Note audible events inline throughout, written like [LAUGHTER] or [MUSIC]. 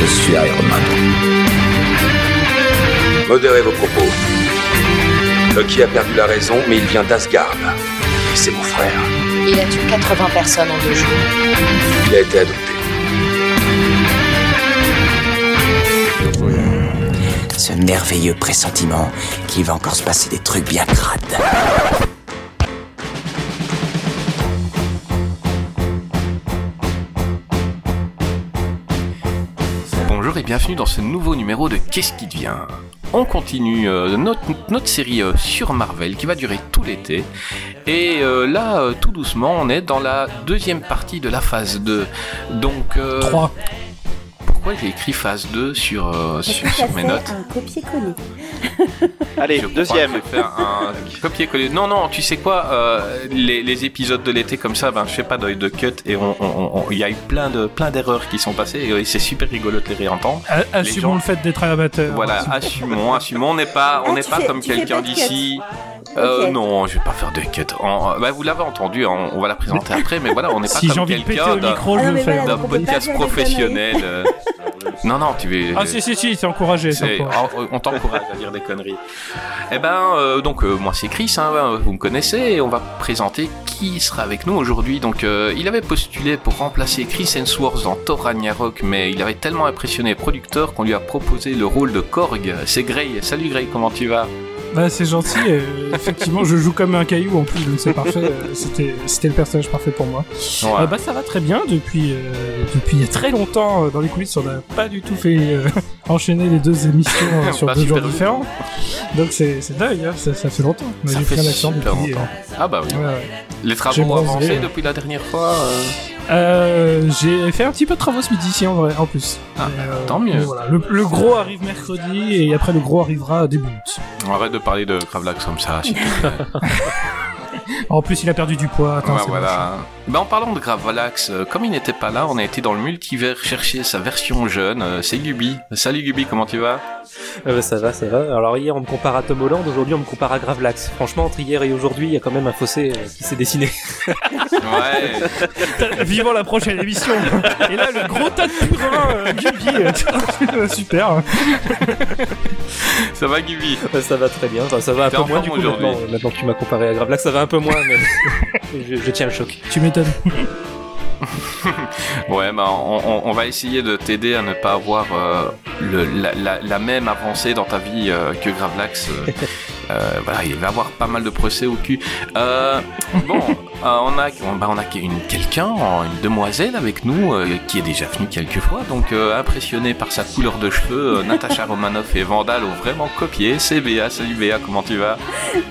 Je suis Iron Man. Modérez vos propos. Loki a perdu la raison, mais il vient d'Asgard. Et c'est mon frère. Il a tué 80 personnes en deux jours. Il a été adopté. Ce merveilleux pressentiment qu'il va encore se passer des trucs bien crades. Bienvenue dans ce nouveau numéro de Qu'est-ce qui devient? On continue euh, notre, série euh, sur Marvel qui va durer tout l'été. Et euh, là, tout doucement, on est dans la deuxième partie de la phase 2. Donc... euh, 3. Pourquoi j'ai écrit phase 2 sur, euh, sur, sur mes notes un copier-coller. [LAUGHS] Allez, Je deuxième. je vais faire un [LAUGHS] copier-coller. Non, non, tu sais quoi euh, les, les épisodes de l'été comme ça, ben, je fais pas de, de cut et on- on- on- il y a eu plein de plein d'erreurs qui sont passées et c'est super rigolo de les réentendre. Assumons gens- le fait d'être amateur. Voilà, [LAUGHS] assumons, assumons. On n'est pas, on Ah, n'est pas fais- comme quelqu'un d'ici. Euh, non, je vais pas faire de cut. En- bah, vous l'avez entendu, hein, on va la présenter après, mais voilà, on n'est pas Si comme quelqu'un au d'un micro, Ah d'un on podcast professionnel. Non, non, tu veux. Ah si si si, c'est encouragé. c'est encouragé. on t'encourage à dire des conneries. Eh ben, euh, donc euh, moi c'est Chris, hein, vous me connaissez, et on va présenter qui sera avec nous aujourd'hui. Donc, euh, il avait postulé pour remplacer Chris Hemsworth dans Thor Ragnarok, mais il avait tellement impressionné les producteurs qu'on lui a proposé le rôle de Korg. C'est Grey. Salut Grey, comment tu vas? Bah c'est gentil. euh, effectivement, je joue comme un caillou en plus, donc c'est parfait. euh, C'était c'était le personnage parfait pour moi. Ouais. Euh, bah ça va très bien depuis euh, depuis il y a très longtemps dans les coulisses, on n'a pas du tout fait enchaîner les deux émissions [LAUGHS] sur Pas deux jours différents. Donc c'est c'est dingue, hein, ça, ça fait longtemps. Moi, Ça J'ai fait pris un accent depuis. longtemps. Ah bah oui. ouais, ouais. Les travaux avancés ouais. depuis la dernière fois euh, j'ai fait un petit peu de travaux ce midi ici en vrai, en plus. Ah, Euh, tant mieux. Voilà. Le, le gros arrive mercredi et après le gros arrivera début août. Arrête de parler de Gravelax comme ça. [LAUGHS] En plus, il a perdu du poids. Attends, c'est voilà. Ben, en parlant de Gravelax, euh, comme il n'était pas là, on a été dans le multivers chercher sa version jeune. euh, c'est Gubi. Salut Gubi, comment tu vas? Euh, ça va, ça va. Alors hier on me compare à Tom Holland, aujourd'hui on me compare à Gravelax. Franchement entre hier et aujourd'hui il y a quand même un fossé euh, qui s'est dessiné. Ouais. [LAUGHS] Vivant la prochaine émission. et là, le gros tas de purin, euh, Gubi, [LAUGHS] super. ça va Gubi ça va très bien, enfin, ça va un peu moins du coup aujourd'hui. maintenant, maintenant que tu m'as comparé à Gravelax, ça va un peu moins mais [LAUGHS] je, je tiens le choc. Tu m'étonnes. [LAUGHS] Ouais, bah, on, on- on va essayer de t'aider à ne pas avoir euh, le, la, la- la même avancée dans ta vie euh, que Gravelax. [LAUGHS] euh, voilà, il va avoir pas mal de procès au cul. Euh, bon, [LAUGHS] euh, on a, on, bah, on a une, quelqu'un, une demoiselle avec nous, qui est déjà venue quelques fois, donc impressionné par sa couleur de cheveux, Natacha [LAUGHS] Romanoff et Vandal ont vraiment copié. C'est Béa, salut Béa, comment tu vas?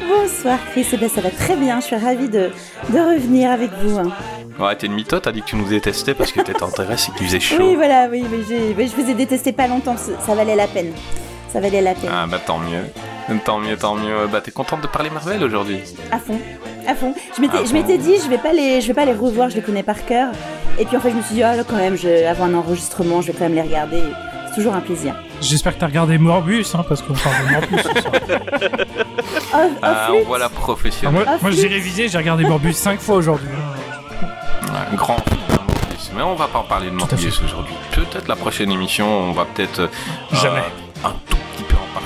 Bonsoir Chris, eh bien, ça va très bien, je suis ravie de, de revenir avec vous. hein. Ouais, t'es une mytho, t'as dit que tu nous détestais parce que t'étais intéressé [LAUGHS] et qu'il faisait chaud. Oui, voilà, oui, j'ai- oui, je vous ai détesté pas longtemps, ça valait la peine. Ça valait la peine. Ah bah tant mieux. Tant mieux, tant mieux. Bah t'es contente de parler Marvel aujourd'hui À fond, à fond. Je m'étais, À je m'étais dit, je vais pas les, je vais pas les revoir, je les connais par cœur. Et puis en fait, je me suis dit, ah là quand même, je vais avoir un enregistrement, je vais quand même les regarder. C'est toujours un plaisir. J'espère que t'as regardé Morbus, hein, parce qu'on parle de Morbus ce soir. [LAUGHS] Oh, oh, Ah, on voit la Ah, professionnelle. moi, Ah, moi j'ai révisé, j'ai regardé Morbus 5 fois aujourd'hui. Ouais, grand. Mais on va pas en parler de Morbius aujourd'hui. Peut-être la prochaine émission, on va peut-être euh, Jamais. euh, un tout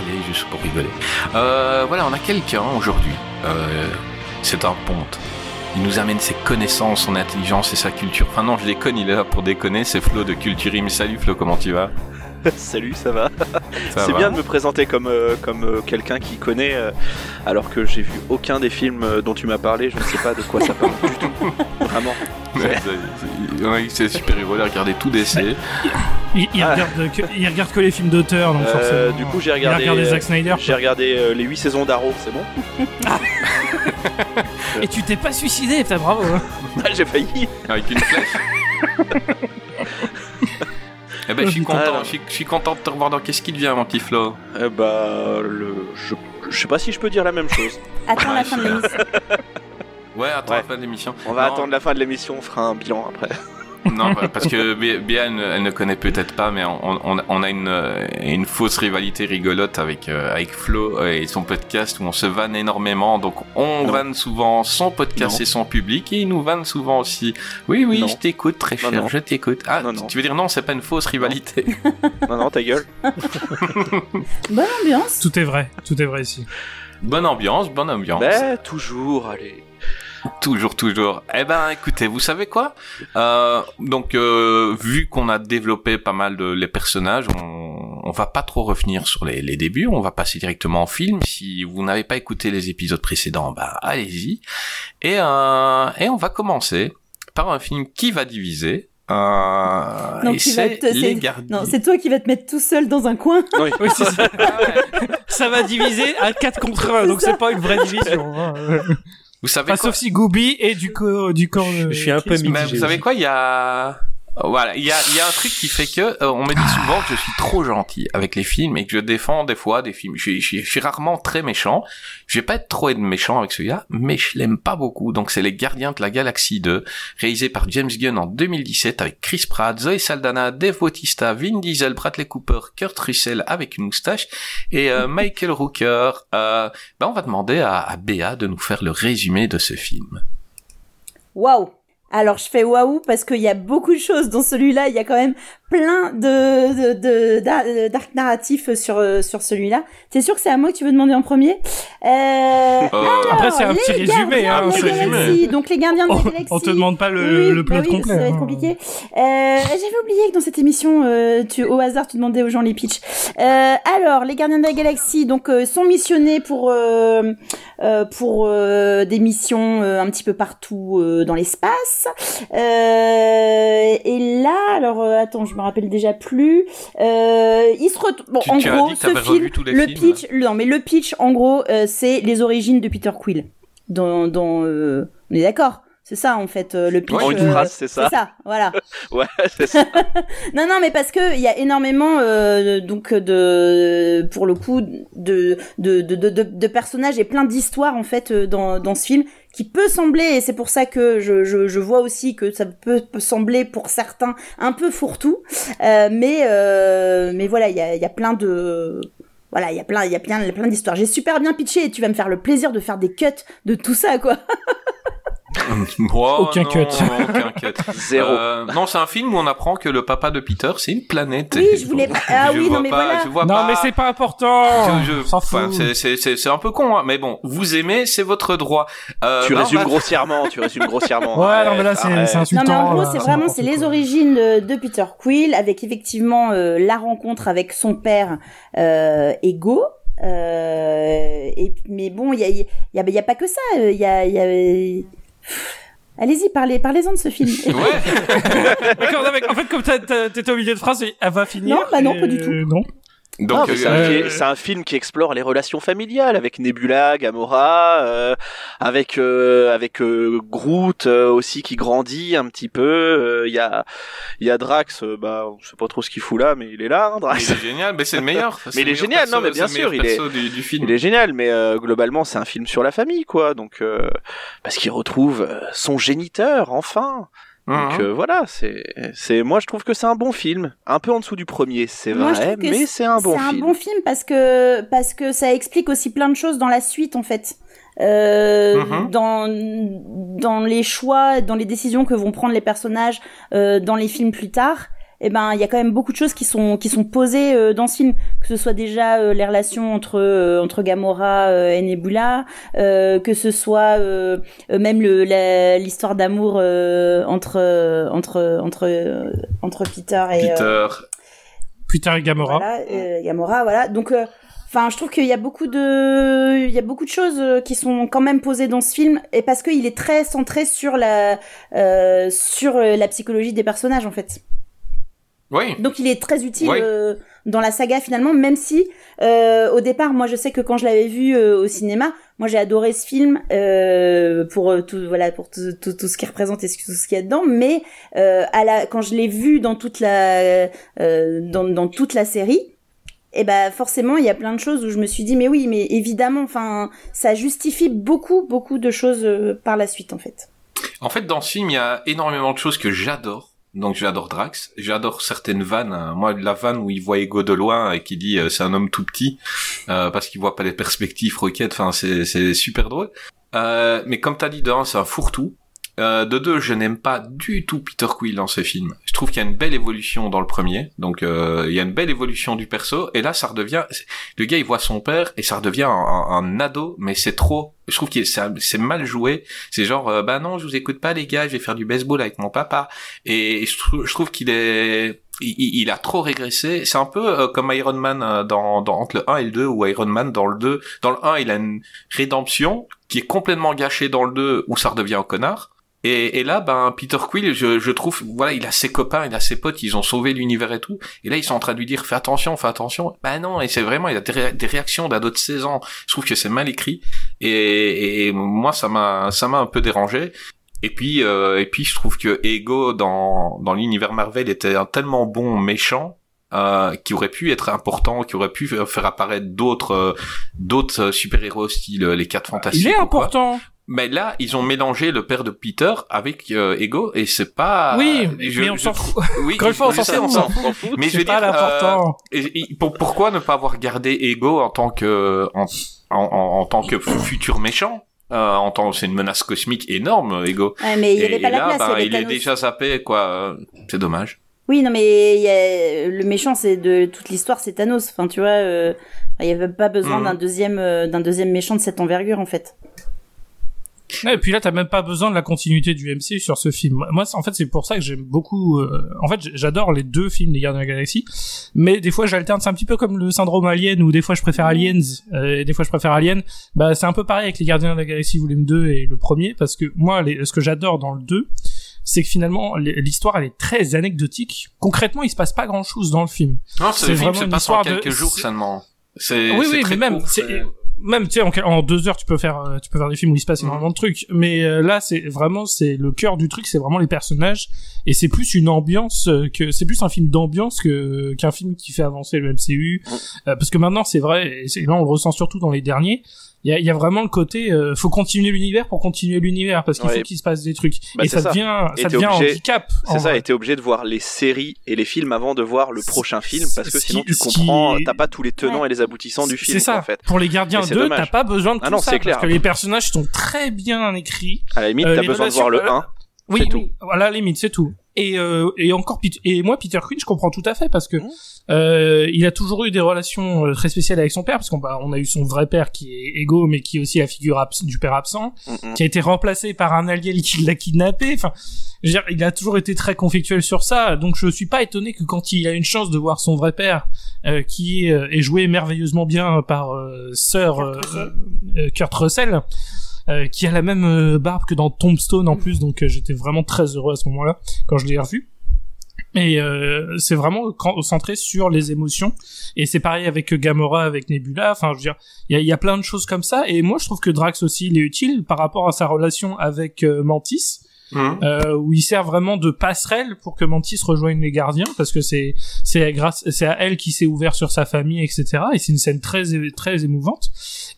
parler juste pour rigoler. Euh, voilà, on a quelqu'un aujourd'hui. Euh, c'est un ponte. Il nous amène ses connaissances, son intelligence et sa culture. Enfin non, je déconne, il est là pour déconner. C'est Flo de Culturim. Salut Flo, comment tu vas? [LAUGHS] Salut, ça va [LAUGHS] C'est bien de me présenter comme, euh, comme euh, quelqu'un qui connaît, euh, alors que j'ai vu aucun des films dont tu m'as parlé, je ne sais pas de quoi ça parle du tout. Vraiment. [LAUGHS] C'est- super rigolo, regardez tout d'essai. Il, il Ah. regarde que, il regarde que les films d'auteur, donc Euh, forcément. du coup, j'ai regardé, regardé Zack Snyder. J'ai regardé euh, les 8 saisons d'Arrow, c'est bon [LAUGHS] Et tu t'es pas suicidé, putain, bravo. hein. [LAUGHS] Ah, J'ai failli Avec une flèche Eh ben, je suis content, Alors. je suis, content de te revoir dans Qu'est-ce qui devient, mon petit Flo? Eh bah, le, je, je sais pas si je peux dire la même chose. Attends la fin de l'émission. Ouais, attends Ouais. la fin de l'émission. On va Non, attendre la fin de l'émission, on fera un bilan après. Non, bah, parce que Bé- Béa, elle, ne- elle ne connaît peut-être pas, mais on, on- on a une, euh, une fausse rivalité rigolote avec, euh, avec Flo euh, et son podcast où on se vanne énormément. Donc, on Non. vanne souvent son podcast Non. et son public, et il nous vanne souvent aussi. Oui, oui, Non. je t'écoute, très cher, non. je t'écoute. Ah, Non, tu- non. tu veux dire non, c'est pas une fausse rivalité. non, non, ta gueule. [LAUGHS] Bonne ambiance. Tout est vrai, tout est vrai ici. bonne ambiance, bonne ambiance. Mais toujours, allez. Toujours, toujours. Eh ben, écoutez, vous savez quoi? Euh, Donc, euh, vu qu'on a développé pas mal de les personnages, on, on va pas trop revenir sur les, les débuts. On va passer directement au film. Si vous n'avez pas écouté les épisodes précédents, bah allez-y. Et euh, et on va commencer par un film qui va diviser. Euh, Donc, et qui va c'est te- les c'est- gardiens. Non, c'est toi qui vas te mettre tout seul dans un coin. Oui. Oui, c'est ça. Ah ouais. [LAUGHS] ça va diviser à 4 contre 1, donc c'est pas une vraie division. Vous savez Enfin, quoi sauf si Gooby est du corps du corps. Je suis un peu Chris. Mais mitigé. vous savez quoi, il y a voilà, il y a, il y a un truc qui fait que euh, on me dit souvent que je suis trop gentil avec les films et que je défends des fois des films. Je, suis- je, je suis rarement très méchant. Je vais pas être trop méchant avec celui-là, mais je l'aime pas beaucoup. Donc c'est Les Gardiens de la Galaxie 2, réalisé par James Gunn en 2017 avec Chris Pratt, Zoe Saldana, Dave Bautista, Vin Diesel, Bradley Cooper, Kurt Russell avec une moustache et euh, [LAUGHS] Michael Rooker. Euh, ben on va demander à, à Béa de nous faire le résumé de ce film. Waouh alors je fais waouh parce qu'il y a beaucoup de choses dans celui-là. Il y a quand même plein de de- euh, d'arcs narratifs sur euh, sur celui-là. C'est sûr que c'est à moi que tu veux demander en premier? Euh, [LAUGHS] Euh, Après, c'est un petit résumé, hein, résumé. Donc les gardiens de la On, galaxie. on te demande pas le, Oui, le plot bah oui, complet. ça va être hein. compliqué. Euh, J'avais oublié que dans cette émission, euh, tu, au hasard, tu demandais aux gens les pitchs. Euh, alors, les Gardiens de la Galaxie donc euh, sont missionnés pour euh, euh, pour euh, des missions euh, un petit peu partout euh, dans l'espace. Euh, et là, alors euh, attends, je me rappelle déjà plus. Euh, ils se retrouvent. Bon, Tu- en tu gros, ce film, revu tous les le films. pitch, non mais le pitch, en gros, euh, c'est les origines de Peter Quill. Dans, dans, euh, on est d'accord. C'est ça en fait euh, le pitch. En une euh, phrase, c'est ça. C'est ça, voilà. [LAUGHS] Ouais, c'est ça. [LAUGHS] Non, non, mais parce que il y a énormément euh, donc de, pour le coup, de de de de, de, personnages et plein d'histoires en fait dans dans ce film qui peut sembler et c'est pour ça que je, vois aussi que ça peut, sembler pour certains un peu fourre-tout, euh, mais euh, mais voilà, il y a plein de voilà, il y a plein, plein, plein d'histoires. J'ai super bien pitché et tu vas me faire le plaisir de faire des cuts de tout ça, quoi. [LAUGHS] [LAUGHS] Oh, Aucun non, cut. aucun cut. [LAUGHS] Zéro. Euh, non, c'est un film où on apprend que le papa de Peter, c'est une planète. Oui, je voulais ah je oui, non, vois mais pas- voilà. Je vois Non, pas- mais c'est pas important. Je, enfin, c'est- c'est c'est- c'est un peu con, hein, mais bon, vous aimez, c'est votre droit. Euh, tu bah, résumes va- grossièrement, tu résumes grossièrement. Ouais, Arrête, non, mais là, c'est c'est Non insultant. mais en gros c'est vraiment c'est les origines de, de Peter Quill avec effectivement euh, la rencontre avec son père euh, Ego. Euh, et mais bon il y a y a, y a pas que ça euh, il y a, y a Allez-y, parlez, parlez-en de ce film. [LAUGHS] Ouais. [LAUGHS] D'accord, non, mais en fait, comme t'étais au milieu de phrase, elle va finir. Non, bah non, et- pas du tout. Non. Donc, Non, mais c'est un, euh, fi- c'est un film qui explore les relations familiales avec Nebula, Gamora, euh, avec euh, avec euh, Groot euh, aussi qui grandit un petit peu. Euh, Il y a il y a Drax, euh, bah on sait pas trop ce qu'il fout là, mais il est là, hein, il Drax. est génial, mais c'est le meilleur. [LAUGHS] C'est Mais il est génial, perso- non, mais bien sûr, il est- perso du, du film. Il est génial, mais euh, globalement c'est un film sur la famille quoi. Donc euh, parce qu'il retrouve euh, son géniteur enfin. Donc Mhm. euh, voilà, c'est c'est moi je trouve que c'est un bon film, un peu en dessous du premier, c'est Moi, vrai, mais c'est un bon C'est un film. bon film parce que parce que ça explique aussi plein de choses dans la suite en fait. Euh, Mhm. dans dans les choix, dans les décisions que vont prendre les personnages euh, dans les films plus tard. Eh ben, il y a quand même beaucoup de choses qui sont qui sont posées euh, dans ce film, que ce soit déjà euh, les relations entre euh, entre Gamora euh, et Nebula, euh, que ce soit euh, même le la- l'histoire d'amour euh, entre entre entre entre Peter et euh, Peter. Peter et Gamora. voilà, euh, Gamora, voilà. Donc, euh, enfin, je trouve qu'il y a beaucoup de, il y a beaucoup de choses euh, qui sont quand même posées dans ce film, et parce qu'il est très centré sur la, euh, sur la psychologie des personnages, en fait. Oui. Donc il est très utile Oui. euh, dans la saga finalement, même si euh, au départ, moi je sais que quand je l'avais vu euh, au cinéma, moi j'ai adoré ce film pour tout voilà pour tout, tout, tout ce qu'il représente et tout ce qu'il y a dedans, mais à la quand je l'ai vu dans toute la dans, dans toute la série. Et ben forcément, il y a plein de choses où je me suis dit mais oui, mais évidemment, enfin, ça justifie beaucoup beaucoup de choses par la suite en fait. En fait, dans ce film, il y a énormément de choses que j'adore. Donc j'adore Drax, j'adore certaines vannes. hein. Moi, la vanne où il voit Ego de loin et qui dit euh, c'est un homme tout petit euh, parce qu'il voit pas les perspectives roquettes. Enfin, c'est super drôle. Euh, mais comme t'as dit, de un, c'est un fourre-tout. Euh, de deux, je n'aime pas du tout Peter Quill dans ce film. Je trouve qu'il y a une belle évolution dans le premier, donc euh, il y a une belle évolution du perso, et là ça redevient, le gars il voit son père et ça redevient un, ado, mais c'est trop. Je trouve que c'est mal joué. C'est genre, euh, bah non, je vous écoute pas les gars, je vais faire du baseball avec mon papa. Et je, trou- je trouve qu'il est, il, a trop régressé. C'est un peu euh, comme Iron Man euh, dans, dans entre le 1 et le 2, ou Iron Man dans le 2. Dans le 1, il a une rédemption qui est complètement gâchée dans le 2, où ça redevient un connard. Et, et là, ben Peter Quill, je, je trouve, voilà, il a ses copains, il a ses potes, ils ont sauvé l'univers et tout. Et là, ils sont en train de lui dire, fais attention, fais attention. Ben non, et c'est vraiment, il a des, ré- des réactions d'un d'autres 16 ans. Je trouve que c'est mal écrit. Et, et moi, ça m'a, ça m'a un peu dérangé. Et puis, euh, et puis, je trouve que Ego dans dans l'univers Marvel était un tellement bon méchant euh, qui aurait pu être important, qui aurait pu faire apparaître d'autres euh, d'autres super-héros style euh, les quatre fantastiques. Il est important. Mais là, ils ont mélangé le père de Peter avec euh, Ego et c'est pas. Oui, je- mais on s'en fout. Oui, Encore une fois, on je s'en sais, fout. on s'en fout. Mais je veux pas dire, l'important. euh, et- et pour- pourquoi ne pas avoir gardé Ego en tant que en, en, en, en tant que futur méchant euh, en tant c'est une menace cosmique énorme Ego. Ouais, mais il y et, avait pas et la là, place, il ben, avait il est déjà zappé quoi. euh, C'est dommage. Oui, non, mais il y a- le méchant, c'est de toute l'histoire, c'est Thanos. Enfin, tu vois, euh, il y avait pas besoin Mhm. d'un deuxième, euh, d'un deuxième méchant de cette envergure, en fait. Ouais, et puis là, t'as même pas besoin de la continuité du MCU sur ce film. Moi, en fait, c'est pour ça que j'aime beaucoup. euh, En fait, j'adore les deux films des Gardiens de la Galaxie, mais des fois, j'alterne. C'est un petit peu comme le syndrome Alien, où des fois, je préfère Aliens euh, et des fois, je préfère Alien. Bah, c'est un peu pareil avec les Gardiens de la Galaxie Volume 2 et le premier, parce que moi, les- ce que j'adore dans le 2, c'est que finalement, l'histoire, elle est très anecdotique. Concrètement, il se passe pas grand-chose dans le film. Non, C'est le film vraiment se une passe en histoire de- quelques jours seulement. C'est oui, oui, très mais même, court, même, tu sais, en, en deux heures, tu peux faire, euh, tu peux faire des films où il se passe Mhm. énormément de trucs. Mais euh, là, c'est vraiment, c'est le cœur du truc, c'est vraiment les personnages, et c'est plus une ambiance euh, que, c'est plus un film d'ambiance que qu'un film qui fait avancer le MCU. Mhm. Euh, parce que maintenant, c'est vrai, et c'est- là, on le ressent surtout dans les derniers. Il y a, il y a vraiment le côté, euh, faut continuer l'univers pour continuer l'univers, parce qu'il Ouais. faut qu'il se passe des trucs. Bah, et c'est ça, ça. devient, Et ça devient obligé- handicap. C'est ça, et t'es obligé de voir les séries et les films avant de voir le prochain film, parce que sinon qui- tu comprends, t'as pas tous les tenants et les aboutissants du C'est film, ça. quoi, en fait. Pour les Gardiens Et c'est 2, dommage. t'as pas besoin de Ah tout non, ça, c'est clair. parce que les personnages sont très bien écrits. À la limite, Euh, t'as les besoin de voir le euh, 1. Oui, tout. voilà, à la limite, c'est tout. Et, euh, et encore, et moi, Peter Quinn, je comprends tout à fait parce que Mmh. euh, il a toujours eu des relations euh, très spéciales avec son père, parce qu'on bah, on a eu son vrai père qui est Ego, mais qui est aussi la figure du père absent, Mm, mm. qui a été remplacé par un alien qui l'a kidnappé. Enfin, je veux dire, il a toujours été très conflictuel sur ça, donc je suis pas étonné que quand il a une chance de voir son vrai père, euh, qui est, euh, est joué merveilleusement bien par euh, Sir euh, Kurt Russell. euh, Kurt Russell, euh, qui a la même euh, barbe que dans Tombstone en plus, donc euh, j'étais vraiment très heureux à ce moment-là quand je l'ai revu. Et euh, c'est vraiment centré sur les émotions. Et c'est pareil avec Gamora, avec Nebula. Enfin, je veux dire, il y a, il y a plein de choses comme ça. Et moi, je trouve que Drax aussi, il est utile par rapport à sa relation avec euh, Mantis Mhm. euh, où il sert vraiment de passerelle pour que Mantis rejoigne les gardiens parce que c'est c'est grâce c'est à elle qui s'est ouvert sur sa famille etc et c'est une scène très très émouvante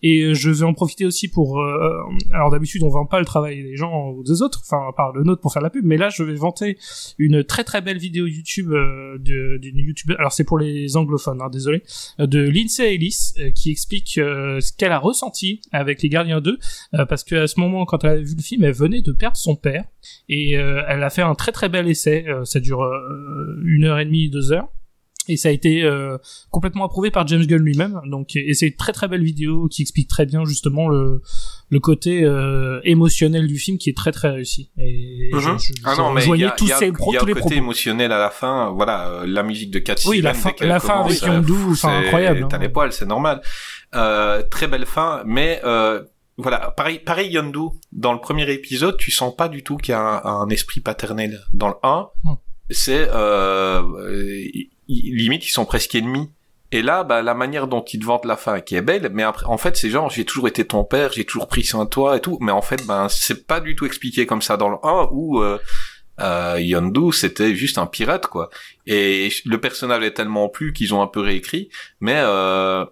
et euh, je vais en profiter aussi pour euh, alors d'habitude on vend pas le travail des gens ou des autres enfin par le nôtre pour faire la pub mais là je vais vanter une très très belle vidéo YouTube euh, d'une YouTube alors c'est pour les anglophones hein, désolé de Lindsay Ellis euh, qui explique ce qu'elle a ressenti avec les gardiens 2 euh, parce que à ce moment quand elle avait vu le film elle venait de perdre son père et euh, elle a fait un très très bel essai. euh, ça dure euh, une heure et demie, deux heures. Et ça a été euh, complètement approuvé par James Gunn lui-même. Donc, et c'est une très très belle vidéo qui explique très bien justement le, le côté euh, émotionnel du film qui est très très réussi. Et Mhm. je, je, Ah je non, mais il y rejoignais a, tous ces pro- y a tous les côté propos. émotionnel à la fin. Voilà, euh, la musique de Cat Oui, la fin- la fin avec Yondu, c'est- incroyable, T'as hein. les poils, c'est normal. Euh, très belle fin, mais euh, voilà, pareil, pareil Yondu. Dans le premier épisode, tu sens pas du tout qu'il y a un, un esprit paternel. Dans le 1, Hmm. c'est euh, limite ils sont presque ennemis. Et là, bah, la manière dont ils te vantent la fin, qui est belle, mais après, en fait, c'est genre, j'ai toujours été ton père, j'ai toujours pris soin de toi et tout, mais en fait, ben, c'est pas du tout expliqué comme ça dans le 1 où euh, euh, Yondu, c'était juste un pirate, quoi. Et le personnage est tellement plus qu'ils ont un peu réécrit, mais euh,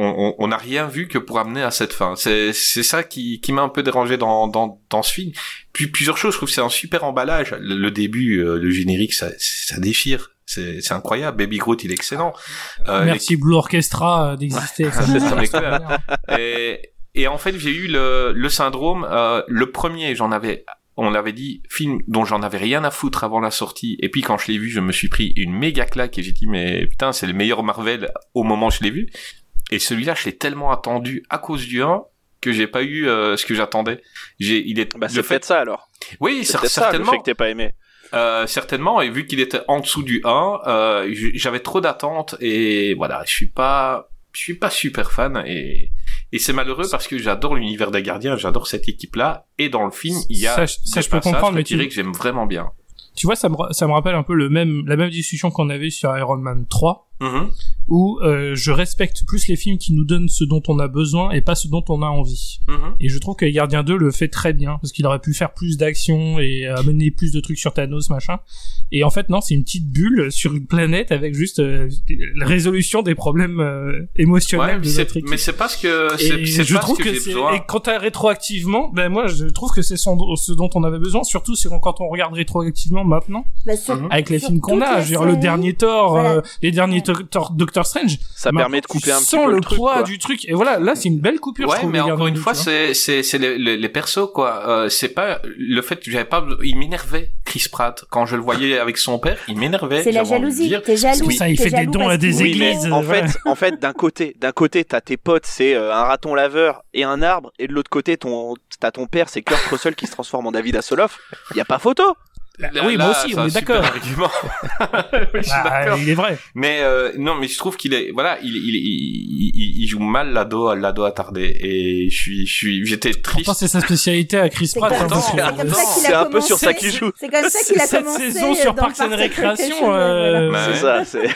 on n'a rien vu que pour amener à cette fin. C'est ça qui, qui m'a un peu dérangé dans, dans, dans ce film. Puis plusieurs choses, je trouve que c'est un super emballage. Le, le début, euh, le générique, ça, ça déchire. C'est incroyable. Baby Groot, il est excellent. Euh, Merci Blue Orchestra euh, d'exister. [LAUGHS] et, et en fait, j'ai eu le, le syndrome. euh, le premier, j'en avais, on l'avait dit, film dont j'en avais rien à foutre avant la sortie. Et puis quand je l'ai vu, je me suis pris une méga claque et j'ai dit mais putain, c'est le meilleur Marvel au moment où je l'ai vu. Et celui-là, je l'ai tellement attendu à cause du 1 que j'ai pas eu euh, ce que j'attendais. J'ai, il est, Bah, le c'est fait, peut-être ça alors. oui, C'est cer- peut-être ça le certainement. fait que t'aies pas aimé. Euh, certainement, et vu qu'il était en dessous du 1, euh, j'avais trop d'attentes et voilà, je suis pas, je suis pas super fan et et c'est malheureux parce que j'adore l'univers des gardiens, j'adore cette équipe-là et dans le film il y a Ça, je- ça, des je peux comprendre, mais tu- que j'aime vraiment bien. Tu vois, ça me, ra- ça me rappelle un peu le même, la même discussion qu'on avait sur Iron Man 3, Mhm. Où euh, je respecte plus les films qui nous donnent ce dont on a besoin et pas ce dont on a envie. Mhm. Et je trouve que Gardien 2 le fait très bien, parce qu'il aurait pu faire plus d'action et amener plus de trucs sur Thanos, machin. Et en fait, non, c'est une petite bulle sur une planète avec juste euh, la résolution des problèmes euh, émotionnels Ouais, de mais c'est- notre équipe. mais c'est pas ce que c'est je pas trouve ce que, que, et quand t'as rétroactivement ben moi je trouve que c'est ce dont on avait besoin surtout c'est quand on regarde rétroactivement maintenant Bah, Mhm. avec les films qu'on a je veux dire le dernier Thor voilà. euh, les derniers Thor- Thor- Doctor Strange Ça maintenant, permet de couper un petit peu le, le truc. poids quoi. du truc et voilà là c'est une belle coupure je Ouais, trouve, mais encore une fois, c'est c'est c'est les, les, les persos quoi. Euh, c'est pas le fait que j'avais pas. Il m'énervait Chris Pratt quand je le voyais avec son père. Il m'énervait. C'est la jalousie. T'es jaloux. Oui, ça, il fait des dons à des Oui, églises, en fait, en fait, d'un côté, d'un côté, t'as tes potes, c'est euh, un raton laveur et un arbre, et de l'autre côté, ton, t'as ton père, c'est Kurt Russell qui se transforme en David Hasselhoff. Y a pas photo. Là, oui là, moi aussi on est d'accord [LAUGHS] oui, je suis Bah, d'accord. il est vrai Mais euh, non, mais je trouve qu'il est voilà, il il, il, il, il joue mal l'ado l'ado attardé et je suis je suis j'étais triste. pourtant c'est sa spécialité à Chris Pratt hein, c'est un peu sur ça qu'il joue. C'est comme ça qu'il a Cette commencé saison sur Parks and Recreation, euh, C'est ça, c'est.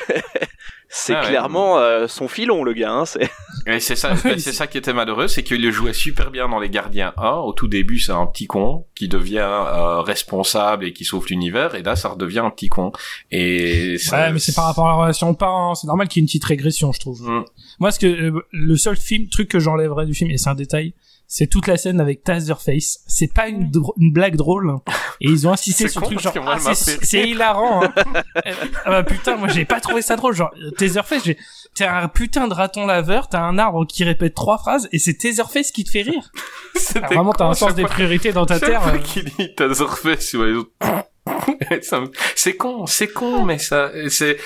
C'est Ah ouais. clairement euh, son filon, le gars. Hein, c'est... [LAUGHS] Et c'est ça, [LAUGHS] ben, c'est ça qui était malheureux, c'est qu'il le jouait super bien dans les Gardiens 1. Au tout début, c'est un petit con qui devient euh, responsable et qui sauve l'univers, et là, ça redevient un petit con. Et ça- ouais mais c'est par rapport à la relation parent c'est normal qu'il y ait une petite régression je trouve Mm. Moi, ce que euh, le seul film truc que j'enlèverais du film et c'est un détail, c'est toute la scène avec Taserface. C'est pas une, dro- une blague drôle hein. et ils ont insisté sur le truc genre ah, c'est hilarant. Hein. [LAUGHS] Euh, ah bah putain, moi j'ai pas trouvé ça drôle genre Taserface, j'ai t'es un putain de raton laveur, t'as un arbre qui répète trois phrases et c'est Taserface qui te fait rire. [LAUGHS] C'était Ah, vraiment, t'as un sens des priorités dans ta terre. euh. qu'il dit Taserface [LAUGHS] c'est con, c'est con, mais ça, c'est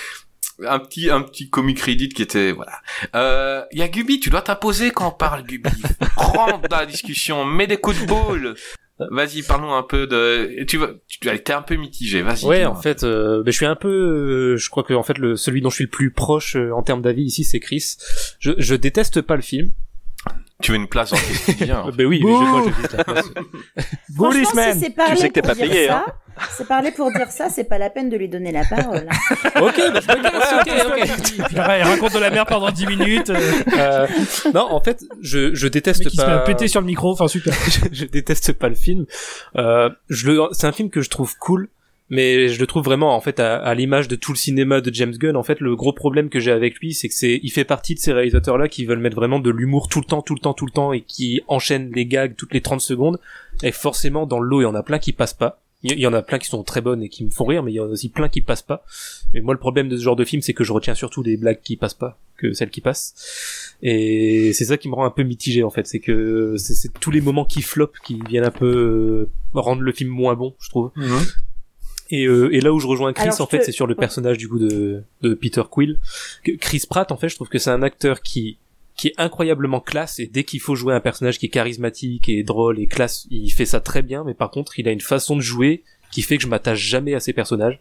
un petit, un petit comic crédit qui était, voilà. Euh, y a Gubi, tu dois t'imposer quand on parle, Gubi. [LAUGHS] Rentre dans la discussion, mets des coups de boule. Vas-y, parlons un peu de, tu vas, tu as été un peu mitigé, vas-y. Ouais, en fait, euh, ben, je suis un peu, euh, je crois que en fait le celui dont je suis le plus proche euh, en termes d'avis ici, c'est Chris. Je, je déteste pas le film. Tu veux une place dans le quotidien. Euh, ben oui, mais je, moi je [LAUGHS] déteste la place. Franchement, si c'est Tu sais que t'es pas payé, ça, c'est parler pour dire ça, c'est pas la peine de lui donner la parole. [LAUGHS] ok, bah, je me casse, ok, ok. Puis [LAUGHS] après, il raconte de la merde pendant 10 minutes. Euh, Euh, non, en fait, je, je déteste mec qui se met péter sur le micro, enfin super. [LAUGHS] je, je déteste pas le film. Euh, je le, c'est un film que je trouve cool, mais je le trouve vraiment en fait à, à l'image de tout le cinéma de James Gunn. En fait, le gros problème que j'ai avec lui, c'est que c'est, il fait partie de ces réalisateurs là qui veulent mettre vraiment de l'humour tout le temps, tout le temps, tout le temps, et qui enchaînent les gags toutes les 30 secondes. Et forcément, dans le lot, il y en a plein qui passent pas. Il y- en a plein qui sont très bonnes et qui me font rire, mais il y en a aussi plein qui passent pas. Et moi, le problème de ce genre de film, c'est que je retiens surtout les blagues qui passent pas que celles qui passent. Et c'est ça qui me rend un peu mitigé, en fait. C'est que c'est tous les moments qui flopent qui viennent un peu euh, rendre le film moins bon, je trouve. Mhm. Et, euh, et là où je rejoins Chris, Alors, en fait, te- c'est sur le personnage du coup de, de Peter Quill. Que Chris Pratt, en fait, je trouve que c'est un acteur qui qui est incroyablement classe et dès qu'il faut jouer un personnage qui est charismatique et drôle et classe, il fait ça très bien. Mais par contre, il a une façon de jouer qui fait que je m'attache jamais à ces personnages.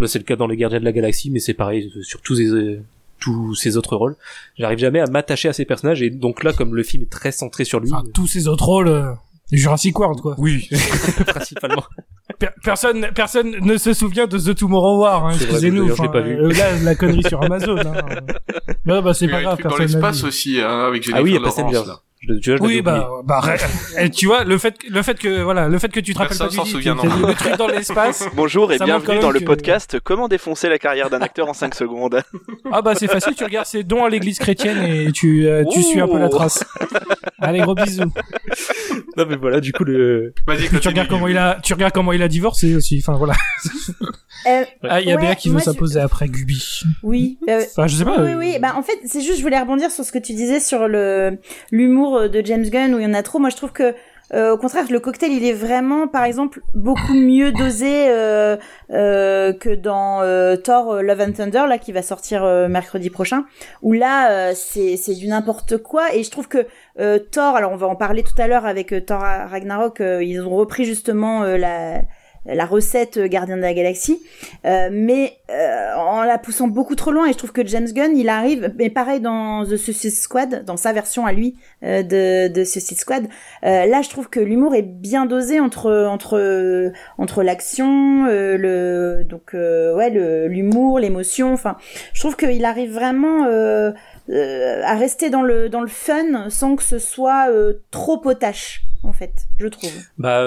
Là, c'est le cas dans les Gardiens de la Galaxie, mais c'est pareil euh, sur tous ces euh, tous ces autres rôles. J'arrive jamais à m'attacher à ces personnages et donc là, comme le film est très centré sur lui, Enfin, tous ces autres rôles. Jurassic World, quoi. Oui, [LAUGHS] principalement. Per- personne, personne ne se souvient de The Tomorrow War, hein, excusez-nous. d'ailleurs, je l'ai enfin, pas vu. euh, là, la connerie sur Amazon. Hein. Ouais, [LAUGHS] bah, c'est Il y a pas un grave, truc dans l'espace aussi, hein, avec Jennifer Ah oui, il y a Lawrence, là. Je, tu vois, je Oui, bah, bah, [LAUGHS] tu vois, le fait, que- le fait que, voilà, le fait que tu te rappelles Personne pas du souvient non vu le truc dans l'espace. [LAUGHS] Bonjour et bienvenue dans le que- podcast Comment défoncer la carrière d'un acteur en 5 secondes? [LAUGHS] Ah bah c'est facile, tu regardes ses dons à l'église chrétienne et tu, euh, tu suis un peu la trace. Allez gros bisous. Non mais voilà, du coup le. Tu regardes comment il a, tu regardes comment il a divorcé aussi. Enfin voilà. Euh, Ah il y a Ouais, Béa qui veut je- s'imposer après Gubi. oui. euh, Enfin je sais pas. Oui, oui, oui. Bah, en fait, c'est juste, je voulais rebondir sur ce que tu disais sur le l'humour de James Gunn où il y en a trop. Moi, je trouve que, euh, au contraire, le cocktail, il est vraiment, par exemple, beaucoup mieux dosé euh, euh, que dans euh, Thor euh, Love and Thunder, là, qui va sortir euh, mercredi prochain. Où là, euh, c'est c'est du n'importe quoi. Et je trouve que euh, Thor, alors on va en parler tout à l'heure avec euh, Thor Ragnarok, euh, ils ont repris justement euh, la la recette euh, Gardien de la Galaxie, euh, mais euh, en la poussant beaucoup trop loin. Et je trouve que James Gunn, il arrive, mais pareil dans The Suicide Squad, dans sa version à lui euh, de, de Suicide Squad. euh, là, je trouve que l'humour est bien dosé entre entre entre l'action, euh, le donc ouais l'humour, l'émotion. Enfin, je trouve qu'il arrive vraiment. À rester dans le dans le fun sans que ce soit trop potache en fait je trouve Bah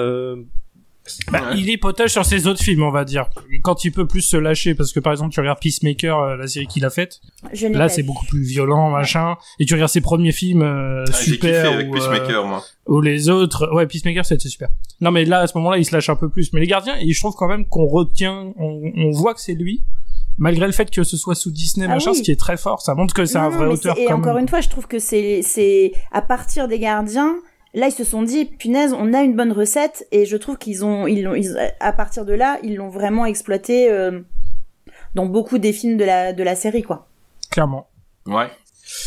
bah, Ouais. il est potage sur ses autres films on va dire. Quand il peut plus se lâcher parce que par exemple tu regardes Peacemaker, euh, la série qu'il a faite. je Là c'est beaucoup plus violent machin. Et tu regardes ses premiers films euh, Ah, J'ai kiffé super avec ou, euh, Peacemaker, moi. ou les autres ouais Peacemaker c'était super non mais là à ce moment-là il se lâche un peu plus mais les gardiens et je trouve quand même qu'on retient on, on voit que c'est lui malgré le fait que ce soit sous Disney Ah machin oui. ce qui est très fort ça montre que c'est un vrai auteur Et encore même. une fois, je trouve que c'est c'est à partir des gardiens. Là, ils se sont dit, punaise, on a une bonne recette, et je trouve qu'ils ont, ils l'ont, ils- à partir de là, ils l'ont vraiment exploité euh, dans beaucoup des films de la de la série, quoi. clairement Ouais.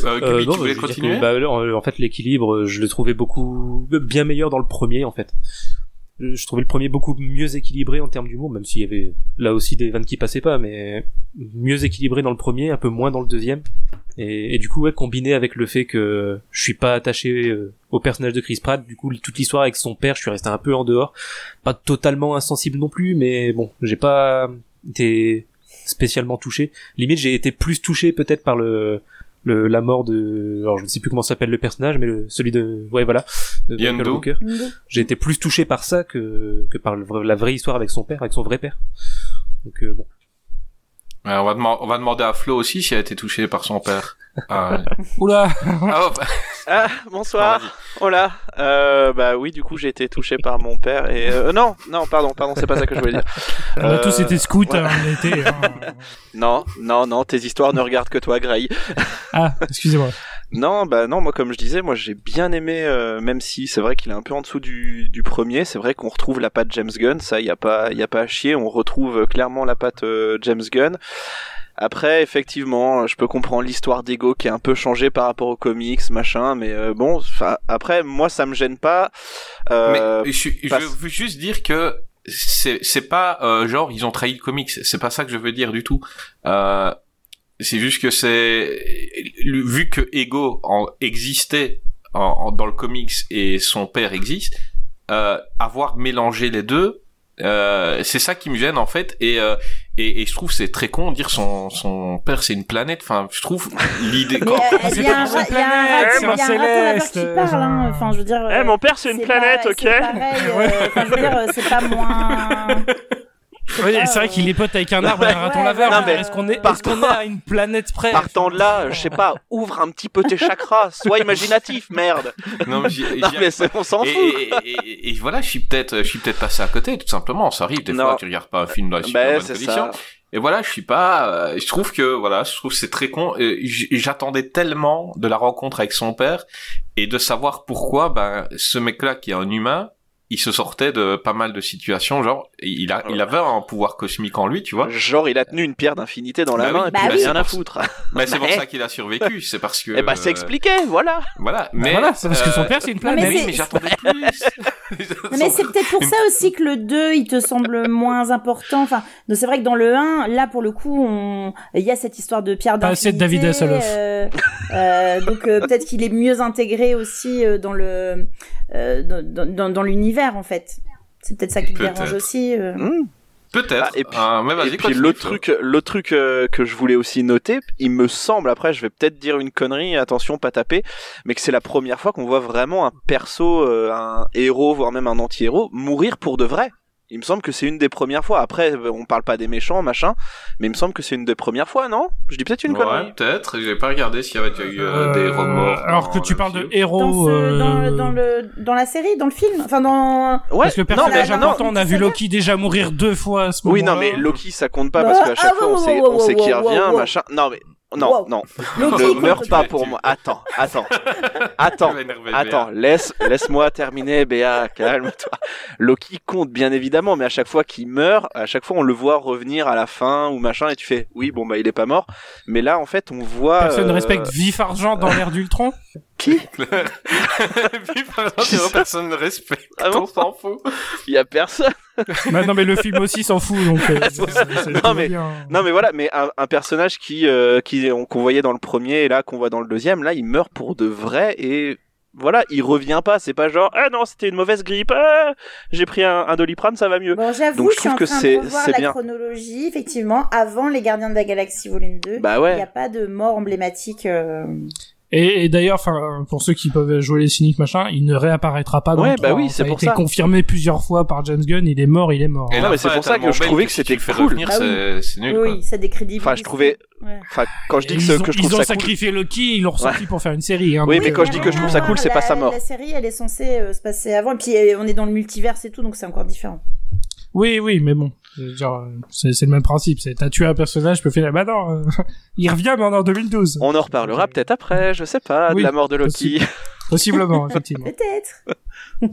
Euh, euh, non, tu voulais continuer que, bah, en en fait l'équilibre, je le trouvais beaucoup bien meilleur dans le premier en fait. Je trouvais le premier beaucoup mieux équilibré en termes d'humour, même s'il y avait là aussi des vannes qui passaient pas, mais mieux équilibré dans le premier, un peu moins dans le deuxième. Et, et du coup, ouais, combiné avec le fait que je suis pas attaché euh, au personnage de Chris Pratt, du coup, toute l'histoire avec son père, je suis resté un peu en dehors. Pas totalement insensible non plus, mais bon, j'ai pas été spécialement touché. Limite, j'ai été plus touché peut-être par le, le la mort de, alors je ne sais plus comment s'appelle le personnage, mais le, celui de, ouais voilà, de Michael. J'ai été plus touché par ça que que par le la vraie histoire avec son père, avec son vrai père. Donc euh, bon. Ouais, on, va on va demander à Flo aussi si elle a été touchée par son père. [LAUGHS] Ah, ouais. oula Ah, hop. Ah, bonsoir. Hola. Euh, bah oui, du coup, j'ai été touché par mon père et euh, non, non, pardon, pardon, c'est pas ça que je voulais dire. on a tous Euh, été scouts ouais. hein, on était hein. [LAUGHS] Non, non, non, tes histoires ne regardent que toi, Gray. ah excusez-moi [LAUGHS] Non, bah non, moi comme je disais, moi j'ai bien aimé, euh, même si c'est vrai qu'il est un peu en dessous du, du premier, c'est vrai qu'on retrouve la patte James Gunn, ça y a pas, y a pas à chier, on retrouve euh, clairement la patte euh, James Gunn. Après, effectivement, je peux comprendre l'histoire d'Ego qui est un peu changée par rapport aux comics, machin, mais euh, bon, après, moi ça me gêne pas. Euh, Mais je, veux juste dire que c'est pas euh, genre ils ont trahi le comics. C'est pas ça que je veux dire du tout. Euh, c'est juste que c'est vu que Ego en, existait en, en- dans le comics et son père existe, euh, avoir mélangé les deux, euh, c'est ça qui me gêne en fait. Et euh, et, et je trouve c'est très con de dire son son père c'est une planète. Enfin, je trouve l'idée. [LAUGHS] Euh, il c'est y y y a un céleste, qui parle, hein. Enfin, je veux dire. Eh, euh, mon père c'est une planète, pas- ok C'est pareil. euh, Enfin, je veux dire, euh, c'est pas moins. [LAUGHS] Oui, c'est vrai qu'il est pote avec un arbre et un raton Ouais, laveur. est-ce qu'on est, qu'on à une planète près Partant de là, je sais pas, ouvre un petit peu tes chakras, sois imaginatif, merde. Non, mais Non mais on s'en fout. et, et- et voilà, je suis peut-être, je suis peut-être passé à côté, tout simplement. Ça arrive des Non. fois, tu regardes pas un film dans les Ben, bonnes c'est conditions. ça. Et voilà, je suis pas. euh, je trouve que voilà, je trouve c'est très con. J'attendais tellement de la rencontre avec son père et de savoir pourquoi ben ce mec-là qui est un humain, il se sortait de pas mal de situations, genre il a il avait un pouvoir cosmique en lui, tu vois. Genre, il a tenu une pierre d'infinité dans la Bah main oui. et puis Bah il a rien à foutre. Mais c'est pour [LAUGHS] Mais- ça qu'il a survécu, c'est parce que [LAUGHS] Eh bah, c'est expliqué, voilà. Voilà, mais Mais voilà, c'est parce que son euh, père c'est une mais planète. oui, c'est- mais j'attendais plus. Mais c'est [LAUGHS] peut-être pour ça aussi que le 2, il te semble moins important. Enfin, c'est vrai que dans le 1, là, pour le coup, on... il y a cette histoire de pierre Pas assez de d'infinité. David Hasselhoff. euh, euh, donc euh, peut-être qu'il est mieux intégré aussi euh, dans le euh, dans, dans, dans l'univers en fait. C'est peut-être ça qui te dérange aussi. euh. Hmm. Peut-être. Ah, et puis- Ah, Et puis Flo. truc, l'autre truc euh, que je voulais aussi noter, il me semble, après je vais peut-être dire une connerie, attention pas taper, mais que c'est la première fois qu'on voit vraiment un perso, euh, un héros, voire même un anti-héros, mourir pour de vrai. Il me semble que c'est une des premières fois. Après, euh, on parle pas des méchants, machin, mais il me semble que c'est une des premières fois, non? Je dis peut-être une Ouais, connerie. peut-être. J'ai pas regardé s'il y avait eu euh, des Euh, remords. Alors que tu le parles de. Dans, héros. ce, euh, dans, le, dans le dans la série, dans le film, enfin dans. Ouais, Parce que le non, personnage mais- important, on a vu. Loki déjà mourir deux fois à ce moment Oui, non, mais Loki, ça compte pas Bah, parce qu'à chaque ah, fois, on wow, sait, wow, revient, wow. machin. Non, mais non, Wow. non. Ne meurs pas pour moi. Attends, attends, [LAUGHS] attends. Attends, laisse, laisse-moi terminer, Béa, calme-toi. Loki compte bien évidemment, mais à chaque fois qu'il meurt, à chaque fois on le voit revenir à la fin ou machin, et tu fais, oui, bon bah il est pas mort. Mais là, en fait, on voit. Personne ne euh, respecte Vif Argent dans l'ère d'Ultron? Qui [LAUGHS] Puis, par exemple, c'est vrai, personne ne respecte. Ah bon on s'en fout. Il y a personne. bah, non, mais le film aussi s'en fout, donc. euh, [LAUGHS] Non, mais- bien. Non, mais voilà, mais un, un personnage qui, euh, qui qu'on voyait dans le premier et là qu'on voit dans le deuxième, là, il meurt pour de vrai et voilà, il revient pas. C'est pas genre, ah non, c'était une mauvaise grippe. ah, j'ai pris un, un doliprane, ça va mieux. Bon, j'avoue, Donc, je je suis trouve en que train revoir c'est la bien. chronologie. Effectivement, avant les Gardiens de la Galaxie volume 2, Bah il n'y ouais. a pas de mort emblématique. euh, Et, et d'ailleurs, enfin, pour ceux qui peuvent jouer les cyniques, machin, il ne réapparaîtra pas dans Ouais, le bah 3, oui, hein. c'est ça a pour été ça. confirmé plusieurs fois par James Gunn. Il est mort, il est mort. Et Non, la mais c'est pour ça que je trouvais que c'était cool. revenir, Ah oui. c'est nul. quoi. Oui, ça décrédibilise. Enfin, je trouvais, Ouais. enfin, quand je dis que, ils ont, je ils trouve ont ça cool, sacrifié Loki, ils l'ont ressorti pour faire une série. Hein, Oui, mais euh, quand je dis que je trouve ça cool, c'est pas sa mort. La série, elle est censée euh, se passer avant. Et puis, euh, on est dans le multiverse et tout, donc c'est encore différent. Oui, oui, mais bon, c'est c'est le même principe. C'est t'as tué un personnage, je peux faire. Bah non, [LAUGHS] il revient, mais en 2012. on en reparlera peut-être après, je sais pas, Oui, de la mort de Loki. [LAUGHS] Possiblement, effectivement. Peut-être. [LAUGHS]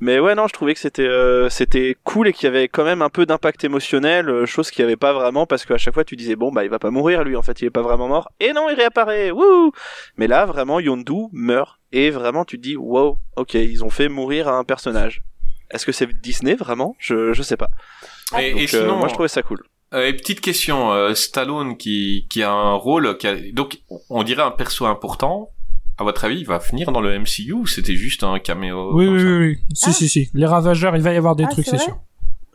Mais ouais, non, je trouvais que c'était euh, c'était cool et qu'il y avait quand même un peu d'impact émotionnel, euh, chose qu'il n'y avait pas vraiment parce qu'à chaque fois tu disais bon bah il va pas mourir lui, en fait il est pas vraiment mort. Et non, il réapparaît. Wouh Mais là vraiment Yondu meurt et vraiment tu te dis wow, ok ils ont fait mourir un personnage. Est-ce que c'est Disney vraiment? Je je sais pas. Et, Donc, et euh, sinon, moi je trouvais ça cool. Euh, et petite question, euh, Stallone qui, qui a un rôle, qui a- donc on dirait un perso important. À votre avis, il va finir dans le MCU ou c'était juste un caméo Oui, comme oui, ça oui, oui. Si, Ah. si, si. Les Ravageurs, il va y avoir des Ah, trucs, c'est sûr.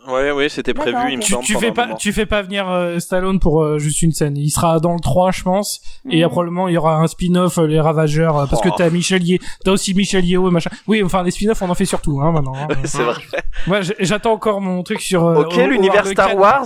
Ouais ouais, c'était prévu, il me ok. Tu, fais pas, moment. tu fais pas venir euh, Stallone pour euh, juste une scène. Il sera dans le 3, je pense. Et euh, probablement, il y aura un spin-off, euh, les Ravageurs, euh, parce Oh. que t'as Michel Ye, t'as aussi Michel Yeo et machin. Oui, enfin, les spin-offs, on en fait surtout, hein, maintenant. hein. [LAUGHS] c'est vrai. Moi, j'attends encore mon truc sur. euh, Ok, l'univers le Star Wars.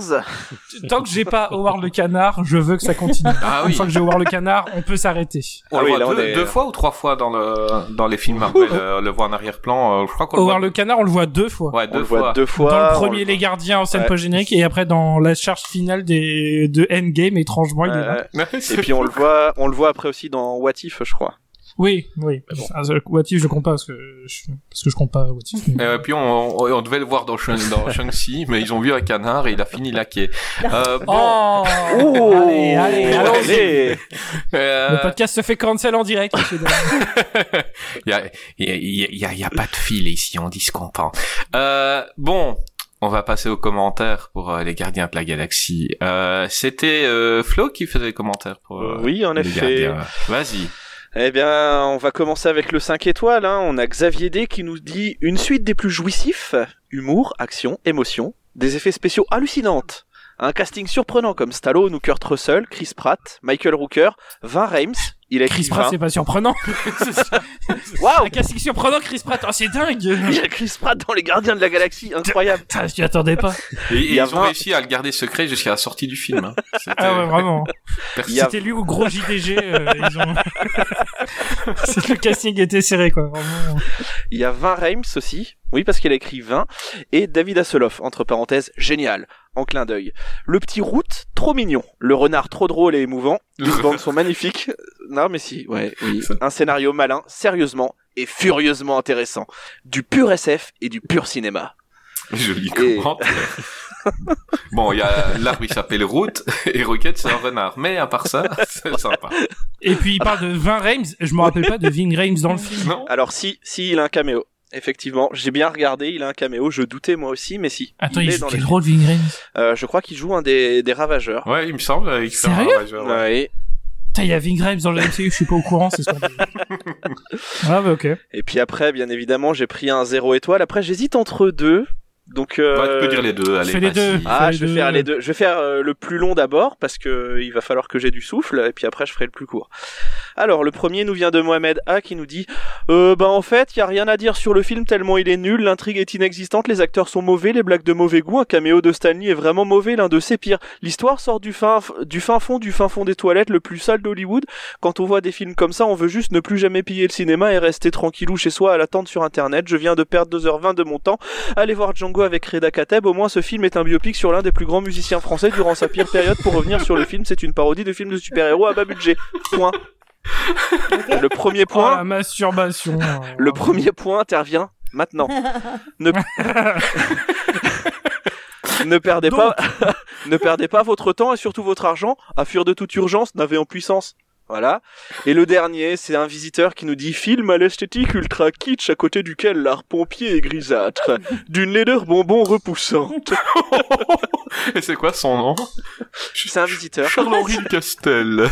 Tant que j'ai pas Howard le canard, je veux que ça continue. Ah Une oui. fois que j'ai Howard le canard, on peut s'arrêter. On Ah le oui, deux, est- deux fois ou trois fois dans le dans les films Marvel. on le voit en arrière-plan. euh, je crois qu'on le Howard le canard, on le voit deux fois. Ouais, On deux le fois. voit deux fois. dans le premier Les Gardiens en scène Ouais. post-générique et après dans la charge finale des, de Endgame, étrangement, il est là. Euh, Et puis on le voit, on le voit après aussi dans What If, je crois. Oui, oui. Ah, euh, What If, je compte pas parce que je, parce que je compte pas What If. [LAUGHS] mais- Euh, puis on, on, on devait le voir dans, Shang- dans Shang-Chi, mais ils ont vu un canard et il a fini laqué. Euh, [LAUGHS] bon, Oh, Oh Allez, allez, allons-y. allez. euh, Le podcast se fait cancel en direct. [LAUGHS] Il y a, il y, a, y, a, il y a pas de fil ici, on dit ce qu'on pense. Euh, bon, on va passer aux commentaires pour euh, les gardiens de la galaxie. Euh, C'était euh, Flo qui faisait les commentaires pour euh, Oui, en les effet. Vas-y. Eh bien, on va commencer avec le 5 étoiles. Hein. On a Xavier D qui nous dit une suite des plus jouissifs humour, action, émotion, des effets spéciaux hallucinantes. Un casting surprenant comme Stallone ou Kurt Russell, Chris Pratt, Michael Rooker, Vin Rames. Il a Chris Pratt, 20. c'est pas surprenant. [LAUGHS] Waouh Un casting surprenant, Chris Pratt. Oh, c'est dingue. [LAUGHS] Il y a Chris Pratt dans les Gardiens de la Galaxie, incroyable. Putain, je m'y attendais pas. Et, et Il y a ils ont réussi à le garder secret jusqu'à la sortie du film. hein. Ah ouais, vraiment. A- C'était lui ou gros JDG. euh, ils ont... [LAUGHS] c'est le casting était serré, quoi. Vraiment. Il y a 20 Reims aussi, oui parce qu'il a écrit 20, et David Hasselhoff, entre parenthèses, génial, en clin d'œil. Le petit Route, trop mignon. Le renard, trop drôle et émouvant. [LAUGHS] Les bandes sont magnifiques. Non mais si, ouais, oui. [LAUGHS] Un scénario malin, sérieusement, et furieusement intéressant. Du pur SF et du pur cinéma. Joli Et- commentaire. [LAUGHS] bon, il y a l'arbre, il s'appelle Route, et Rocket, c'est un renard. Mais à part ça, c'est sympa. Et puis il parle de Vin Rames. Je me rappelle pas de Vin Rames dans le film. Non Alors si, si, il a un caméo. Effectivement, j'ai bien regardé, il a un caméo, je doutais moi aussi, mais si. Attends, il il est joue dans quel le rôle Vin Rames Euh, je crois qu'il joue un des, des ravageurs. Ouais, il me semble, il fait un Sérieux? ravageur, ouais. Ouais. Putain, il y a Vin Rames dans le MCU, je suis pas au courant, c'est scandaleux. [LAUGHS] ah bah ok. Et puis après, bien évidemment, j'ai pris un 0 étoile. Après, j'hésite entre deux. Donc, euh... Ouais, tu peux dire les deux, allez. Fais les deux. Ah, Fais je vais faire les deux. Je vais faire euh, le plus long d'abord parce que euh, il va falloir que j'ai du souffle et puis après je ferai le plus court. Alors le premier nous vient de Mohamed A qui nous dit euh, bah en fait il y a rien à dire sur le film tellement il est nul, l'intrigue est inexistante, les acteurs sont mauvais, les blagues de mauvais goût, un caméo de Stanley est vraiment mauvais, l'un de ses pires. L'histoire sort du fin du fin fond du fin fond des toilettes le plus sale d'Hollywood. Quand on voit des films comme ça, on veut juste ne plus jamais piller le cinéma et rester tranquillou chez soi à l'attente sur internet. Je viens de perdre 2h20 de mon temps Allez voir Django avec Reda Kateb, au moins ce film est un biopic sur l'un des plus grands musiciens français durant sa pire période. Pour revenir sur le film, c'est une parodie de film de super-héros à bas budget. Point. Le premier Oh, point, la masturbation. le premier point intervient maintenant. Ne, [LAUGHS] ne perdez pas, [LAUGHS] ne perdez pas votre temps et surtout votre argent à fuir de toute urgence, n'avez en puissance. Voilà. Et le dernier, c'est un visiteur qui nous dit film à l'esthétique ultra kitsch à côté duquel l'art pompier est grisâtre, d'une laideur bonbon repoussante. [LAUGHS] Et c'est quoi son nom? C'est un visiteur. Charles-Henri Castel.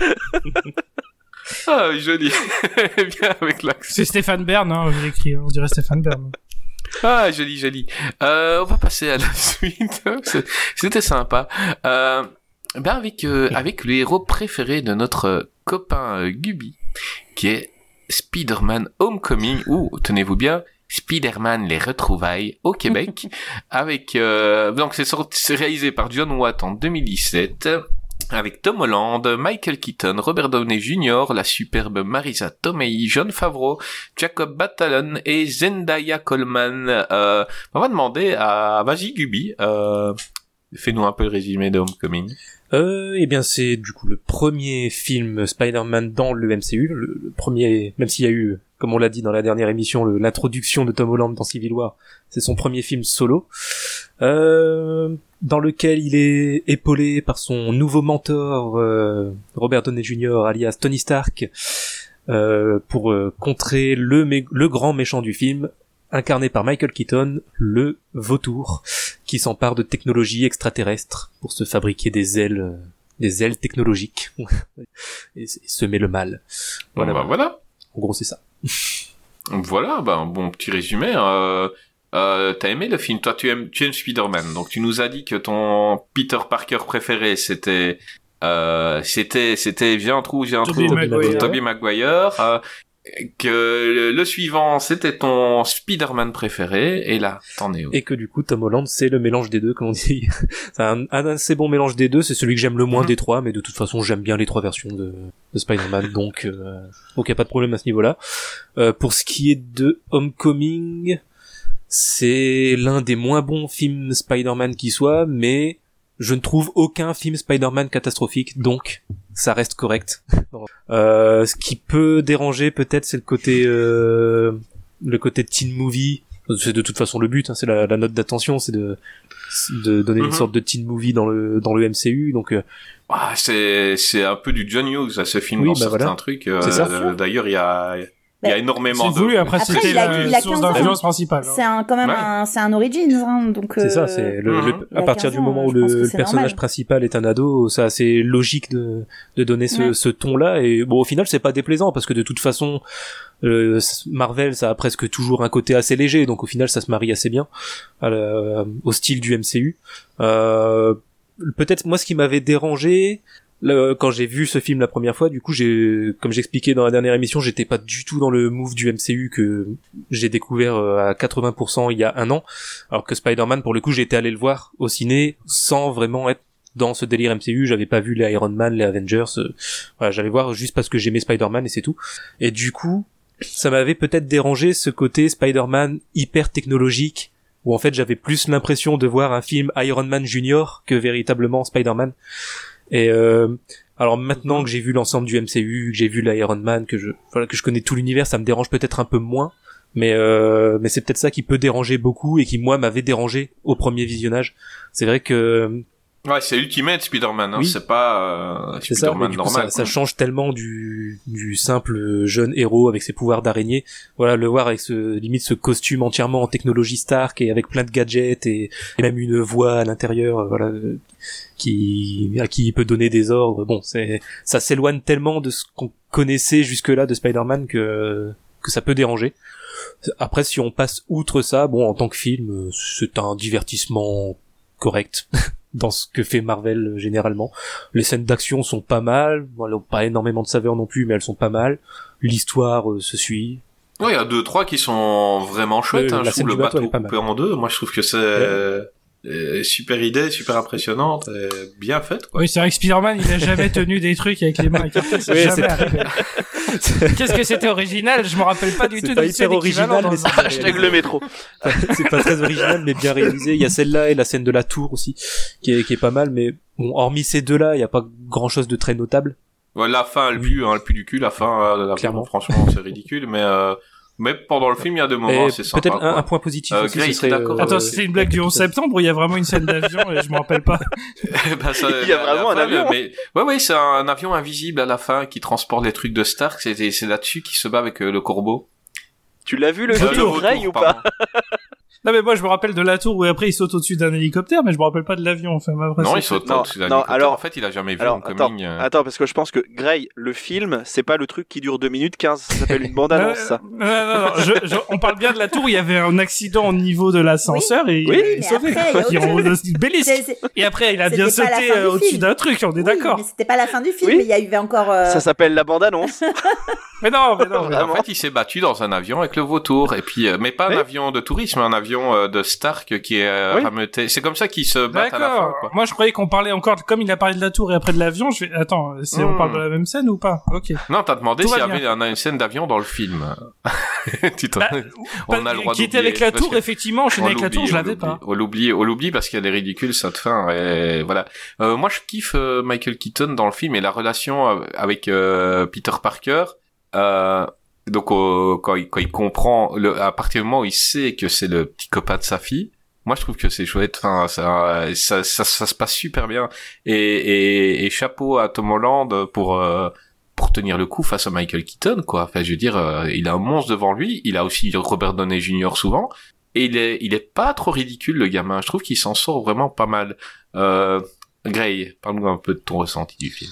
[LAUGHS] ah, joli. [LAUGHS] Bien avec l'accent. C'est Stéphane Bern, hein, je l'ai écrit, on dirait Stéphane Bern. Ah, joli, joli. Euh, on va passer à la suite. C'était sympa. Euh, ben avec euh, avec le héros préféré de notre copain euh, Gubi, qui est Spider-Man Homecoming, ou tenez-vous bien, Spider-Man les retrouvailles au Québec, [LAUGHS] avec euh, donc c'est sorti- c'est réalisé par John Watt en 2017. Avec Tom Holland, Michael Keaton, Robert Downey Jr., la superbe Marisa Tomei, John Favreau, Jacob Batalon et Zendaya Coleman. Euh, on va demander à vas-y Gubi, euh, fais-nous un peu le résumé de Homecoming. Euh, eh bien, c'est du coup le premier film Spider-Man dans le MCU, le, premier, même s'il y a eu, comme on l'a dit dans la dernière émission, l'introduction de Tom Holland dans Civil War, c'est son premier film solo, euh, dans lequel il est épaulé par son nouveau mentor euh, Robert Downey Jr. alias Tony Stark, euh, pour contrer le grand méchant du film, incarné par Michael Keaton, le vautour, qui s'empare de technologies extraterrestres pour se fabriquer des ailes, euh, des ailes technologiques [LAUGHS] et, semer le mal. Voilà, Voilà, bah, voilà. En gros, c'est ça. [LAUGHS] Voilà, bah, un bon petit résumé. Euh, euh, T'as aimé le film? Toi, tu aimes, tu aimes Spider-Man. Donc, tu nous as dit que ton Peter Parker préféré, c'était... Euh, c'était, c'était, viens un trou, viens un Tobey trou, Maguire. Tobey Maguire. Euh, que le, suivant, c'était ton Spider-Man préféré. Et là, t'en es où? Et que du coup, Tom Holland, c'est le mélange des deux, comme on dit. [LAUGHS] c'est un, un assez bon mélange des deux. C'est celui que j'aime le moins Mhm. des trois, mais de toute façon, j'aime bien les trois versions de, de Spider-Man, [LAUGHS] donc euh, donc y a pas de problème à ce niveau-là. Euh, pour ce qui est de Homecoming, c'est l'un des moins bons films Spider-Man qui soit, mais je ne trouve aucun film Spider-Man catastrophique, donc ça reste correct. [LAUGHS] Euh, ce qui peut déranger peut-être, c'est le côté euh, le côté teen movie. C'est de toute façon le but, hein, c'est la, la note d'attention, c'est de de donner Mhm. une sorte de teen movie dans le dans le MCU. Donc euh, Ah, c'est, c'est un peu du John Hughes, à ce film, Oui, dans bah certains voilà. trucs. euh, D'ailleurs, il y a, il y a énormément C'est de... voulu, après, Après, il a- la il a source 15 ans. d'influence principale. hein. C'est un, quand même Ouais. un, c'est un Origins, hein, donc. c'est euh, ça, c'est le, Mhm. le- il à partir 15 du moment où le, c'est personnage normal. principal est un ado, c'est assez logique de de donner ce, Ouais. ce ton-là. Et bon, au final, c'est pas déplaisant parce que de toute façon, euh, Marvel, ça a presque toujours un côté assez léger, donc au final, ça se marie assez bien à la- au style du MCU. Euh, Peut-être moi, ce qui m'avait dérangé. Quand j'ai vu ce film la première fois, du coup, j'ai, comme j'expliquais dans la dernière émission, j'étais pas du tout dans le move du MCU que j'ai découvert euh, à 80% il y a un an, alors que Spider-Man, pour le coup, été allé le voir au ciné sans vraiment être dans ce délire MCU, j'avais pas vu les Iron Man, les Avengers, euh, voilà, j'allais voir juste parce que j'aimais Spider-Man et c'est tout. Et du coup, ça m'avait peut-être dérangé ce côté Spider-Man hyper technologique, où en fait j'avais plus l'impression de voir un film Iron Man Junior que véritablement Spider-Man. Et euh, Alors maintenant Mhm. que j'ai vu l'ensemble du MCU, que j'ai vu l'Iron Man, que je voilà que je connais tout l'univers, ça me dérange peut-être un peu moins. Mais euh, mais c'est peut-être ça qui peut déranger beaucoup et qui moi m'avait dérangé au premier visionnage. C'est vrai que Ouais, c'est Ultimate Spider-Man, hein, Oui. c'est pas euh, Spider-Man normal. ça, ça change tellement du, du simple jeune héros avec ses pouvoirs d'araignée. Voilà, le voir avec ce, limite ce costume entièrement en technologie Stark et avec plein de gadgets et, et même une voix à l'intérieur, euh, voilà, euh, qui, à qui il peut donner des ordres. Bon, c'est, ça s'éloigne tellement de ce qu'on connaissait jusque-là de Spider-Man que, que ça peut déranger. Après, si on passe outre ça, bon, en tant que film, euh, c'est un divertissement correct [LAUGHS] dans ce que fait Marvel euh, généralement. Les scènes d'action sont pas mal, bon, elles ont pas énormément de saveur non plus, mais elles sont pas mal. L'histoire euh, se suit. Ouais, il y a deux trois qui sont vraiment chouettes. Hein. la Je scène trouve le du bateau, bateau elle est pas mal. coupé en deux. Moi, je trouve que c'est super idée, super impressionnante, et bien faite. Quoi. Oui, c'est vrai que Spider-Man, il a jamais tenu des trucs avec les mains écartées. [LAUGHS] C'est Oui, jamais arrivé. [LAUGHS] Qu'est-ce que c'était original? Je me rappelle pas du C'est tout pas hyper original, mais un- Hashtag le métro. [LAUGHS] c'est pas très original, mais bien réalisé. Il y a celle-là et la scène de la tour aussi, qui est, qui est pas mal, mais bon, hormis ces deux-là, il y a pas grand-chose de très notable. Ouais, la fin, elle Oui. pue, hein, elle pue du cul. La fin, euh, la Clairement. fin, franchement, c'est ridicule. Mais euh, mais pendant le film, il y a des moments, c'est sympa. peut-être un, point positif Euh, aussi, Grey, ce serait, d'accord Attends, euh, c'était une blague du 11 septembre où il y a vraiment une scène d'avion et je me rappelle pas. [LAUGHS] Bah, ça- Il y a la vraiment un avion. Mais ouais, ouais, c'est un avion invisible à la fin qui transporte les trucs de Stark. C'est c'est là-dessus qu'il se bat avec euh, le corbeau. Tu l'as vu le Euh, film vautour, Grey ou pas. [LAUGHS] Non mais moi je me rappelle de la tour où après il saute au-dessus d'un hélicoptère, mais je me rappelle pas de l'avion. Enfin, ma Non, il saute au-dessus d'un hélicoptère. alors- en fait, il a jamais vu Alors, Homecoming. euh. Attends, parce que je pense que Grey, le film, c'est pas le truc qui dure 2 minutes 15, ça s'appelle une bande-annonce, ça. Non, [LAUGHS] non, non, non, je- je- on parle bien de la tour où il y avait un accident au niveau de l'ascenseur et Oui, il est sauvé. [LAUGHS] Et après, il a bien sauté euh, au-dessus d'un truc, on est oui, d'accord. Mais c'était pas la fin du film, Oui. il y avait encore. euh, Ça s'appelle la bande-annonce. [LAUGHS] Mais non, mais non. En fait, il s'est battu dans un avion avec le vautour, et puis, euh, mais pas un Oui. avion de tourisme, un avion euh, de Stark qui est euh, rameuté. C'est comme ça qu'ils se battent à la fin, D'accord. quoi. Moi, je croyais qu'on parlait encore, comme il a parlé de la tour et après de l'avion, je vais, attends, c'est, on Hmm. parle de la même scène ou pas? Ok. Non, t'as demandé s'il y va avait une scène d'avion dans le film. [LAUGHS] tu Bah, on a le droit qui était avec la tour, effectivement, enchaîné On avec la tour, je l'avais pas. On l'oublie, on l'oublie parce qu'elle est ridicule cette fin. Et voilà. Euh, moi, je kiffe euh, Michael Keaton dans le film et la relation euh, avec euh, Peter Parker. Euh, donc euh, quand, il, quand il comprend, le, à partir du moment où il sait que c'est le petit copain de sa fille, moi je trouve que c'est chouette. Enfin, ça, ça, ça, se passe super bien. Et, et, et chapeau à Tom Holland pour euh, pour tenir le coup face à Michael Keaton, quoi. Enfin, je veux dire, euh, il a un monstre devant lui. Il a aussi Robert Downey Jr. souvent. Et il est, il est pas trop ridicule, le gamin. Je trouve qu'il s'en sort vraiment pas mal. Euh, Gray, parle-nous un peu de ton ressenti du film.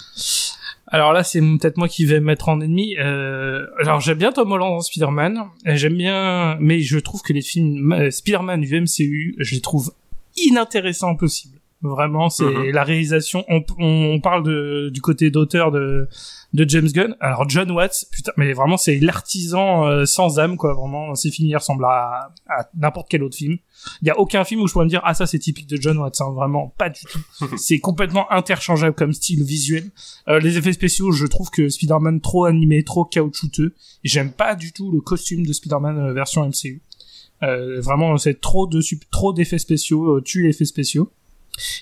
Alors là, c'est peut-être moi qui vais me mettre en ennemi. Euh, alors j'aime bien Tom Holland dans Spider-Man. J'aime bien, mais je trouve que les films euh, Spider-Man du MCU, je les trouve inintéressants possible. Vraiment, c'est Mhm. la réalisation. On, on parle de, du côté d'auteur de, de James Gunn. Alors John Watts, putain, mais vraiment c'est l'artisan euh, sans âme, quoi. Vraiment, ces films ressemblent à, à n'importe quel autre film. Il y a aucun film où je pourrais me dire ah ça c'est typique de John Watts. Hein. Vraiment pas du tout. [LAUGHS] c'est complètement interchangeable comme style visuel. Euh, les effets spéciaux, je trouve que Spider-Man trop animé, trop caoutchouteux. J'aime pas du tout le costume de Spider-Man euh, version MCU. Euh, vraiment, c'est trop de trop d'effets spéciaux, euh, tue l'effet spéciaux.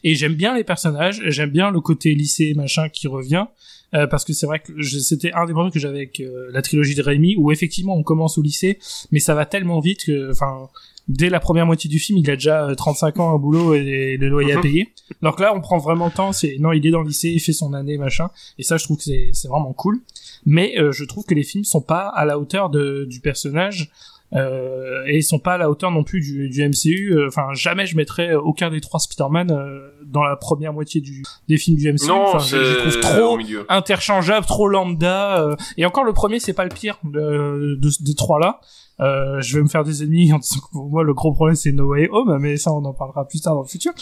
Et j'aime bien les personnages, j'aime bien le côté lycée machin qui revient. euh, parce que c'est vrai que c'était un des problèmes que j'avais avec euh, la trilogie de Raimi, où effectivement on commence au lycée, mais ça va tellement vite que, enfin, dès la première moitié du film, il a déjà euh, 35 ans, un boulot et le loyer à Mhm. payer. Donc là, on prend vraiment le temps. C'est non, il est dans le lycée, il fait son année, machin. Et ça, je trouve que c'est c'est vraiment cool. Mais euh, je trouve que les films sont pas à la hauteur de, du personnage. Euh, et ils sont pas à la hauteur non plus du, du MCU. Euh, Enfin, jamais je mettrais aucun des trois Spider-Man euh, dans la première moitié du, des films du MCU. Non, Enfin, je, je trouve trop interchangeable, trop lambda. euh, et encore le premier, c'est pas le pire de, de, des trois là. Euh, je vais me faire des ennemis en disant que pour moi le gros problème c'est No Way Home, mais ça on en parlera plus tard dans le futur.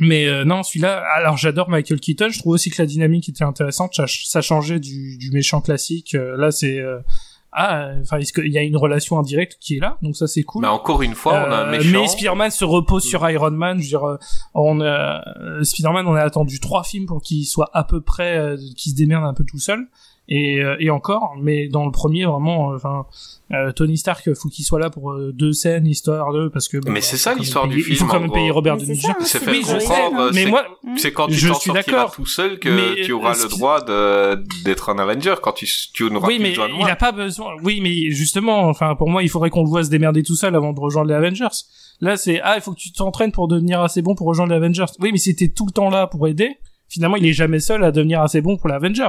Mais euh, non, celui-là, alors j'adore Michael Keaton. Je trouve aussi que la dynamique était intéressante. Ça, ça changeait du, du méchant classique. Euh, là, c'est euh, ah, enfin, est-ce qu'il y a une relation indirecte qui est là, donc ça c'est cool. Mais encore une fois, on a un Euh, méchant. Mais Spider-Man se repose sur Iron Man. Je veux dire, euh, on euh, Spider-Man, on a attendu trois films pour qu'il soit à peu près, euh, qu'il se démerde un peu tout seul. Et, euh, et encore mais dans le premier vraiment euh, enfin euh, Tony Stark faut qu'il soit là pour euh, deux scènes histoire de parce que bah, Mais c'est ça l'histoire du payer- il faut film, quand même payer Robert Downey Jr. hein, C'est fait comprendre, mais c'est- moi c'est quand tu t'en sortiras tout seul que Mais, tu auras le droit de d'être un Avenger quand tu tu n'auras oui, plus mais besoin de il a pas besoin. Oui, mais justement, enfin, pour moi, il faudrait qu'on le voit se démerder tout seul avant de rejoindre les Avengers. Là, c'est ah, il faut que tu t'entraînes pour devenir assez bon pour rejoindre les Avengers. Oui, mais si t'es tout le temps là pour aider, finalement, il est jamais seul à devenir assez bon pour les Avengers.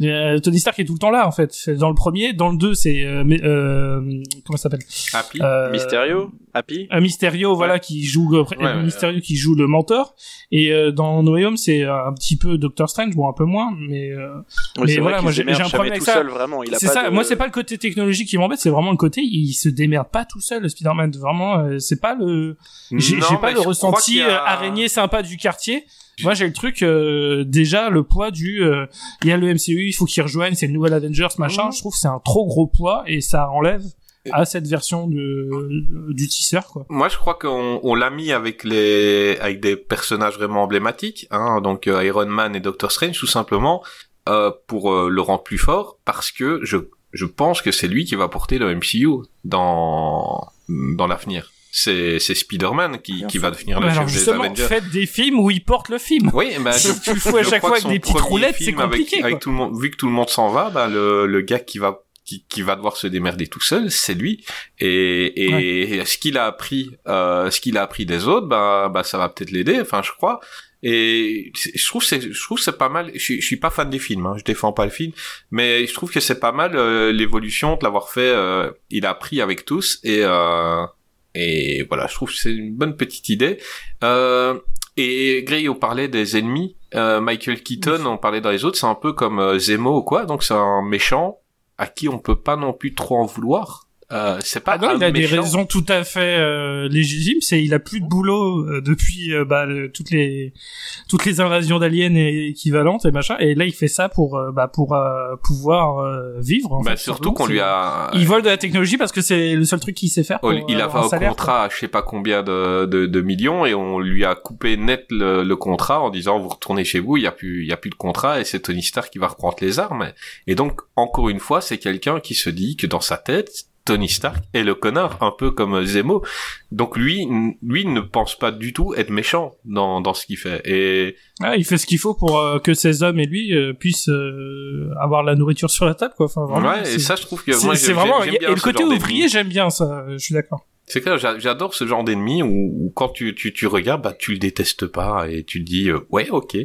Euh, Tony Stark est tout le temps là, en fait. C'est Dans le premier, dans le deux, c'est euh, euh, comment ça s'appelle? Happy? euh, Mysterio, Happy? un Mysterio, voilà, qui joue euh, Ouais, ouais, Mysterio qui joue le mentor. Et euh, dans No Way Home, c'est un petit peu Doctor Strange, bon, un peu moins, mais euh, Oui, Mais voilà, moi, j'ai- un problème avec tout ça. seul, vraiment. Il a pas ça. de- Moi, c'est pas le côté technologique qui m'embête, c'est vraiment le côté il se démerde pas tout seul, le Spider-Man. Vraiment, euh, c'est pas le. J'ai pas mais le je crois ressenti a- euh, araignée sympa du quartier. Moi, j'ai le truc euh, déjà le poids du. euh, Il y a le MCU, il faut qu'ils rejoignent, c'est le nouvel Avengers, machin. Mhm. Je trouve que c'est un trop gros poids et ça enlève à cette version de du tisseur quoi. Moi, je crois qu'on on l'a mis avec les avec des personnages vraiment emblématiques, hein, donc euh, Iron Man et Doctor Strange, tout simplement euh, pour euh, le rendre plus fort, parce que je je pense que c'est lui qui va porter le MCU dans dans l'avenir. C'est c'est Spider-Man qui qui va devenir le Alors chef des justement, Avengers. faites des films où il porte le film. Oui, bah, je, tu le fous à chaque fois avec des petites roulettes, c'est avec- compliqué, Avec, tout le monde, vu que tout le monde s'en va, bah, le, le gars qui va qui, qui va devoir se démerder tout seul, c'est lui. Et, et ce qu'il a appris, euh, ce qu'il a appris des autres, bah, bah, ça va peut-être l'aider. Enfin, je crois. Et je trouve c'est je trouve c'est pas mal. Je, suis- je suis pas fan des films, hein, je défends pas le film, mais je trouve que c'est pas mal euh, l'évolution de l'avoir fait. euh, il a appris avec tous et euh, et voilà, je trouve que c'est une bonne petite idée. Euh, et Gray, on parlait des ennemis. Euh, Michael Keaton, on parlait dans les autres, c'est un peu comme euh, Zemo ou quoi. Donc c'est un méchant à qui on peut pas non plus trop en vouloir. Euh, c'est pas Ah non, il a des raisons tout à fait euh, légitimes. C'est il a plus de boulot euh, depuis euh, bah, le- toutes les toutes les invasions d'aliens et équivalentes et machin. Et là, il fait ça pour euh, bah, pour euh, pouvoir euh, vivre. en Bah, fait, surtout qu'on lui a. Il vole de la technologie parce que c'est le seul truc qu'il sait faire. Pour, il a un salaire, contrat à je sais pas combien de, de, de millions et on lui a coupé net le, le contrat en disant vous retournez chez vous, il y a plus il y a plus de contrat et c'est Tony Stark qui va reprendre les armes. Et donc encore une fois, c'est quelqu'un qui se dit que dans sa tête Tony Stark est le connard, un peu comme Zemo. Donc lui, lui ne pense pas du tout être méchant dans, dans ce qu'il fait. Et Ah, il fait ce qu'il faut pour euh, que ces hommes et lui euh, puissent euh, avoir la nourriture sur la table, quoi. Enfin, vraiment, ouais, et ça je trouve que c'est moi c'est vraiment. Et le côté ouvrier, j'aime bien ça. Je suis d'accord. C'est clair, j'a- j'adore ce genre d'ennemi où, où quand tu, tu, tu regardes, bah, tu le détestes pas et tu te dis, euh, ouais, ok.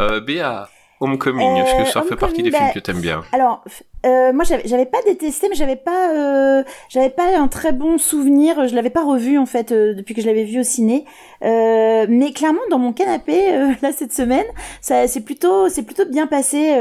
Euh, Béa, Homecoming, est-ce que ça Euh, fait partie des films bah, que t'aimes bien Alors, euh, moi, j'avais pas détesté, mais j'avais pas, euh, j'avais pas un très bon souvenir. Je l'avais pas revu en fait euh, depuis que je l'avais vu au ciné. Mais clairement, dans mon canapé [LAUGHS] là cette semaine, ça c'est plutôt, c'est plutôt bien passé.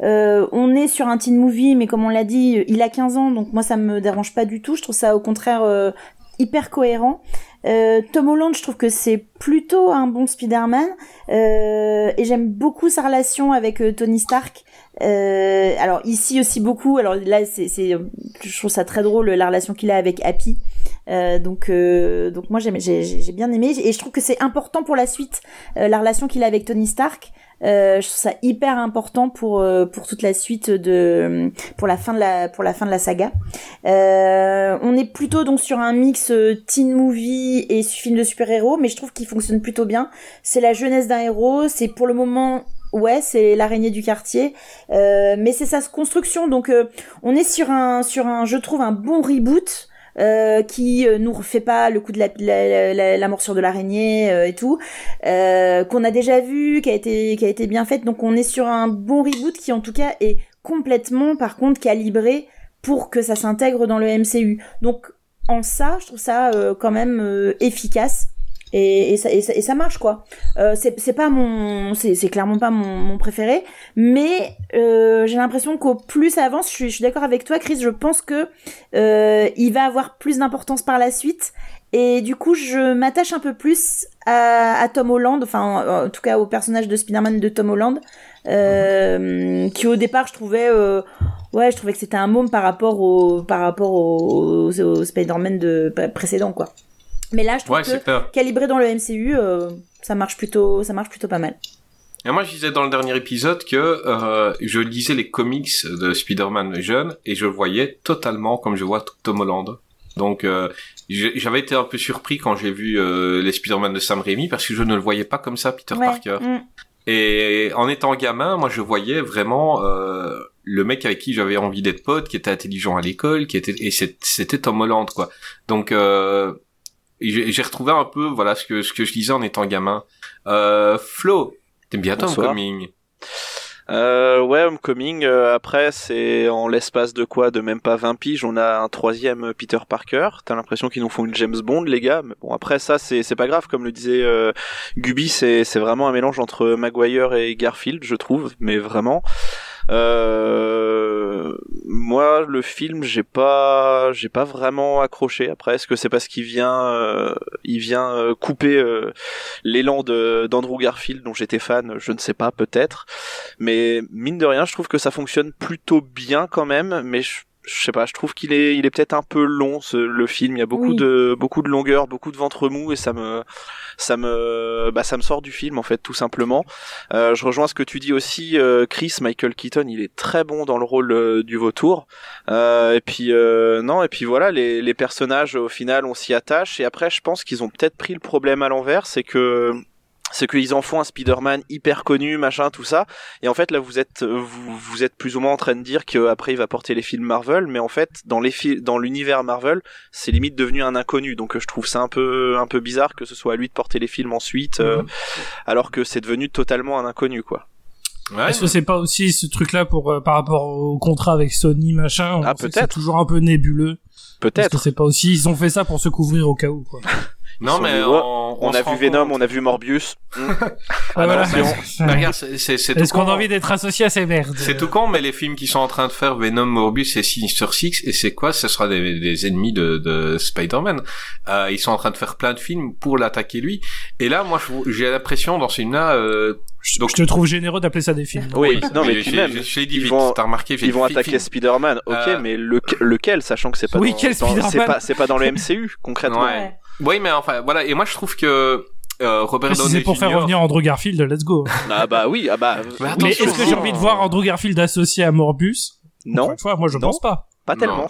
On est sur un teen movie, mais comme on l'a dit, il a 15 ans, donc moi ça me dérange pas du tout. Je trouve ça au contraire hyper cohérent. Euh, Tom Holland, je trouve que c'est plutôt un bon Spider-Man. Euh, et j'aime beaucoup sa relation avec euh, Tony Stark. Euh, alors ici aussi beaucoup. Alors là, c'est, je trouve ça très drôle la relation qu'il a avec Happy. Euh, donc, donc moi j'ai, bien aimé et je trouve que c'est important pour la suite la relation qu'il a avec Tony Stark. Euh, je trouve ça hyper important pour euh, pour toute la suite de pour la fin de la pour la fin de la saga. Euh, on est plutôt donc sur un mix teen movie et film de super-héros, mais je trouve qu'il fonctionne plutôt bien. C'est la jeunesse d'un héros, c'est pour le moment ouais, c'est l'araignée du quartier, euh, mais c'est sa construction. Donc euh, on est sur un sur un je trouve un bon reboot. Euh, qui euh, nous refait pas le coup de la, la, la, la morsure de l'araignée euh, et tout euh, qu'on a déjà vu qui a été qui a été bien faite. Donc on est sur un bon reboot qui en tout cas est complètement par contre calibré pour que ça s'intègre dans le MCU donc en ça je trouve ça quand même efficace et, et, ça, et, ça, et ça marche quoi. Euh, c'est pas mon, c'est clairement pas mon, mon préféré, mais euh, j'ai l'impression qu'au plus ça avance, je suis, suis d'accord avec toi, Chris. Je pense que euh, il va avoir plus d'importance par la suite, et du coup, je m'attache un peu plus à, à Tom Holland, enfin en tout cas au personnage de Spider-Man de Tom Holland, euh, qui au départ je trouvais, euh, ouais, je trouvais que c'était un môme par rapport au, par rapport au, au, au Spider-Man de précédent quoi. Mais là, je trouve Ouais, que clair. calibré dans le MCU, euh, ça marche plutôt, ça marche plutôt pas mal. Et moi, je disais dans le dernier épisode que euh, je lisais les comics de Spider-Man jeune et je le voyais totalement comme je vois Tom Holland. Donc, euh, j'avais été un peu surpris quand j'ai vu les Spider-Man de Sam Raimi parce que je ne le voyais pas comme ça, Peter Ouais, Parker. mm. Et en étant gamin, moi, je voyais vraiment le mec avec qui j'avais envie d'être pote, qui était intelligent à l'école, qui était et c'était Tom Holland, quoi. Donc, euh, j'ai retrouvé un peu, voilà, ce que ce que je disais en étant gamin. Euh, Flo, t'aimes bien Bonsoir. Coming Euh, ouais, Homecoming, euh, après, c'est en l'espace de quoi? De même pas 20 piges, on a un troisième Peter Parker. T'as l'impression qu'ils nous font une James Bond, les gars. Mais bon, après, ça, c'est c'est pas grave. Comme le disait euh, Gubi, c'est c'est vraiment un mélange entre Maguire et Garfield, je trouve. Mais vraiment. Euh, moi, le film, j'ai pas, j'ai pas vraiment accroché. Après, est-ce que c'est parce qu'il vient, euh, il vient euh, couper euh, l'élan d'Andrew Garfield, dont j'étais fan Je ne sais pas, peut-être. Mais mine de rien, je trouve que ça fonctionne plutôt bien quand même. Mais je, je sais pas, je trouve qu'il est, il est peut-être un peu long ce, le film. Il y a beaucoup Oui. de, beaucoup de longueur, beaucoup de ventre mou et ça me, ça me, bah ça me sort du film en fait, tout simplement. Euh, je rejoins ce que tu dis aussi, euh, Chris Michael Keaton, il est très bon dans le rôle euh, du vautour. Euh, et puis euh, non, et puis voilà, les, les personnages au final, on s'y attache. Et après, je pense qu'ils ont peut-être pris le problème à l'envers, c'est que c'est qu'ils en font un Spider-Man hyper connu, machin, tout ça. Et en fait, là, vous êtes, vous, vous êtes plus ou moins en train de dire qu'après, il va porter les films Marvel. Mais en fait, dans les dans l'univers Marvel, c'est limite devenu un inconnu. Donc, euh, je trouve ça un peu, un peu bizarre que ce soit à lui de porter les films ensuite, euh, alors que c'est devenu totalement un inconnu, quoi. Ouais. Est-ce que c'est pas aussi ce truc-là pour euh, par rapport au contrat avec Sony machin Ah, peut-être. C'est toujours un peu nébuleux? Est-ce que Peut-être. c'est pas aussi ils ont fait ça pour se couvrir au cas où quoi? [LAUGHS] Non, mais on, a vu Venom, compte. on a vu Morbius. [LAUGHS] Ah, voilà. [LAUGHS] Regarde, c'est Est-ce qu'on a envie d'être associé à ces merdes C'est tout con, mais les films qui sont en train de faire Venom, Morbius et Sinister Six, et c'est quoi? Ce sera des, des ennemis de, de Spider-Man. Euh, ils sont en train de faire plein de films pour l'attaquer lui. Et là, moi, j'ai l'impression dans ce film-là, euh, Je, donc- je te trouve généreux d'appeler ça des films. Oui, non, mais j'ai- puis j'ai- même, je l'ai dit ils vite, vont- t'as remarqué, Ils vont attaquer film. Spider-Man, ok, Euh, mais le, lequel, sachant que c'est pas Oui, dans, quel dans- c'est Spider-Man pas, c'est pas dans le MCU, concrètement. Oui, mais enfin, voilà. Et moi, je trouve que euh, Robert si Downey c'est pour faire revenir Andrew Garfield, let's go. Ah bah oui, ah bah, Mais Mais est-ce que j'ai envie de voir Andrew Garfield associé à Morbus Encore non, une fois, moi je Non. pense pas. pas Non. tellement.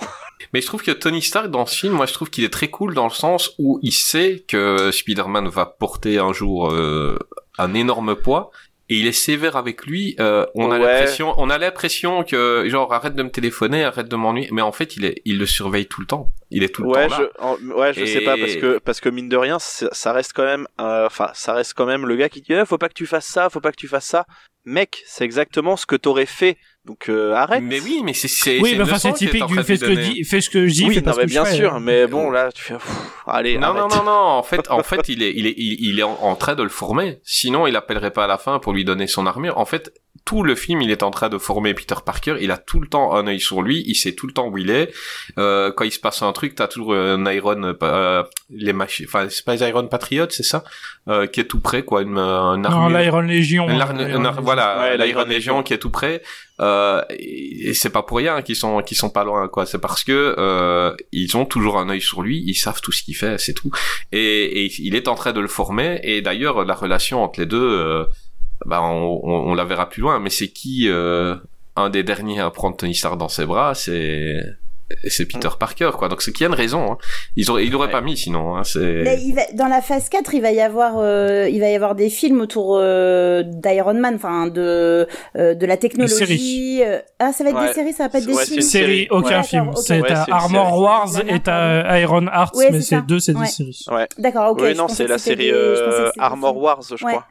Mais je trouve que Tony Stark dans ce film, moi je trouve qu'il est très cool dans le sens où il sait que Spider-Man va porter un jour euh, un énorme poids et il est sévère avec lui. Euh, on a Ouais. l'impression, on a l'impression que genre arrête de me téléphoner, arrête de m'ennuyer. Mais en fait, il est, il le surveille tout le temps. Il est tout le Ouais, temps là. je, en- ouais, je sais pas parce que parce que mine de rien, ça reste quand même, euh, enfin, ça reste quand même le gars qui dit, Eh, faut pas que tu fasses ça, faut pas que tu fasses ça. Mec, c'est exactement ce que t'aurais fait. Donc euh, arrête. Mais oui, mais c'est c'est Oui, c'est mais enfin c'est typique du fais ce que donner. dis, fais ce que je dis, Oui, fais pas non, ce mais que bien je fais. sûr, hein. mais bon là, tu fais, pff, allez, Non, non, arrête. non, non, en fait, en [LAUGHS] fait, il est, il est, il, il est en, en train de le former. Sinon, il appellerait pas à la fin pour lui donner son armure. En fait, tout le film, il est en train de former Peter Parker. Il a tout le temps un œil sur lui. Il sait tout le temps où il est. Euh, quand il se passe un truc, t'as toujours un Iron, euh, les machines, enfin, c'est pas les Iron Patriot, c'est ça, euh, qui est tout prêt, quoi, une, un Non, armure. l'Iron Légion. voilà, Ouais, l'Iron Légion. qui est tout près. Euh, et et c'est pas pour rien qu'ils sont qu'ils sont pas loin quoi. C'est parce que euh, ils ont toujours un œil sur lui, ils savent tout ce qu'il fait, c'est tout. Et, et il est en train de le former. Et d'ailleurs la relation entre les deux, euh, bah on, on, on la verra plus loin. Mais c'est qui euh, un des derniers à prendre Tony Stark dans ses bras C'est c'est Peter Parker quoi. Donc c'est qu'il y a une raison. Hein. Ils auraient ils l'auraient Ouais. pas mis sinon. Hein. Mais C'est il va, dans la phase 4, il va y avoir, euh, il va y avoir des films autour euh, d'Iron Man, enfin de euh, de la technologie. Ah, ça va être Ouais. des séries, ça va pas être des Ouais, c'est films. une Série, aucun Ouais, film. C'est Armor série. Wars et à Iron Heart, Ouais, mais c'est deux, c'est Ouais. des séries. Ouais. D'accord, ok. oui, non, c'est la série euh, Armor. Wars, je crois.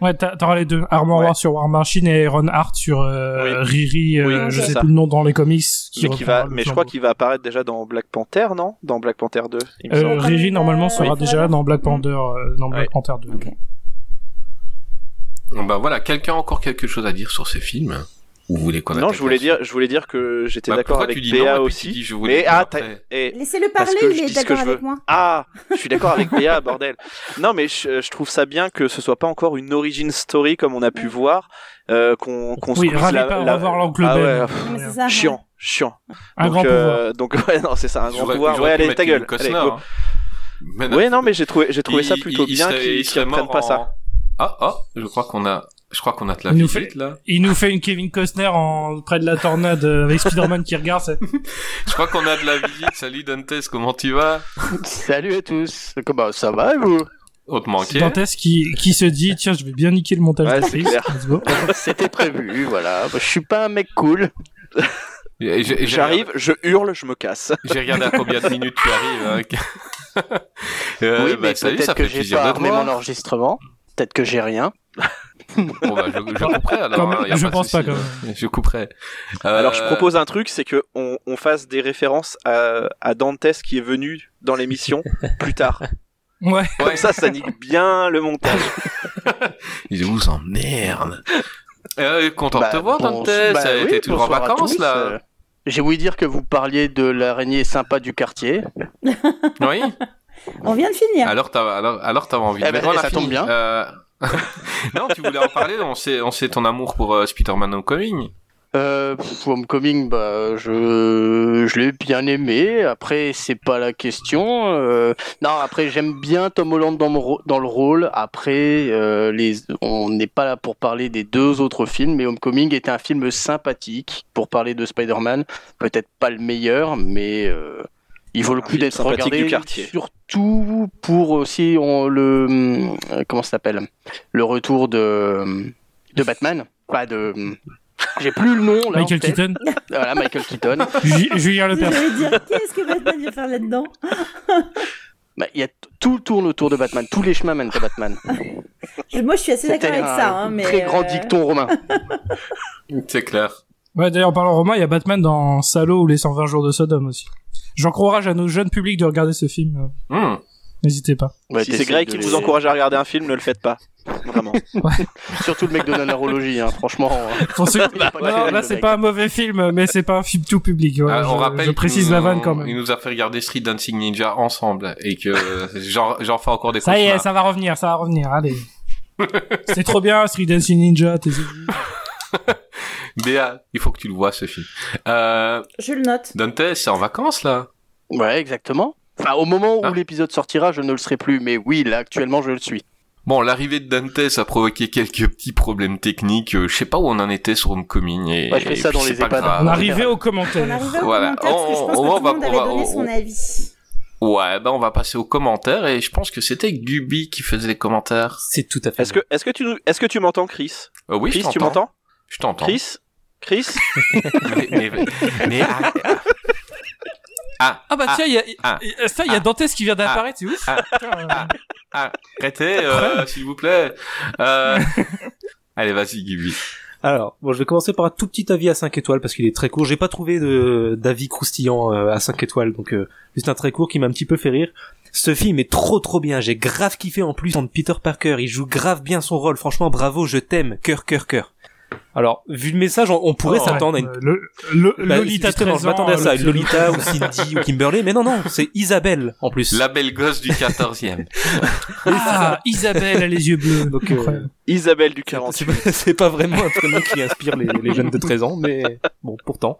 Ouais, t'as- t'auras les deux. Armor Ouais. Wars sur War Machine et Iron Heart sur euh, Oui. Riri, euh, Oui, je sais ça. plus le nom dans les comics. Mais qui va, mais je crois qu'il va apparaître déjà dans Black Panther, non? Dans Black Panther 2. il me Euh. Riri normalement Oui. sera Oui. déjà là dans Black. Panther, euh, dans Black Ouais. Panther 2. Ok. bah voilà. Quelqu'un a encore quelque chose à dire sur ces films? Ou vous voulez qu'on Non, je voulais dire, je voulais dire que j'étais Bah, d'accord avec Béa aussi. dis je mais ah, eh, Laissez-le parler, il est dis ce que d'accord je veux. avec moi. Ah, je suis d'accord avec Béa, bordel. Non, mais je, je trouve ça bien que ce soit pas encore une origin story comme on a pu voir, euh, qu'on qu'on Oui, ravi la, pas la- revoir l'oncle ah Ben. ouais, ça. chiant, chiant. Un donc, grand pouvoir. euh, donc [LAUGHS] ouais, non, c'est ça, un grand pouvoir. Ouais, allez, ta gueule. Hein. Ouais, non, mais j'ai trouvé, j'ai trouvé ça plutôt bien qu'ils mort pas ça. Ah, ah, je crois qu'on a Je crois qu'on a de la Il visite, fait- là. Il nous fait une Kevin Costner en près de la tornade euh, avec Spider-Man qui regarde. [LAUGHS] Je crois qu'on a de la visite. Salut Dantes, comment tu vas? Salut à tous. Comment ça va vous? On te manquait. Dantès qui, qui se dit tiens je vais bien niquer le montage Ouais. C'était prévu, voilà. Je suis pas un mec cool. J'arrive, je hurle, je me casse. J'ai regardé à combien de minutes tu arrives. hein. [LAUGHS] Euh, oui, bah, mais salut, peut-être ça que fait j'ai plaisir pas de te armé voir. mon enregistrement. Peut-être que j'ai rien. Bon, bah, je, je couperai alors. Hein, y a je de pense pas, quand même. [LAUGHS] Je couperai. Euh, Alors je propose un truc, c'est que on, on fasse des références à, à Dantes qui est venu dans l'émission [LAUGHS] plus tard. Ouais. Comme ça, ça nique bien le montage. [LAUGHS] Je vous emmerde. Euh, content Bah, de te voir, bon, Dante. bah ça oui, T'es toujours en vacances, tous. là Euh, J'ai voulu dire que vous parliez de l'araignée sympa du quartier. Oui On vient de finir. Alors, t'as, alors, alors t'avais envie Eh de ben, a ça fini. tombe bien. Euh, [LAUGHS] non, tu voulais en parler, on sait, on sait ton amour pour euh, Spider-Man Homecoming. Euh, Homecoming, bah, je, je l'ai bien aimé. Après, c'est pas la question. Euh, non, après, j'aime bien Tom Holland dans, le rôle. Après, euh, les, on n'est pas là pour parler des deux autres films, mais Homecoming était un film sympathique pour parler de Spider-Man. Peut-être pas le meilleur, mais il vaut le coup d'être regardé. du quartier. Surtout pour aussi on, le hum, comment ça s'appelle? Le retour de de Batman. Pas de j'ai plus le nom là. Michael en. Keaton. Voilà, Michael Keaton. [LAUGHS] Ju- Julien Lepers. Qu'est-ce que Batman vient faire là-dedans? [LAUGHS] Bah, il y a tout tourne autour de Batman. Tous les chemins mènent à Batman. Moi, je suis assez d'accord avec un ça, hein, mais. très grand euh, dicton romain. C'est clair. Ouais, d'ailleurs, en parlant romain, il y a Batman dans Salaud ou les 120 jours de Sodome aussi. J'encourage à nos jeunes publics de regarder ce film. euh, Hmm. N'hésitez pas. Ouais, si c'est Greg qui les- vous encourage à regarder un film, ne le faites pas. Vraiment. [LAUGHS] Surtout le mec de nanarologie, hein, franchement. euh, Pour ceux... Non, la là, haine, c'est pas un mauvais film, mais c'est pas un film tout public. Ah, on je, rappelle je précise la vanne quand même. Il nous a fait regarder Street Dancing Ninja ensemble et que j'en, j'en fais encore des Ça y est, ça va revenir, ça va revenir, allez. [LAUGHS] c'est trop bien, Street Dancing Ninja, t'es [LAUGHS] [LAUGHS] Béa, il faut que tu le vois ce film. Euh, Je le note. Dante, c'est en vacances là Ouais, exactement. Enfin, au moment où Ah. l'épisode sortira, je ne le serai plus, mais oui, là, actuellement, je le suis. Bon, l'arrivée de Dante a provoqué quelques petits problèmes techniques. euh, je sais pas où on en était sur Homecoming et, Ouais, je fais ça et dans les EHPAD. On arrivait aux commentaires. On arrive au Voilà. commentaire parce que je pense On- que on tout va- le monde on avait va- donné on- son avis. Ouais, ben on va passer aux commentaires et je pense que c'était Gubi qui faisait les commentaires. C'est tout à fait. Est-ce que, est-ce que tu, nous- est-ce que tu m'entends, Chris? Euh, oui, Chris, je tu m'entends? Je t'entends. Chris? Chris? Mais, mais, mais- ah, ah, Ah bah Ah, tiens, il y a, ah, il y a- ça, il y a ah, Dantes qui vient d'apparaître, c'est ouf. ah, euh, ah, arrêtez, euh, s'il vous plaît. Euh... [LAUGHS] Allez, vas-y, Gubi. Alors, bon, je vais commencer par un tout petit avis à 5 étoiles parce qu'il est très court. J'ai pas trouvé de d'avis croustillant euh, à 5 étoiles, donc euh, juste un très court qui m'a un petit peu fait rire. Ce film est trop trop bien. J'ai grave kiffé en plus en Peter Parker. Il joue grave bien son rôle. Franchement, bravo, je t'aime. Cœur, cœur, cœur. Alors, vu le message, on, on pourrait ouais, s'attendre à une le, le, Bah, Lolita justement, 13 je m'attendais à ça, le Lolita ou Cindy ou Kimberly, mais non, non, c'est Isabelle en plus. La belle gosse du 14e. [LAUGHS] Ah, Isabelle a les yeux bleus. Donc, euh. Isabelle du C'est 48. pas, c'est pas vraiment un prénom qui inspire les, les jeunes de 13 ans, mais bon, pourtant.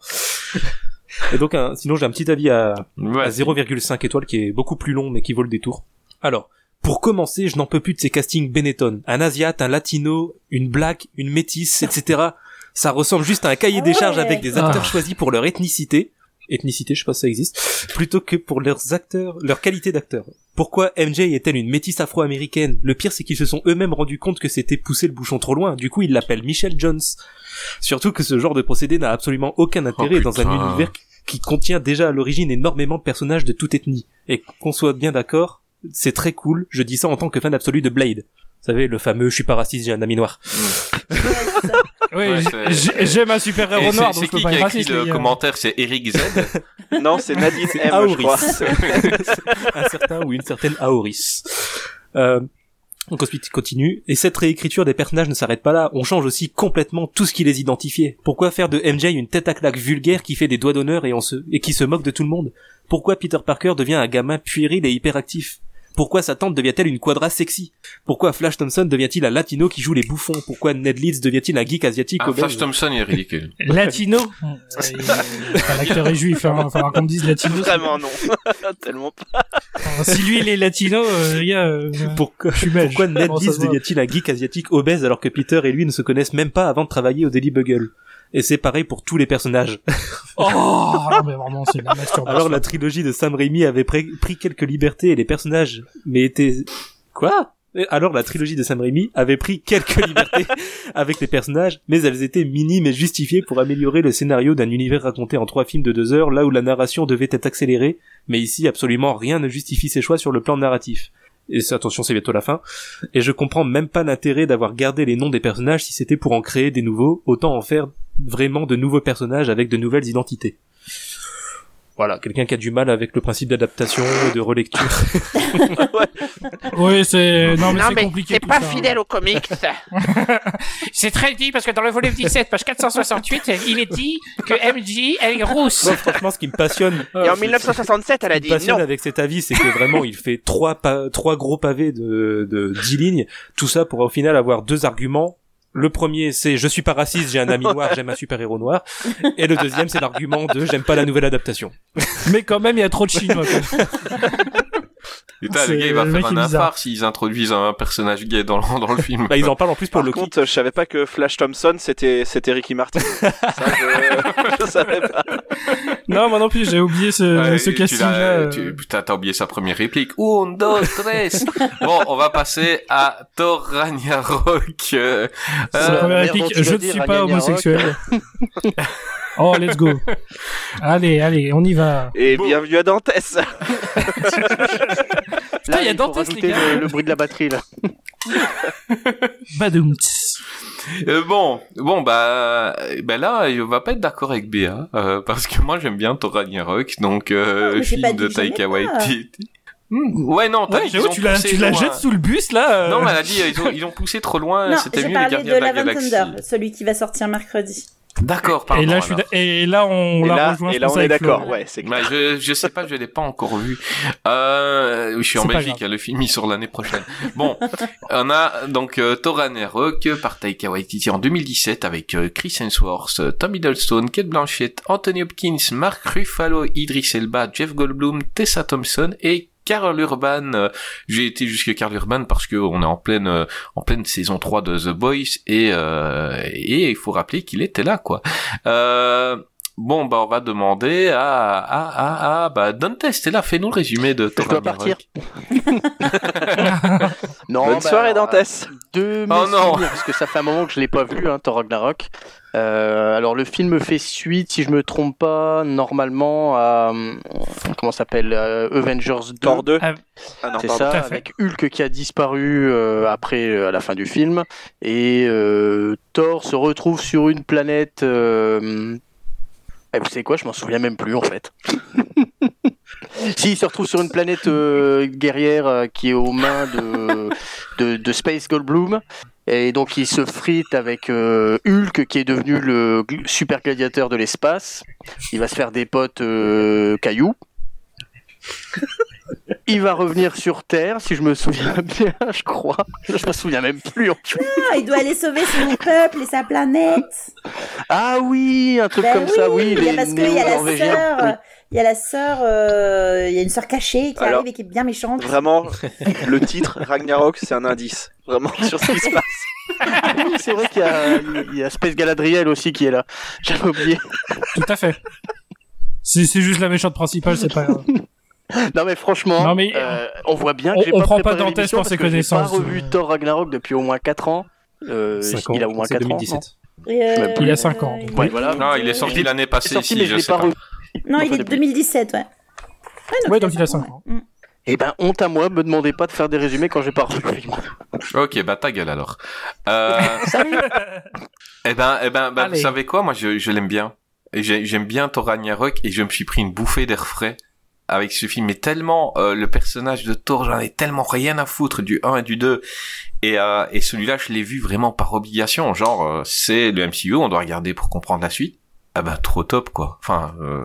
Et donc, un- sinon, j'ai un petit avis à, à Ouais. 0,5 étoiles qui est beaucoup plus long, mais qui vaut le détour. Alors, pour commencer, je n'en peux plus de ces castings Benetton. Un Asiate, un Latino, une Black, une Métisse, etc. Ça ressemble juste à un cahier Ah des charges avec des acteurs Ah. choisis pour leur ethnicité. Ethnicité, je sais pas si ça existe. Plutôt que pour leurs acteurs, leur qualité d'acteur. Pourquoi MJ est-elle une métisse afro-américaine? Le pire, c'est qu'ils se sont eux-mêmes rendus compte que c'était pousser le bouchon trop loin. Du coup, ils l'appellent Michelle Jones. Surtout que ce genre de procédé n'a absolument aucun intérêt dans un univers qui contient déjà à l'origine énormément de personnages de toute ethnie. Et qu'on soit bien d'accord, c'est très cool. Je dis ça en tant que fan absolu de Blade. Vous savez, le fameux je suis pas raciste, j'ai un ami noir. Oui, j'aime un super héros c'est, noir, c'est qui qui a écrit le commentaire C'est Eric Z. [LAUGHS] Non, c'est Nadine C'est M, je Aoris. crois. [LAUGHS] un certain ou une certaine Aoris. Euh, donc ensuite, continue. Et cette réécriture des personnages ne s'arrête pas là. On change aussi complètement tout ce qui les identifiait. Pourquoi faire de MJ une tête à claque vulgaire qui fait des doigts d'honneur et, on se... et qui se moque de tout le monde? Pourquoi Peter Parker devient un gamin puéril et hyperactif? Pourquoi sa tante devient-elle une quadra sexy? Pourquoi Flash Thompson devient-il un latino qui joue les bouffons? Pourquoi Ned Leeds devient-il un geek asiatique Ah, obèse? Flash Thompson est ridicule. [LAUGHS] Latino? Euh, enfin, L'acteur est juif, hein. Enfin, qu'on me dise latino. Vraiment non. [LAUGHS] Tellement pas. Enfin, si lui il est latino, euh, les gars, euh, Pourquoi, je suis belge. pourquoi Ned Leeds devient-il un geek asiatique obèse alors que Peter et lui ne se connaissent même pas avant de travailler au Daily Bugle? Et c'est pareil pour tous les personnages. [LAUGHS] Oh, non, mais vraiment, c'est la masturbation. Alors la trilogie de Sam Raimi avait pris quelques libertés et les personnages, mais étaient... Quoi? Alors la trilogie de Sam Raimi avait pris quelques libertés avec les personnages, mais elles étaient minimes et justifiées pour améliorer le scénario d'un univers raconté en trois films de deux heures, là où la narration devait être accélérée, mais ici absolument rien ne justifie ces choix sur le plan narratif. Et attention, c'est bientôt la fin. Et je comprends même pas l'intérêt d'avoir gardé les noms des personnages si c'était pour en créer des nouveaux, autant en faire vraiment de nouveaux personnages avec de nouvelles identités. Voilà, quelqu'un qui a du mal avec le principe d'adaptation et de relecture. [LAUGHS] [LAUGHS] Oui, c'est, non, mais c'est compliqué. tout ça, hein. aux comics. [LAUGHS] c'est très dit parce que dans le volume 17, page 468, il est dit que MJ, elle est rousse. Moi, franchement, ce qui me passionne, Et en 1967, elle a ce qui me passionne avec cet avis, c'est que vraiment, il fait trois, pa- trois gros pavés de, de 10 lignes. Tout ça pour au final avoir deux arguments. Le premier, c'est je suis pas raciste, j'ai un ami noir, j'aime un super héros noir. Et le deuxième, c'est l'argument de j'aime pas la nouvelle adaptation. Mais quand même, il y a trop de chinois. [LAUGHS] le gars, il va faire un infar s'ils introduisent un personnage gay dans le, dans le film. Bah, ils en parlent en plus pour Par le contre, je savais pas que Flash Thompson c'était c'était Ricky Martin. [LAUGHS] Ça, je... [LAUGHS] je savais pas. Non, moi non plus, j'ai oublié ce, Ouais, ce tu casting-là. euh. tu- Putain, t'as oublié sa première réplique. Un, dos, tres. [LAUGHS] bon, on va passer à Thor Ragnarok. Euh, C'est euh, la première réplique, je ne suis pas Ragnarok. homosexuel. Oh, let's go. [LAUGHS] Allez, allez, on y va. Et bienvenue à Dantes. [LAUGHS] Putain, il y a Dantes, les rajouter gars. le, le bruit de la batterie là. [LAUGHS] Badoumts. Euh, bon, bon bah, ben là, il va pas être d'accord avec Béa euh, parce que moi j'aime bien Thor Ragnarok, donc euh, Oh, film de Taika pas. Waititi. Hmm, ouais, non, t'as Ouais, ont tu la, tu jettes sous le bus, là. euh. Non, mais elle a dit ils ont, ils ont poussé trop loin. Non, C'était j'ai mieux les parlé Gardiens de de la Galaxie. Thunder, celui qui va sortir mercredi. D'accord, pardon. Et là, je suis et là, on Et la là, rejoint. et là on est Flo. d'accord. Ouais, c'est Bah, je, je sais pas, je l'ai pas encore vu. Euh, je suis en Belgique, grave. le film il sort l'année prochaine. Bon, [LAUGHS] on a donc euh, Thor Ragnarok par Taika Waititi en 2017 avec euh, Chris Hemsworth, euh, Tom Hiddleston, Kate Blanchett, Anthony Hopkins, Mark Ruffalo, Idris Elba, Jeff Goldblum, Tessa Thompson et Carl Urban. Euh, J'ai été jusqu'à Carl Urban parce que on est en pleine euh, en pleine saison 3 de The Boys et euh, et il faut rappeler qu'il était là quoi. Bon, bah, on va demander à, à, à, à bah, Dante, t'es là, fais-nous le résumé de Thor dois Ragnarok. [LAUGHS] Non, Bonne bah, soirée Dantes. De mes Oh non. souvenirs, [LAUGHS] parce que ça fait un moment que je l'ai pas vu, hein, Thor Ragnarok. Euh, alors le film fait suite, si je me trompe pas, normalement à euh, comment ça s'appelle euh, Avengers 2. Thor 2. Ah, Ah non, C'est ça, avec Hulk qui a disparu euh, après euh, à la fin du film et euh, Thor se retrouve sur une planète. Eh, vous savez quoi? Je m'en souviens même plus en fait. [LAUGHS] si, il se retrouve sur une planète euh, guerrière euh, qui est aux mains de, de, de Space Goldblum. Et donc il se frite avec euh, Hulk qui est devenu le super gladiateur de l'espace. Il va se faire des potes cailloux. Il va revenir sur Terre, si je me souviens [LAUGHS] bien, je crois. Je me souviens même plus. en fait. Ah, il doit aller sauver son peuple et sa planète. Ah oui, un truc Ben comme ça, oui. il y a parce qu'il y a la sœur, Oui. il y a la sœur, euh, il y a une sœur cachée qui Alors, arrive et qui est bien méchante. Vraiment, [LAUGHS] le titre Ragnarok, c'est un indice. Vraiment sur ce qui se passe. Oui, c'est vrai qu'il y a, il y a Space Galadriel aussi qui est là. J'avais oublié. Tout à fait. C'est c'est juste la méchante principale, c'est pas grave. [LAUGHS] Non mais franchement, Non, mais- euh, on voit bien On- que j'ai on pas prend pas préparé Dantès l'émission pour parce ses que j'ai connaissances, pas revu euh. Thor Ragnarok depuis au moins 4 ans. Euh, ans, il a au moins c'est 4 ans. 2017. Et, euh, Il a cinq ans. Ouais, voilà. Non, il est sorti l'année passée sorti, ici, je sais pas pas. revu. Non, il est depuis. 2017, ouais. Ouais, donc il a 5 ans. Mm. Eh ben, honte à moi, me demandez pas de faire des résumés quand j'ai pas revu le film. Ok, bah ta gueule alors. Euh... [LAUGHS] eh ben, eh ben, bah, vous savez quoi? Moi, je, je l'aime bien. J'aime bien Thor Ragnarok et je me suis pris une bouffée d'air frais avec ce film. Mais tellement euh, le personnage de Thor, j'en ai tellement rien à foutre du 1 et du 2. Et, euh, et celui-là, je l'ai vu vraiment par obligation. Genre, euh, c'est le MCU, on doit regarder pour comprendre la suite. Ah bah trop top quoi. Enfin, euh,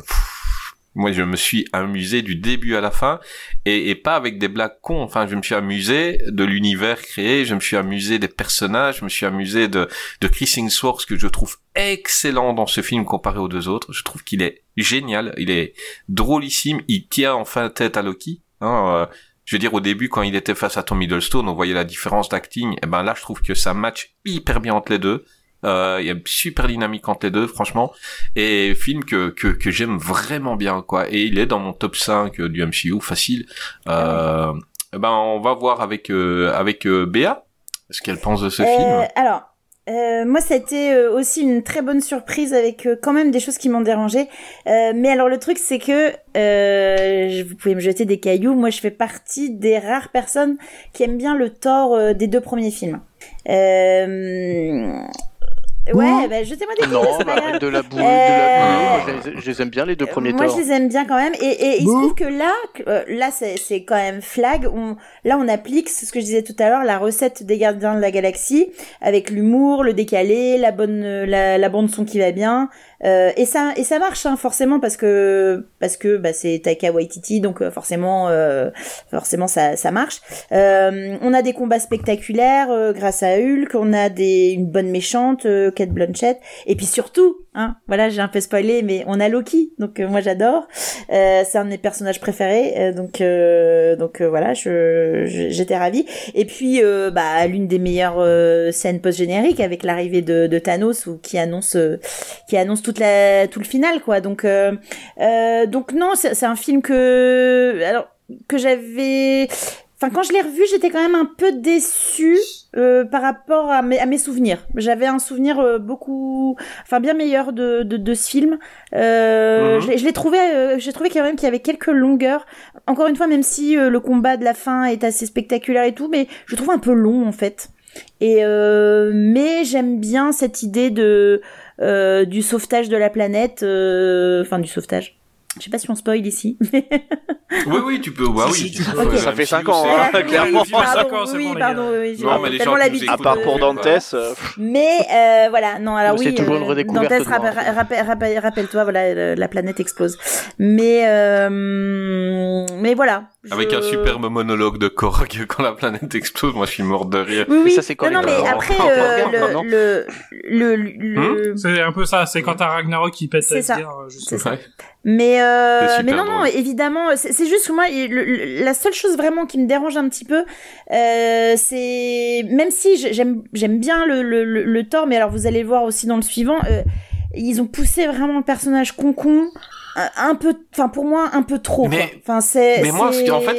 Moi, je me suis amusé du début à la fin et, pas avec des blagues cons. Enfin, je me suis amusé de l'univers créé, je me suis amusé des personnages, je me suis amusé de, de Chris Hemsworth que je trouve excellent dans ce film comparé aux deux autres. Je trouve qu'il est génial, il est drôlissime, il tient enfin tête à Loki. Hein, euh, je veux dire, au début, quand il était face à Tom Middlestone, on voyait la différence d'acting. Et ben là, je trouve que ça match hyper bien entre les deux. Euh, il y a une super dynamique entre les deux, franchement. Et film que, que, que j'aime vraiment bien, quoi. Et il est dans mon top 5 du MCU, facile. Euh, ben, on va voir avec, euh, avec euh, Béa, ce qu'elle pense de ce Euh, film. alors, euh, moi, ça a été euh, aussi une très bonne surprise avec euh, quand même des choses qui m'ont dérangé. Euh, mais alors, le truc, c'est que euh, vous pouvez me jeter des cailloux. Moi, je fais partie des rares personnes qui aiment bien le euh, des deux premiers films. Euh... Ouais, bah, jetez-moi des Non, cailloux, c'est bah, pas de la boule. Euh, De la... boule. Je, les- je les aime bien les deux premiers Moi, je les aime bien quand même. Et, et il se trouve que là, euh, là, c'est c'est quand même flag. On, là, on applique ce que je disais tout à l'heure, la recette des Gardiens de la Galaxie, avec l'humour, le décalé, la bonne, euh, la, la bande son qui va bien. Euh, et ça, et ça marche hein, forcément parce que parce que bah, c'est Taika Waititi, donc euh, forcément, euh, forcément ça, ça marche. Euh, on a des combats spectaculaires euh, grâce à Hulk. On a des une bonne méchante, euh, Kate Blanchett. Et puis surtout, hein, voilà, j'ai un peu spoilé, mais on a Loki, donc moi j'adore. C'est un de mes personnages préférés, donc donc voilà, je j'étais ravie. Et puis bah l'une des meilleures scènes post génériques avec l'arrivée de, de Thanos ou qui annonce qui annonce toute la tout le final quoi. Donc euh, euh, donc non, c'est un film que alors que j'avais Enfin, quand je l'ai revu, j'étais quand même un peu déçue euh, par rapport à mes, à mes souvenirs. J'avais un souvenir euh, beaucoup, enfin bien meilleur de, de, de ce film. Euh, Mhm. Je l'ai- je l'ai trouvé, j'ai trouvé quand même qu'il y avait quelques longueurs. Encore une fois, même si le combat de la fin est assez spectaculaire et tout, mais je le trouve un peu long en fait. Et mais j'aime bien cette idée de du sauvetage de la planète, euh, enfin du sauvetage. Je sais pas si on spoil ici. [LAUGHS] mais- Oui, oui, tu peux. Bah Si, oui, si, tu peux. peux. euh, Ça fait MCU, cinq ans, c'est- hein, [LAUGHS] clairement. Pardon, oui, pardon, oui, j'ai Non, mais les tellement l'habitude. À part euh, pour Dantes, euh, Mais euh, voilà, non, alors C'est oui, toujours une euh, redécouverte Dantes, de moi. rappel- rappel- rappel- rappelle-toi, voilà, la planète explose. Mais euh, mais voilà. Avec je- un superbe monologue de Korg [LAUGHS] quand la planète explose, moi je suis mort de rire. Oui, oui. ça, c'est quand non, non, mais euh, après, euh, le, le, le, le- C'est un peu ça, c'est quand t'as Ragnarok qui pète C'est ça. Euh, C'est ça. Mais euh, mais non non évidemment c'est juste que moi il- le- le- la seule chose vraiment qui me dérange un petit peu euh, c'est même si j'aime bien le, le, le, Thor mais alors vous allez le voir aussi dans le suivant euh, ils ont poussé vraiment le personnage concon un, un peu enfin pour moi un peu trop Mais- quoi. enfin c'est mais moi, en fait,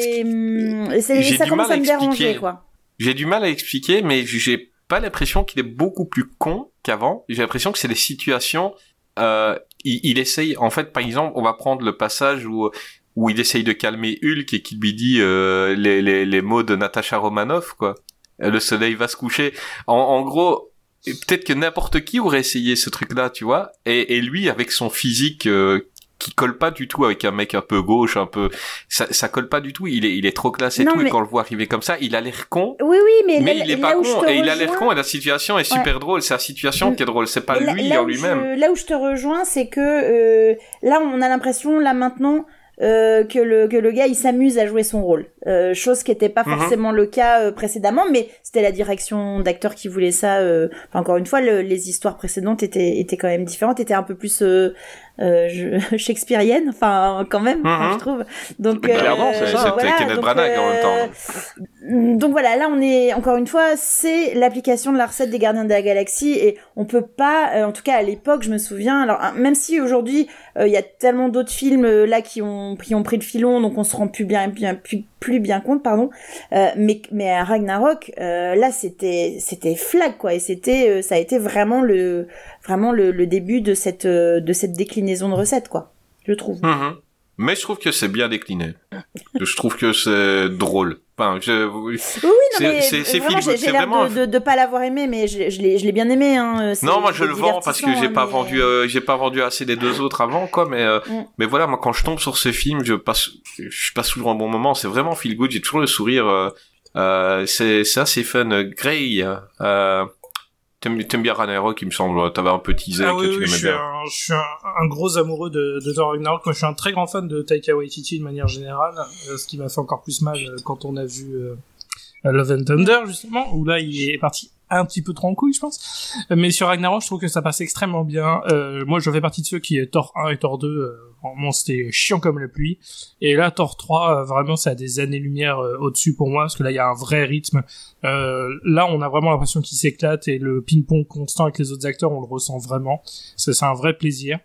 j'ai ça du commence mal à à me déranger quoi J'ai du mal à expliquer, mais j'ai pas l'impression qu'il est beaucoup plus con qu'avant. J'ai l'impression que c'est des situations. Euh, il, il essaye, en fait, par exemple, on va prendre le passage où où il essaye de calmer Hulk et qui lui dit euh, les, les les mots de Natasha Romanoff, quoi. Le soleil va se coucher. En, en gros, peut-être que n'importe qui aurait essayé ce truc-là, tu vois. Et, et lui, avec son physique euh, qui colle pas du tout avec un mec un peu gauche, un peu, ça, ça colle pas du tout. Il est, il est trop classe et Non, tout. mais- Et quand on le voit arriver comme ça, il a l'air con. oui oui mais, Mais là, il est pas con et il a l'air con et la situation est super drôle. C'est la situation qui est drôle. C'est pas là- lui là en lui-même. je- là où je te rejoins, c'est que euh, là, on a l'impression, là maintenant, euh, que le que le gars il s'amuse à jouer son rôle, euh, chose qui n'était pas Mhm. forcément le cas euh, précédemment, mais c'était la direction d'acteur qui voulait ça. euh, enfin, encore une fois, le- les histoires précédentes étaient étaient quand même différentes, étaient un peu plus euh, euh, [LAUGHS] shakespeariennes, enfin quand même, enfin, Mhm. je trouve. Donc Mais clairement, euh, c'est- voilà, Kenneth Branagh en même temps. Mm, Donc voilà, là on est encore une fois, c'est l'application de la recette des Gardiens de la Galaxie et on peut pas, euh, en tout cas à l'époque, je me souviens. Alors hein, même si aujourd'hui euh, il y a tellement d'autres films euh, là qui ont qui ont pris le filon, donc on se rend plus bien bien plus, plus bien compte, pardon. Euh, mais mais à Ragnarok, euh, là c'était c'était flag quoi et c'était euh, ça a été vraiment le vraiment le, début de cette de cette déclinaison de recette quoi, je trouve. Mhm. Mais je trouve que c'est bien décliné. [LAUGHS] je trouve que c'est drôle. Enfin, je... Oui, non, mais c'est- c'est vraiment, j'ai l'air vraiment de, de, de pas l'avoir aimé, mais je, je l'ai bien aimé. Hein. c'est- Non, moi je le vends parce que j'ai pas hein, mais- vendu, euh, j'ai pas vendu assez des deux autres avant, quoi. Mais euh, Mm. mais voilà, moi quand je tombe sur ce film, je passe, je passe toujours un bon moment. C'est vraiment feel good. J'ai toujours le sourire. Euh, euh, c'est c'est assez fun. Grey, euh, T'aimes t'aimes bien Ragnarok, il me semble. T'avais un peu teasé Ah que oui, tu oui, je suis, bien. un, je suis un, un gros amoureux de, de Thor Ragnarok. Moi, je suis un très grand fan de Taika Waititi de manière générale, euh, ce qui m'a fait encore plus mal euh, quand on a vu euh, Love and Thunder, justement, où là, il est parti un petit peu trop en couille, je pense. Mais sur Ragnarok, je trouve que ça passe extrêmement bien. Euh, moi, je fais partie de ceux qui Thor 1 et Thor 2. Euh, vraiment, c'était chiant comme la pluie. Et là, Thor 3, euh, vraiment, c'est à des années-lumière euh, au-dessus pour moi, parce que là, il y a un vrai rythme. Euh, là, on a vraiment l'impression qu'il s'éclate et le ping-pong constant avec les autres acteurs, on le ressent vraiment. C'est un vrai plaisir.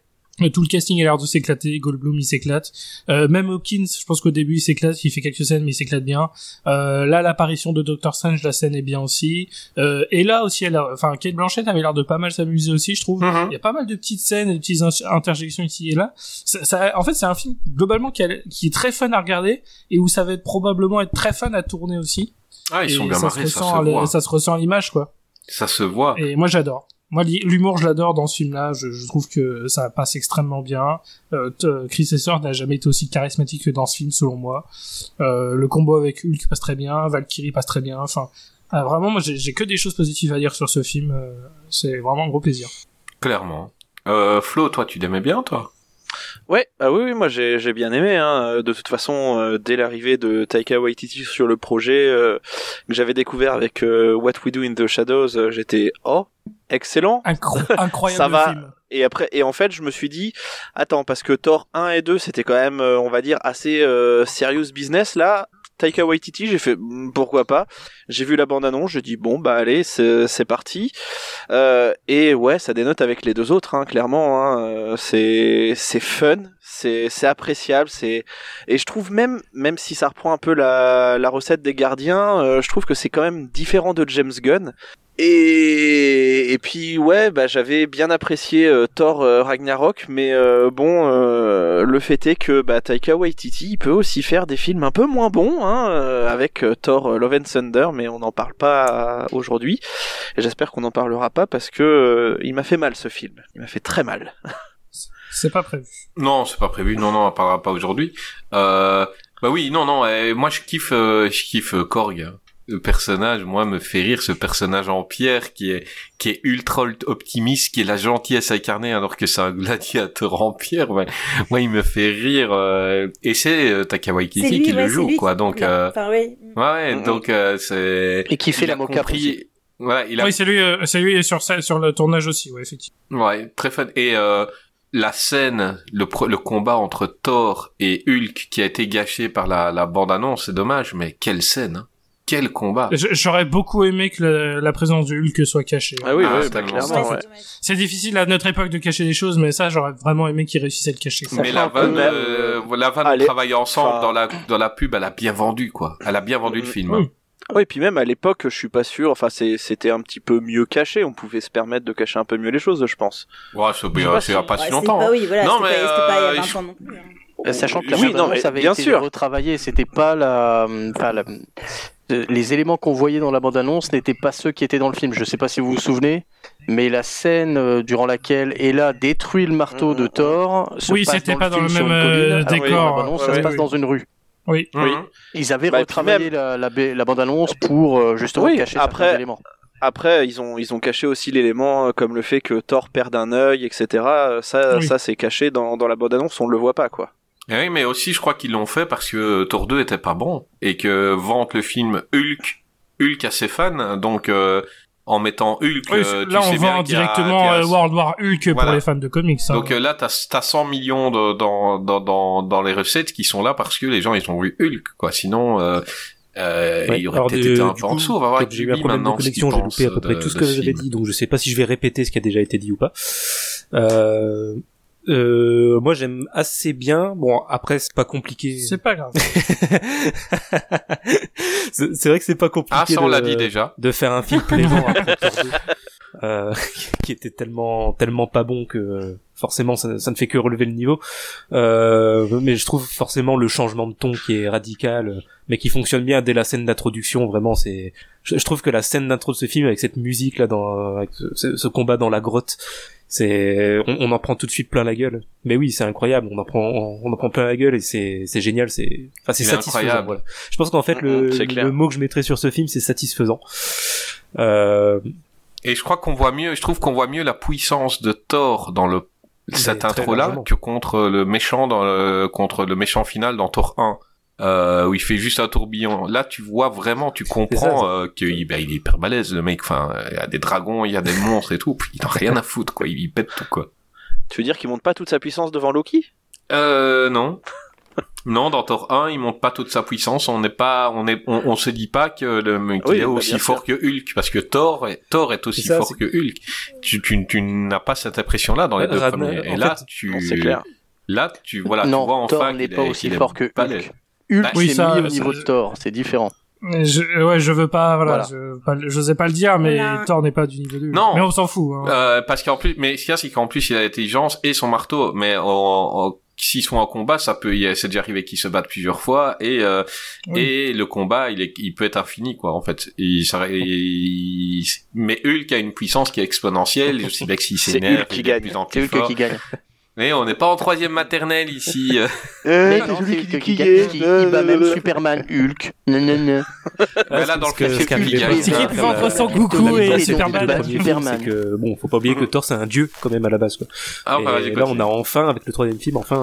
Tout le casting a l'air de s'éclater. Goldblum, il s'éclate. Euh, même Hopkins, je pense qu'au début, il s'éclate. Il fait quelques scènes, mais il s'éclate bien. Euh, là, l'apparition de Doctor Strange, la scène est bien aussi. Euh, et là aussi, elle a, enfin, Kate Blanchett avait l'air de pas mal s'amuser aussi, je trouve. Mhm. Il y a pas mal de petites scènes, de petites in- interjections ici et là. Ça, ça- en fait, c'est un film globalement qui, a- qui est très fun à regarder et où ça va être probablement être très fun à tourner aussi. Ah, ils Et sont bien ça marrés, se ça ressent, se à l- voit. ça se ressent à l'image, quoi. Ça se voit. Et moi, j'adore. Moi, l'humour, je l'adore dans ce film-là. Je, je trouve que ça passe extrêmement bien. Euh, euh, Chris Hemsworth n'a jamais été aussi charismatique que dans ce film, selon moi. Euh, le combo avec Hulk passe très bien. Valkyrie passe très bien. Enfin, euh, vraiment, moi, j'ai j'ai que des choses positives à dire sur ce film. Euh, c'est vraiment un gros plaisir. Clairement. Euh, Flo, toi, tu l'aimais bien, toi? Ouais, ah oui, oui, moi j'ai j'ai bien aimé. Hein. De toute façon, euh, dès l'arrivée de Taika Waititi sur le projet euh, que j'avais découvert avec euh, What We Do in the Shadows, j'étais oh excellent. Incro- [LAUGHS] incroyable Ça va. film. Et après, et en fait, je me suis dit, attends, parce que Thor 1 et 2, c'était quand même, euh, on va dire, assez euh, serious business. Là, Taika Waititi, j'ai fait, hmm, pourquoi pas. J'ai vu la bande-annonce, je dis, bon, bah allez, c'est c'est parti. Euh, et ouais, ça dénote avec les deux autres, hein, clairement. Hein, Euh, c'est c'est fun, c'est c'est appréciable, c'est et je trouve même, même si ça reprend un peu la la recette des Gardiens, euh, je trouve que c'est quand même différent de James Gunn. Et, et puis ouais, bah j'avais bien apprécié euh, Thor euh, Ragnarok, mais euh, bon, euh, le fait est que bah, Taika Waititi il peut aussi faire des films un peu moins bons, hein, euh, avec euh, Thor Love and Thunder, mais on n'en parle pas euh, aujourd'hui. Et j'espère qu'on n'en parlera pas parce que euh, il m'a fait mal ce film, il m'a fait très mal. C'est pas prévu. Non, c'est pas prévu. Non, non, on parlera pas aujourd'hui. Euh, bah oui, non, non. euh, moi, je kiffe, euh, je kiffe euh, Korg. Le personnage, moi, me fait rire ce personnage en pierre qui est qui est ultra optimiste, qui est la gentillesse incarnée alors que c'est un gladiateur en pierre. Ouais. Moi, il me fait rire. euh, et c'est euh, lui, qui ouais, le joue, quoi. qui- Donc, il a- euh, Enfin, oui. ouais, donc euh, c'est. Et qui fait il la mocap compris-. Voilà, il a Oui, c'est lui, euh, c'est lui sur, sur le tournage aussi, ouais, effectivement. Ouais, très fun. Et euh, la scène, le, pro- le combat entre Thor et Hulk qui a été gâché par la, la bande-annonce, c'est dommage, mais quelle scène, hein. Quel combat J'aurais beaucoup aimé que la, la présence du Hulk soit cachée. Ah oui, Ah, bah, clairement, ouais. C'est difficile à notre époque de cacher des choses, mais ça, j'aurais vraiment aimé qu'ils réussissent à le cacher. Mais la vanne, euh, la vanne allez, travailler ensemble enfin- dans la dans la pub, elle a bien vendu quoi. Elle a bien vendu le Mhm. film. Oui. Ouais, et puis même à l'époque, je suis pas sûr. Enfin, c'est- c'était un petit peu mieux caché. On pouvait se permettre de cacher un peu mieux les choses, je pense. Ouais, c'est pas si- pas longtemps. pas- hein. oui, voilà, Non, c'était mais, pas, c'était pas il y a euh, 20 je- ans non plus. hein. Euh, Sachant que la Oui, non, mais avait bien été sûr. retravaillée, c'était pas la, enfin la- les éléments qu'on voyait dans la bande-annonce n'étaient pas ceux qui étaient dans le film. Je sais pas si vous vous souvenez, mais la scène euh, durant laquelle Ella détruit le marteau de Thor se Oui, passe c'était dans pas dans le même, euh, dans décor. la bande-annonce, Ouais, ça se passe oui. dans une rue. Oui. Mhm. Oui. Ils avaient Bah, retravaillé même- la, la, ba- la bande-annonce pour euh, justement Oui, cacher après- certains éléments. Après, ils ont ils ont caché aussi l'élément euh, comme le fait que Thor perde un œil, etc. Euh, Ça, Oui. ça c'est caché dans dans la bande annonce. On le voit pas, quoi. Et oui, mais aussi, je crois qu'ils l'ont fait parce que Thor 2 était pas bon et que vante le film Hulk, Hulk a ses fans, donc euh, en mettant Hulk, Oui, euh, tu là, on sais bien vend a- directement y a- euh, World War Hulk Voilà. pour les fans de comics. hein. Donc euh, là, t'as as 100 millions de, dans, dans, dans, dans les recettes qui sont là parce que les gens ils ont vu Hulk, quoi. Sinon, euh, euh, Ouais, il aurait peut-être été un peu en dessous. On va voir j'ai eu un problème de connexion, j'ai loupé à peu près de- tout ce que j'avais dit, donc je sais pas si je vais répéter ce qui a déjà été dit ou pas. Euh, euh, moi j'aime assez bien. Bon après c'est pas compliqué. C'est pas grave. [LAUGHS] c'est vrai que c'est pas compliqué. Ah, ça on de- l'a dit déjà. de faire un film plaisant [LAUGHS] après Thor 2, euh, [LAUGHS] qui était tellement tellement pas bon que euh, forcément ça, ça ne fait que relever le niveau. Euh, mais je trouve forcément le changement de ton qui est radical euh, mais qui fonctionne bien dès la scène d'introduction vraiment c'est je, je trouve que la scène d'intro de ce film avec cette musique là dans avec ce, ce combat dans la grotte c'est on, on en prend tout de suite plein la gueule. Mais oui c'est incroyable on en prend on, on en prend plein la gueule et c'est c'est génial c'est enfin c'est satisfaisant voilà. Je pense qu'en fait le, le mot que je mettrais sur ce film c'est satisfaisant. Euh, Et je crois qu'on voit mieux, je trouve qu'on voit mieux la puissance de Thor dans le cette intro-là largement. que contre le méchant dans le, contre le méchant final dans Thor 1. Euh, où il fait juste un tourbillon. Là, tu vois vraiment, tu comprends euh, qu'il ben, il est hyper balèze, le mec. Enfin, il y a des dragons, il y a des monstres et tout. Puis il en a rien à foutre, quoi. Il, il pète tout, quoi. Tu veux dire qu'il monte pas toute sa puissance devant Loki? Euh, non. Non, dans Thor 1, il monte pas toute sa puissance. On n'est pas, on est, on, on se dit pas que le Oui, est bah, aussi fort que Hulk, parce que Thor, est, Thor est aussi C'est ça, fort c'est- que Hulk. Tu, tu, tu n'as pas cette impression-là dans les Ouais, deux premiers. Et là, fait, tu, c'est clair. là, tu, voilà, tu non, vois enfin Thor n'est qu'il pas est- aussi qu'il fort que. Hulk. Hulk, Bah, oui, c'est ça, mis au niveau je- de Thor, c'est différent. Je, ouais, je veux pas, voilà, Voilà. je pas, j'osais pas le dire, mais Voilà. Thor n'est pas du niveau de Hulk. Non. Mais on s'en fout. Hein. Euh, parce qu'en plus, mais ce qu'il y a, c'est qu'en plus, il a l'intelligence et son marteau. Mais en- en- s'ils sont en combat, ça peut, c'est déjà arrivé qu'ils se battent plusieurs fois et euh, Oui. et le combat, il est, il peut être infini, quoi, en fait. Il, ça- il- mais Hulk a une puissance qui est exponentielle. Je sais [LAUGHS] bien que s'il C'est Hulk qui gagne. C'est Hulk qui gagne. Mais on n'est pas en troisième maternelle ici. [LAUGHS] euh. Mais c'est non, celui c'est qui gagne, bat même Superman, Hulk. Non, non, non. [LAUGHS] Là, dans le à C'est qui ventre sans la- coucou et Superman. Superman. C'est que bon, faut pas oublier que Thor c'est un dieu quand même à la base. Quoi. Ah, et là, on a enfin avec le troisième film, enfin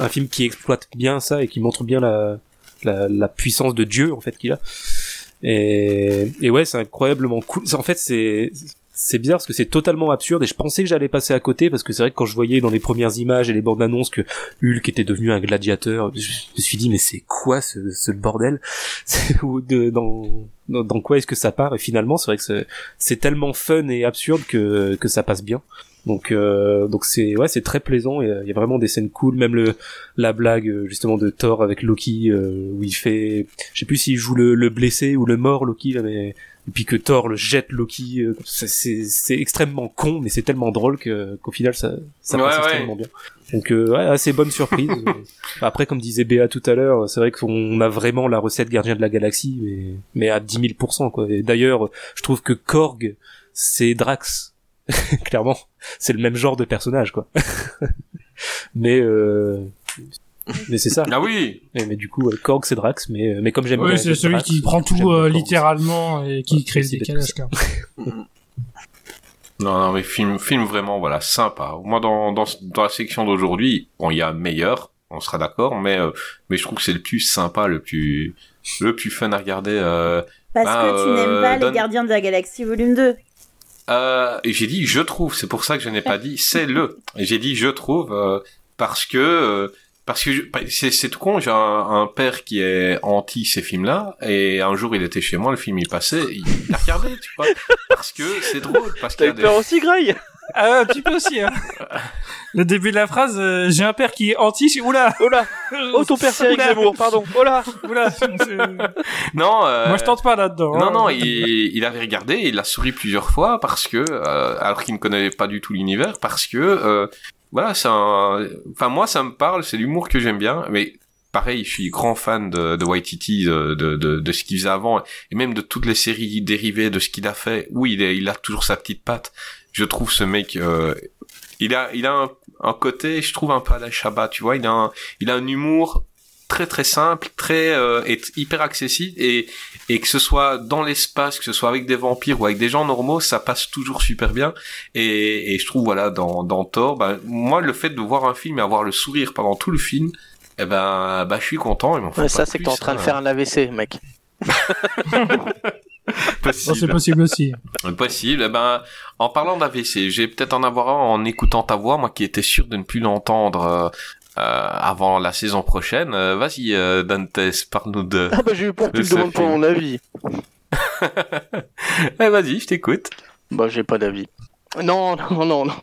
un, un film qui exploite bien ça et qui montre bien la la, la puissance de Dieu en fait qu'il a. Et, et ouais, c'est incroyablement cool. En fait, c'est c'est bizarre parce que c'est totalement absurde et je pensais que j'allais passer à côté parce que c'est vrai que quand je voyais dans les premières images et les bandes annonces que Hulk était devenu un gladiateur, je me suis dit mais c'est quoi ce, bordel? [LAUGHS] Dans, dans quoi est-ce que ça part? Et finalement, c'est vrai que c'est- tellement fun et absurde que ça passe bien. Donc euh, donc c'est ouais c'est très plaisant et euh, il y a vraiment des scènes cool. Même le la blague euh, justement de Thor avec Loki euh, où il fait je sais plus s'il joue le, le blessé ou le mort Loki là mais et puis que Thor le jette Loki euh, c'est c'est extrêmement con mais c'est tellement drôle que qu'au final ça ça Ouais, passe ouais. extrêmement bien. Donc euh, ouais assez bonne surprise. [LAUGHS] Après comme disait Béa tout à l'heure c'est vrai qu'on a vraiment la recette gardien de la galaxie mais mais à 10 000 quoi. Et d'ailleurs je trouve que Korg c'est Drax [LAUGHS] clairement c'est le même genre de personnage quoi [LAUGHS] mais euh, mais c'est ça Ah oui. Et- mais du coup euh, Korg c'est Drax mais mais comme j'aime Oui, bien c'est celui Drax, qui prend j'aime tout euh, littéralement et qui Ouais, crée le c'est décalage. peut-être quoi. Non, non, mais film, film vraiment, voilà, sympa. Moi, dans, dans, dans la section d'aujourd'hui, bon, il y a meilleur, on sera d'accord, mais, euh, mais je trouve que c'est le plus sympa, le plus, le plus fun à regarder. Euh, Parce Ah, que tu euh, n'aimes pas donne- les Gardiens de la Galaxie volume 2. Euh, et j'ai dit je trouve, c'est pour ça que je n'ai pas dit c'est le. J'ai dit je trouve euh, parce que euh, parce que je- c'est c'est tout con. J'ai un, un père qui est anti ces films-là. Et un jour il était chez moi, le film il passait, il a regardé, tu vois, parce que c'est drôle, parce qu'il T'as y a eu des peur aussi, Grey un petit peu aussi. Hein. [LAUGHS] Le début de la phrase, euh, j'ai un père qui est anti. je- Oula, Oh Oh, ton père, c'est Eric Oula. Zemmour, pardon. Oula. c'est- [LAUGHS] non. euh, Moi, je tente pas là-dedans. Non, hein. non, il, il avait regardé, il a souri plusieurs fois parce que, euh, alors qu'il ne connaissait pas du tout l'univers, parce que, euh, voilà, c'est un, enfin moi ça me parle, c'est l'humour que j'aime bien, mais pareil, je suis grand fan de, de Waititi, de, de, de, de ce qu'il faisait avant, et même de toutes les séries dérivées de ce qu'il a fait. Oui, il, est- il a toujours sa petite patte. Je trouve ce mec, euh, il a, il a un, un côté, je trouve un peu à la Shabbat, tu vois, il a un, il a un humour très très simple, très euh, et hyper accessible et et que ce soit dans l'espace, que ce soit avec des vampires ou avec des gens normaux, ça passe toujours super bien. Et, et je trouve voilà dans dans Thor, bah, moi le fait de voir un film et avoir le sourire pendant tout le film, eh ben bah je suis content. Il m'en faut Ouais, pas ça, c'est que t'es en train de hein. faire un AVC, mec. [LAUGHS] [LAUGHS] Bon, c'est possible. possible aussi. Possible. Eh ben, en parlant d'AVC, j'ai peut-être en avoir un en écoutant ta voix, moi qui étais sûr de ne plus l'entendre euh, euh, avant la saison prochaine. Euh, Vas-y, euh, Dantes, parle-nous de. Ah bah j'ai eu peur que tu De me demandes mon avis. [LAUGHS] Eh, vas-y, je t'écoute. Bah j'ai pas d'avis. Non, non, non, non.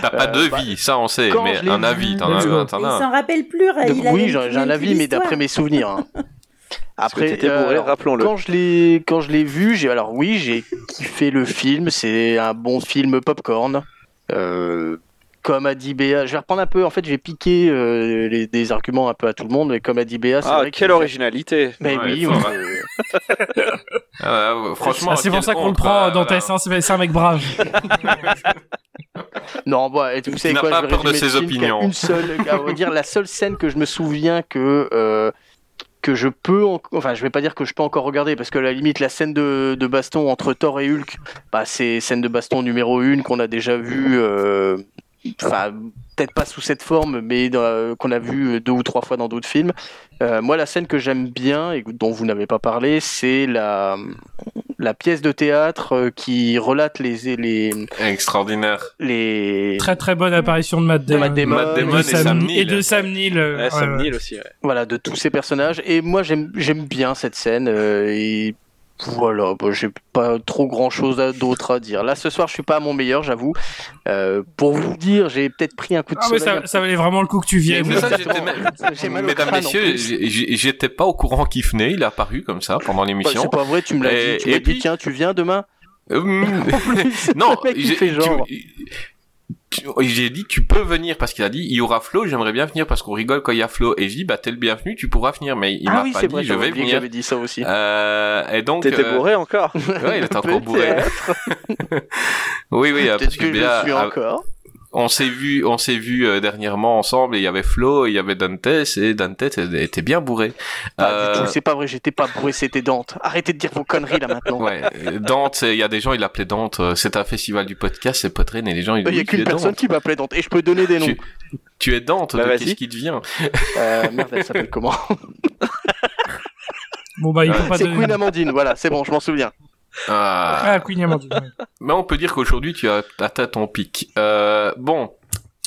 T'as pas Euh, de bah, vie, ça on sait, quand mais un avis, t'en as un, Il as un. s'en rappelle plus. De- il oui, j'ai un avis, mais d'après mes souvenirs. hein. [LAUGHS] Après, bourré, euh, rappelons-le. Quand je l'ai, quand je l'ai vu, j'ai alors oui, j'ai kiffé le film. C'est un bon film popcorn. Euh, comme a dit Béa, je vais reprendre un peu. En fait, j'ai piqué euh, les- des arguments un peu à tout le monde, mais comme a dit Béa, c'est Ah, vrai que quelle originalité Mais Ouais, oui, fort, mais- [LAUGHS] Ah, ouais, franchement, Ah, c'est pour ça qu'on le prend bah, dans voilà. tes seins, c'est un mec brave. [LAUGHS] Non, bon, et vous savez quoi, pas je vais peur de ses opinions. Une seule, à dire, la seule scène que je me souviens que euh, je peux, en- enfin, je vais pas dire que je peux encore regarder parce que à la limite la scène de, baston entre Thor et Hulk, bah, c'est scène de baston numéro une qu'on a déjà vue, euh, peut-être pas sous cette forme, mais dans- qu'on a vu deux ou trois fois dans d'autres films. Euh, moi, la scène que j'aime bien et dont vous n'avez pas parlé, c'est la la pièce de théâtre euh, qui relate les les Extraordinaire. les Très très bonne apparition de Matt Damon. Matt Damon, Matt Damon de et Sam Neill. Et de Sam Neill. euh, Ouais, Sam ouais, Neill aussi, ouais. voilà de tous ces personnages et moi j'aime j'aime bien cette scène euh, et voilà bon, j'ai pas trop grand chose d'autre à dire là ce soir je suis pas à mon meilleur j'avoue Euh, pour vous dire j'ai peut-être pris un coup de Ah mais ça, ça valait vraiment le coup que tu viennes. Mesdames, messieurs, j'étais pas au courant qu'il venait, il est apparu comme ça pendant Bah, l'émission. c'est pas vrai tu me l'as dit tu et m'as dit puis- tiens tu viens demain Euh, [LAUGHS] plus, [LAUGHS] non, le mec, il j'ai fait genre. tu- j'ai dit tu peux venir parce qu'il a dit il y aura Flo, j'aimerais bien venir parce qu'on rigole quand il y a Flo. Et je dis bah t'es le bienvenu, tu pourras venir. Mais il ah m'a oui pas dit vrai je vais venir. j'avais dit ça aussi. Euh, et donc T'étais euh, bourré encore. Ouais, il était encore bourré. [LAUGHS] oui oui, peut-être que je suis encore on s'est vu on s'est vu euh, dernièrement ensemble et il y avait Flo, et il y avait Dantes et Dantes était bien bourré. pas Euh, c'est pas vrai j'étais pas bourré c'était Dante. Arrêtez de dire vos conneries là maintenant. Ouais, Dante, il y a des gens, ils l'appelaient Dante. euh, C'est un festival du podcast, c'est Potrine, et les gens, ils il y a qu'une es personne Dante. qui m'appelait Dante. Et je peux donner des noms. Tu, tu es Dante, Bah, qu'est-ce qui te vient? Euh, merde elle s'appelle comment? Bon bah il faut pas c'est Queen Amandine voilà c'est bon je m'en souviens Ah. Ah Queen Amandine. Mais on peut dire qu'aujourd'hui, tu as atteint ton pic. Euh, bon,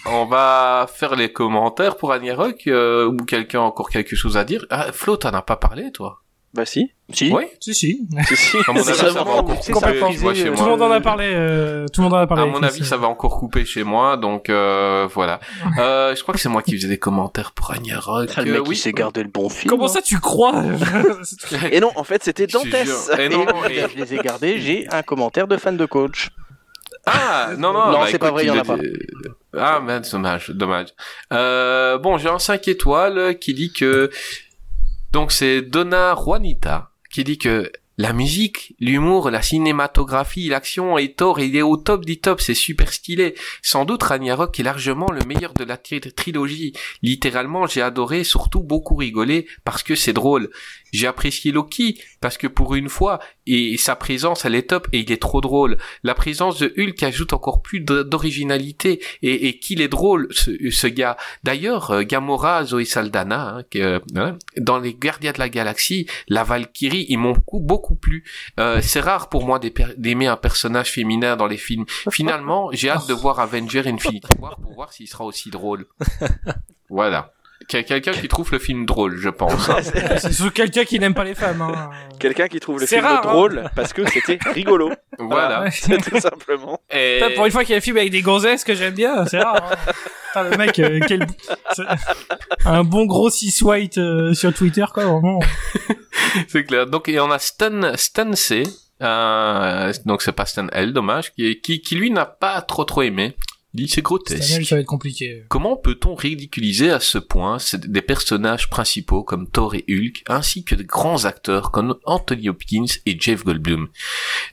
on va faire les commentaires pour Annie Rock, euh, ou quelqu'un a encore quelque chose à dire. Ah, Flo, t'en as pas parlé, toi? Bah si. si Oui Si si. Si, si. À mon C'est avis, ça va encore couper, chez euh, Tout le moi. monde en a parlé. euh, tout le monde en a parlé. À mon avis, ça va encore couper chez moi, donc euh, voilà. Euh, je crois que c'est moi qui faisais des commentaires pour Rock. Ah, le Euh, mec oui. s'est gardé le bon film Comment hein. ça tu crois [LAUGHS] Et non, en fait, c'était Dantès. Et non, et- je les ai gardés, j'ai un commentaire de fan de coach. Ah, non, non, Non, bah, c'est pas vrai, il y en a pas. Ah, mais dommage, dommage. Euh, bon, j'ai un 5 étoiles qui dit que... Donc c'est Donna Juanita qui dit que la musique, l'humour, la cinématographie, l'action et Thor, il est au top du top, c'est super stylé. Sans doute Ragnarok est largement le meilleur de la tri- trilogie. Littéralement, j'ai adoré, surtout beaucoup rigolé parce que c'est drôle. J'ai apprécié Loki parce que pour une fois, et sa présence, elle est top et il est trop drôle. La présence de Hulk ajoute encore plus d'originalité et, et qu'il est drôle, ce, ce gars. D'ailleurs, euh, Gamora, Zoe Saldana, hein, que, hein, dans les Gardiens de la Galaxie, la Valkyrie, ils m'ont beaucoup, beaucoup plu. Euh, c'est rare pour moi d'aimer d'aimer un personnage féminin dans les films. [LAUGHS] Finalement, j'ai hâte de voir Avenger Infinity War pour voir s'il sera aussi drôle. [LAUGHS] Voilà. Quel- Quelqu'un qui trouve le film drôle, je pense. [LAUGHS] C'est quelqu'un qui n'aime pas les femmes. Hein. Quelqu'un qui trouve le C'est film rare, hein. drôle parce que c'était rigolo. [LAUGHS] Voilà. Ouais. C'est [LAUGHS] tout simplement. Et... Putain, Pour une fois qu'il y a un film avec des gonzesses que j'aime bien, c'est rare. hein. Putain, le mec, euh, quel... c'est- un bon gros cis white euh, sur Twitter, quoi, vraiment. C'est clair. Donc, et on a Stan, Stan C. Euh, donc c'est pas Stan L, dommage, qui, qui, qui lui n'a pas trop trop aimé. C'est grotesque. Daniel, ça va être compliqué. Comment peut-on ridiculiser à ce point des personnages principaux comme Thor et Hulk, ainsi que de grands acteurs comme Anthony Hopkins et Jeff Goldblum?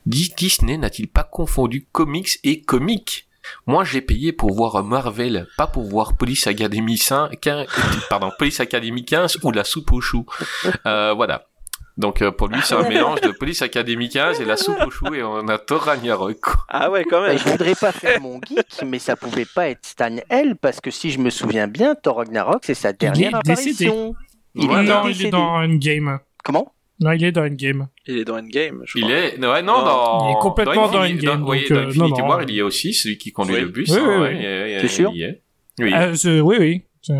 Dis- Disney n'a-t-il pas confondu comics et comique Moi, j'ai payé pour voir Marvel, pas pour voir Police Academy 5, 15, pardon, Police Academy 15 ou la soupe aux choux. Euh, voilà. Donc euh, pour lui, c'est un [LAUGHS] mélange de Police Academy 15 et la soupe aux choux et on a Thor Ragnarok. quoi. Ah ouais, quand Bah, même. je voudrais pas faire mon geek, mais ça pouvait pas être Stan L, parce que si je me souviens bien, Thor Ragnarok, c'est sa dernière est décédé. apparition. Il est non, il est dans Endgame. Comment? Non, il est dans Endgame. Il est dans Endgame, je Il crois. est, ouais, non, Non. dans, Il est complètement dans Endgame, oui, donc, dans euh, Infinity non, non. War, il y est aussi, celui qui conduit Oui. le bus. Oui, hein, oui, ouais, oui. il il sûr? il y est. Oui. Euh, je- oui, oui. Je,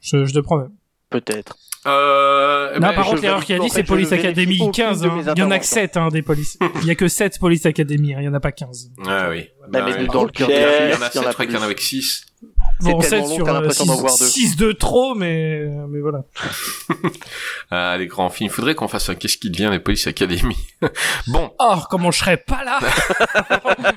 je, je te promets. Peut-être. Euh, non, ben, par contre, l'erreur qu'il a dit, c'est Police Academy aucune 15. de hein. Il y en a que interventions. 7 hein, des polices. Il y a que 7 Police Academy, hein. il y en a pas 15. Ah oui. Bah, mais oui. dans le cœur Il y en a il y 7, en je crois qu'il y en a avec 6. Bon, C'est 7 tellement long que sur t'as l'impression d'en voir deux. 6 de trop, mais, mais voilà. [LAUGHS] Ah, les grands films. Il faudrait qu'on fasse un Qu'est-ce qui devient les Police Academy. [LAUGHS] bon. Oh, comment je serais pas là [LAUGHS]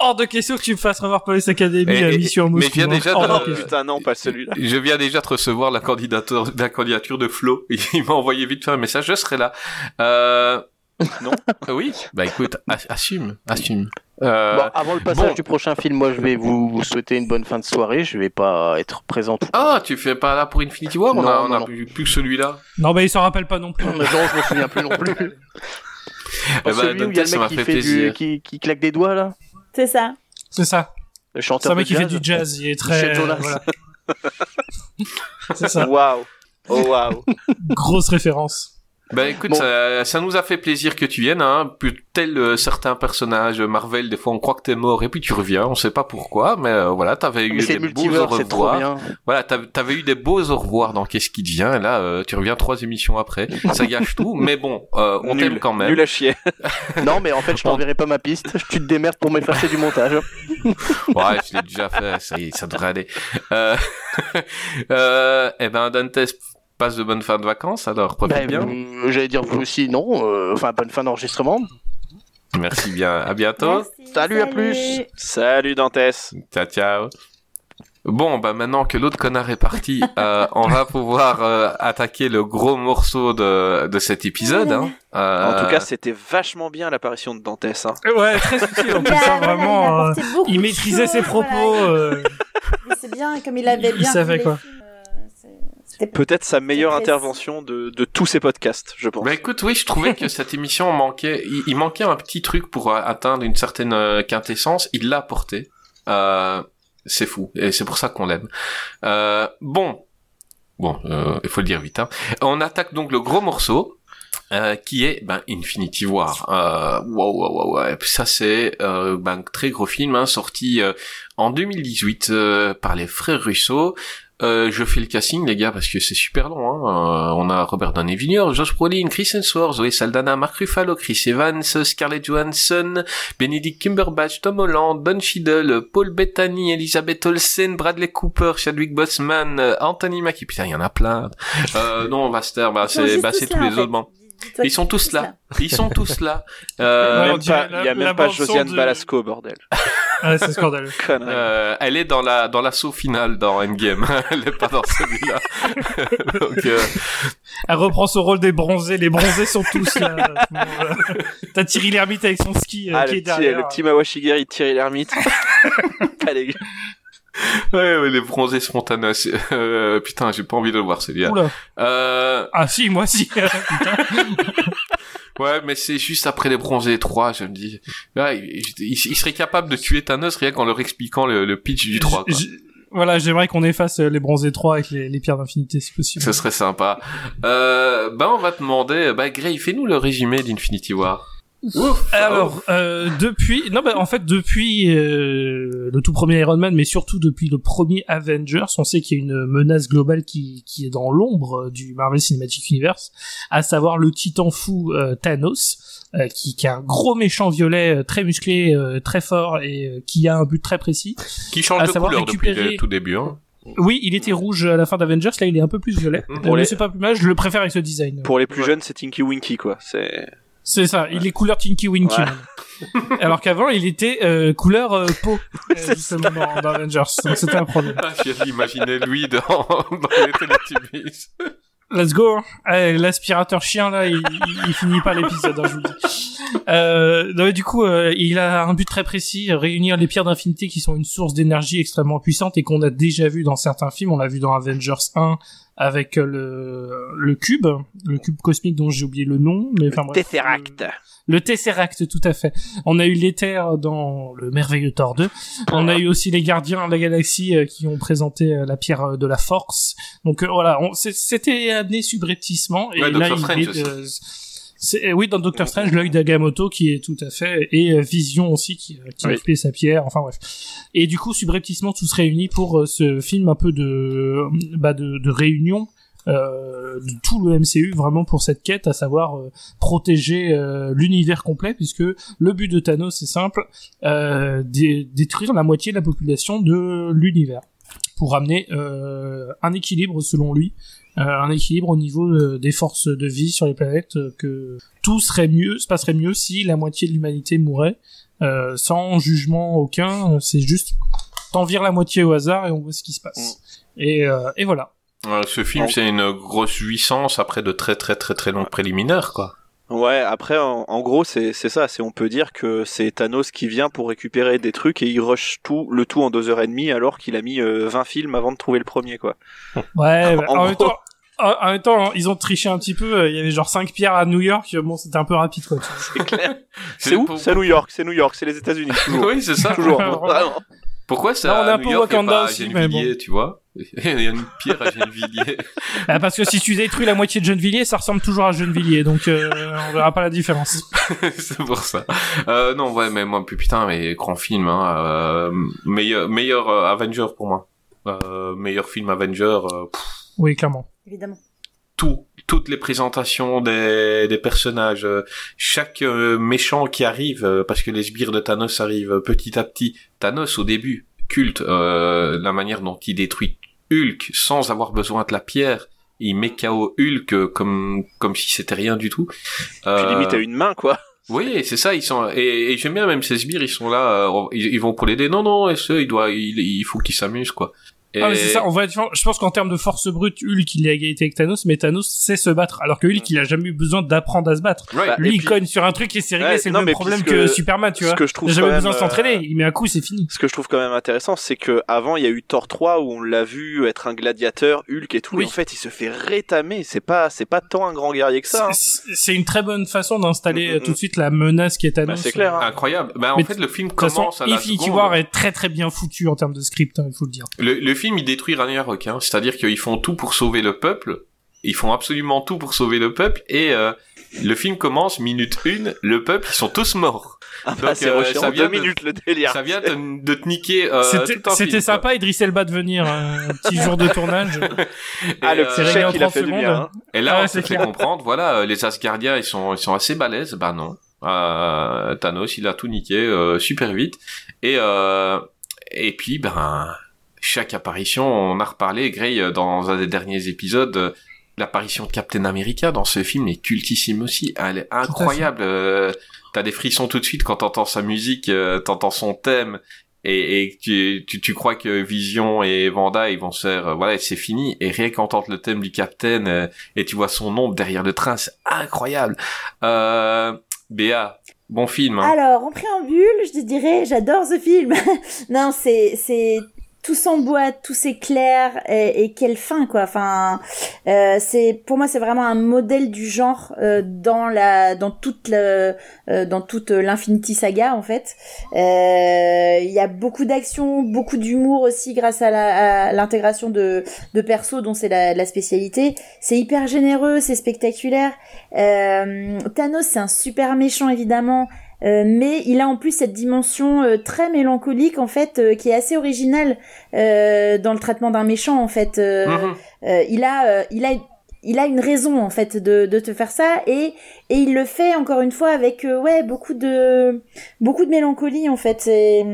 Hors de question que tu me fasses revoir Police Academy Et- à et- mission à mais Moscou. viens déjà Oh question. putain, non, pas celui-là. Je viens déjà de recevoir la candidature, la candidature de Flo. Il m'a envoyé vite fait un message. Je serai là. Euh, Non? Oui? Bah écoute, as- assume, assume. Euh, Bon, avant le passage bon. du prochain film, moi je vais vous, vous souhaiter une bonne fin de soirée. Je vais pas être présent tout. Ah, tu fais pas là pour Infinity War? On Non, a, on non, a non. plus, plus que celui-là. Non, bah il s'en rappelle pas non plus. [LAUGHS] Non, je me souviens plus non plus. [LAUGHS] Celui où il y a le mec qui, fait fait du, plaisir. qui, qui claque des doigts là. C'est ça. C'est ça. Le C'est chanteur un mec de qui fait du jazz. Il est très. Voilà. [LAUGHS] C'est ça. Waouh. Oh waouh. Grosse référence. Bah écoute, Bon. ça, ça nous a fait plaisir que tu viennes, hein. Tel euh, certains personnages Marvel, des fois on croit que t'es mort et puis tu reviens, on sait pas pourquoi, mais euh, voilà, t'avais eu Mais des beaux au multivers, c'est trop revoir. bien. Voilà, t'avais eu des beaux au revoir dans Qu'est-ce qui devient, et là euh, tu reviens trois émissions après, ça gâche tout, mais bon, euh, on t'aime Nul, quand même. nul à chier. [LAUGHS] Non, mais en fait, je t'enverrai pas ma piste. Tu te démerdes pour m'effacer du montage. [LAUGHS] Ouais, je l'ai déjà fait, ça y est, ça devrait aller. Euh, [LAUGHS] euh, eh ben Dantes passe de bonnes fins de vacances, alors profite Ben, bien. euh, J'allais dire vous aussi, non. euh, Enfin, bonne fin d'enregistrement. Merci bien, à bientôt. Merci, Salut, à plus. Salut Dantes. Ciao, ciao. Bon, bah maintenant que l'autre connard est parti, [LAUGHS] euh, on va pouvoir euh, attaquer le gros morceau de, de cet épisode. Hein. Euh, En tout cas, c'était vachement bien l'apparition de Dantes. Hein. Ouais, très subtil en Il [LAUGHS] plus, hein, voilà, vraiment. il euh, il maîtrisait ses propos. voilà. euh, [LAUGHS] C'est bien, comme il avait Il bien savait, vu les quoi. films, Peut-être sa meilleure intervention de, de tous ces podcasts, je pense. Bah écoute, oui, je trouvais que cette émission manquait, il, il manquait un petit truc pour euh, atteindre une certaine euh, quintessence. Il l'a apporté. Euh, c'est fou, et c'est pour ça qu'on l'aime. Euh, bon, bon, euh, il faut le dire vite. Hein. On attaque donc le gros morceau. euh, qui est ben, Infinity War. Euh, wow, wow, wow. Puis ça c'est euh, ben, un très gros film hein, sorti euh, en 2018 euh, par les frères Russo. Euh, je fais le casting les gars parce que c'est super long. Hein. Euh, on a Robert Downey Jr., Josh Brolin, Chris Hemsworth, Zoe Saldana, Mark Ruffalo, Chris Evans, Scarlett Johansson, Benedict Cumberbatch, Tom Holland, Don Cheadle, Paul Bettany, Elizabeth Olsen, Bradley Cooper, Chadwick Boseman, Anthony Mackie. Putain, il y en a plein. Euh, non, Master, bah c'est bah, tous tous les autres. Bon. Ils sont tous là. Ils sont tous là. [LAUGHS] Euh, Il y a même pas Josiane de- Balasco, bordel. Ouais, c'est scandaleux. [LAUGHS] Euh, elle est dans la dans l'assaut final dans Endgame. [LAUGHS] elle est pas dans celui-là. [LAUGHS] Donc euh, Elle reprend son rôle des bronzés. Les bronzés sont tous là. moment-là. T'as Thierry Lhermitte avec son ski euh, Ah, qui le est petit, derrière. le petit Mawashigari de Thierry Lhermitte. pas dégueu. ouais, ouais, les bronzés spontanés. c'est- Euh, putain, j'ai pas envie de le voir celui-là. Oula. Euh, Ah si, moi si. Putain. Ouais, mais c'est juste après les bronzés 3, je me dis. Ouais, il, il- il serait capable de tuer Thanos rien qu'en leur expliquant le, le pitch du 3. Quoi. J- j- Voilà, j'aimerais qu'on efface euh, les bronzés 3 avec les, les pierres d'infinité si possible. Ce serait sympa. Euh, bah, on va te demander, bah, Gray, fais-nous le résumé d'Infinity War. Ouf, Alors, euh, depuis, non, bah, en fait, depuis euh, le tout premier Iron Man, mais surtout depuis le premier Avengers, on sait qu'il y a une menace globale qui, qui est dans l'ombre euh, du Marvel Cinematic Universe, à savoir le titan fou euh, Thanos, euh, qui, qui a un gros méchant violet euh, très musclé, euh, très fort et euh, qui a un but très précis. qui change à de savoir couleur depuis récupérer- le tout début. Hein. Oui, il était rouge à la fin d'Avengers, là il est un peu plus violet. Pour Euh, les- Mais c'est pas plus mal, je le préfère avec ce design. Pour les plus jeunes, c'est Tinky Winky, quoi. C'est. C'est ça, il est couleur Tinky Winky. Alors qu'avant, il était euh, couleur euh, peau, [LAUGHS] euh, C'est justement, dans, dans Avengers. Donc c'était un problème. Ah, j'ai imaginé lui dans, [LAUGHS] dans les Teletubbies. Let's go. Allez, L'aspirateur chien, là, il, il, il finit pas l'épisode, hein, je vous le dis. Euh, non, mais du coup, euh, il a un but très précis, réunir les pierres d'infinité qui sont une source d'énergie extrêmement puissante et qu'on a déjà vu dans certains films. On l'a vu dans Avengers 1 avec euh, le, le cube, le cube cosmique dont j'ai oublié le nom, mais enfin bref. Tesseract. Le Tesseract, tout à fait. On a eu l'éther dans le merveilleux Thor 2. On a eu aussi les gardiens de la galaxie euh, qui ont présenté euh, la pierre euh, de la force. Donc euh, voilà, c'était amené subrepticement. Et Ouais, là, il est, euh, c'est- euh, oui, dans Doctor Strange, l'œil d'Agamotto qui est tout à fait, et euh, Vision aussi qui, euh, qui a occupé sa pierre, enfin bref. Et du coup, subrepticement, tout se réunit pour euh, ce film un peu de, bah, de, de réunion euh, de tout le MCU vraiment pour cette quête, à savoir euh, protéger euh, l'univers complet, puisque le but de Thanos c'est simple, euh, dé- détruire la moitié de la population de l'univers pour amener euh, un équilibre selon lui, un équilibre au niveau euh, des forces de vie sur les planètes, euh, que tout serait mieux, se passerait mieux si la moitié de l'humanité mourait, euh, sans jugement aucun, euh, c'est juste t'en vires la moitié au hasard et on voit ce qui se passe. Et, euh, et voilà. Euh, ce film, c'est une grosse jouissance après de très très très très longues préliminaires, quoi. Ouais, après, en, en gros, c'est c'est ça. C'est on peut dire que c'est Thanos qui vient pour récupérer des trucs et il rush tout le tout en deux heures et demie alors qu'il a mis euh, 20 films avant de trouver le premier, quoi. Ouais, bah, [LAUGHS] En en, même gros. temps, en, même temps, ils ont triché un petit peu. euh, Il y avait genre 5 pierres à New York. Bon, c'était un peu rapide, quoi. C'est clair. [LAUGHS] C'est où C'est à New York. C'est New York. C'est les États-Unis. [LAUGHS] Toujours. oui, c'est ça. Toujours. [LAUGHS] Pourquoi ça on est à un peu Wakanda aussi, mais Gennevilliers, tu vois Il y a une pierre à Gennevilliers. Bah, parce que si tu détruis la moitié de Gennevilliers, ça ressemble toujours à Gennevilliers. Donc, euh, on verra pas la différence. c'est pour ça. Euh, non, ouais, mais moi, putain, mais grand film, hein, euh, meilleur, meilleur euh, Avenger pour moi. Euh, meilleur film Avenger, euh, Oui, clairement. Évidemment. tout, toutes les présentations des, des personnages, euh, chaque euh, méchant qui arrive, euh, parce que les sbires de Thanos arrivent petit à petit. Thanos au début, culte, euh, la manière dont il détruit Hulk sans avoir besoin de la pierre. Il met KO Hulk comme comme si c'était rien du tout. Puis Euh, limite à une main, quoi. [LAUGHS] oui, c'est ça, ils sont et, et j'aime bien même ces sbires, ils sont là, ils, ils vont pour l'aider. Non, non, et ce, il doit, il, il faut qu'il s'amuse quoi. Et... Ah, mais c'est ça. On va, je pense qu'en termes de force brute, Hulk, il est à égalité avec Thanos, mais Thanos sait se battre. Alors que Hulk, il a jamais eu besoin d'apprendre à se battre. Ouais. Bah, Lui, il puis- cogne sur un truc et c'est réglé. Ouais, c'est le non, même problème puisque- que Superman, tu ce vois. que je trouve il a jamais quand besoin de même, s'entraîner. euh, Il met un coup, c'est fini. Ce que je trouve quand même intéressant, c'est que avant il y a eu Thor 3 où on l'a vu être un gladiateur, Hulk et tout, Oui. et en fait il se fait rétamer. C'est pas, c'est pas tant un grand guerrier que ça. hein. C'est une très bonne façon d'installer Mm, euh, mm, tout de suite la menace qui est Thanos. Bah, c'est clair, hein. incroyable. Bah, en Mais fait, le film commence à la Infinity. War est très très bien foutu en termes de script, hein, il faut le dire. Le film, il détruit Ragnarok, hein. c'est-à-dire qu'ils font tout pour sauver le peuple. Ils font absolument tout pour sauver le peuple et euh, le film commence minute une, le peuple ils sont tous morts. Ah bah, c'est euh, ça en vient deux de- minutes le délire. Ça vient de, de te niquer. Euh, C'était sympa, Idris Elba de venir, un petit jour de tournage. [LAUGHS] quoi. [LAUGHS] Ah, Et, le euh, petit c'est réglé chèque en il a 30 fait du bien. hein. Et là, Ah, on se c'est fait clair. comprendre, voilà, euh, les Asgardiens, ils sont, ils sont assez balèzes. Bah non. Euh, Thanos, il a tout niqué euh, super vite. Et, euh, et puis, ben, chaque apparition, on a reparlé, Grey, euh, dans un des derniers épisodes, euh, l'apparition de Captain America dans ce film est cultissime aussi. Elle est incroyable. Euh, T'as des frissons tout de suite quand t'entends sa musique, euh, t'entends son thème. Et, et tu, tu, tu crois que Vision et Vanda ils vont se faire euh, voilà c'est fini et rien qu'entendre le thème du Captain et tu vois son ombre derrière le train c'est incroyable euh, Béa bon film hein. Alors, en préambule, je te dirais, j'adore ce film. [LAUGHS] non, c'est, c'est, tout s'emboîte, tout s'éclaire, et, et quelle fin, quoi. Enfin, euh, c'est, pour moi, c'est vraiment un modèle du genre, euh, dans la, dans toute le, euh, dans toute l'Infinity Saga, en fait. Il y a beaucoup d'action, beaucoup d'humour aussi grâce à l'intégration de, de persos dont c'est la, la spécialité. C'est hyper généreux, c'est spectaculaire. Thanos, c'est un super méchant, évidemment. Euh, mais il a en plus cette dimension euh, très mélancolique en fait euh, qui est assez originale euh, dans le traitement d'un méchant en fait Euh, Mhm. euh, il a euh, il a il a une raison en fait de, de te faire ça et et il le fait encore une fois avec ouais beaucoup de beaucoup de mélancolie en fait c'est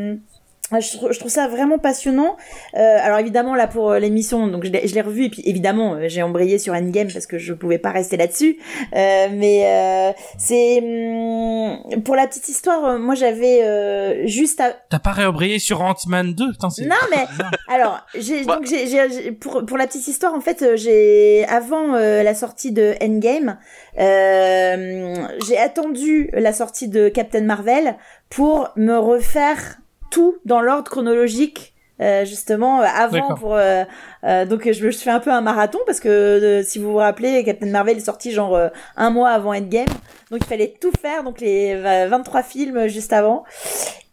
je, trou- je trouve ça vraiment passionnant. Euh, alors évidemment là pour euh, l'émission, donc je l'ai revu et puis évidemment euh, j'ai embrayé sur Endgame parce que je pouvais pas rester là-dessus. Euh, mais euh, c'est hum, pour la petite histoire, euh, moi j'avais euh, juste à... T'as pas réembrayé sur Ant-Man 2 Putain. Non mais [LAUGHS] alors j'ai Bah. donc j'ai j'ai- j'ai- pour pour la petite histoire en fait j'ai avant euh, la sortie de Endgame euh, j'ai attendu la sortie de Captain Marvel pour me refaire tout dans l'ordre chronologique euh, justement euh, avant pour euh, euh, donc je me je fais un peu un marathon parce que euh, si vous vous rappelez Captain Marvel est sorti genre euh, un mois avant Endgame. Donc il fallait tout faire donc les euh, 23 films juste avant.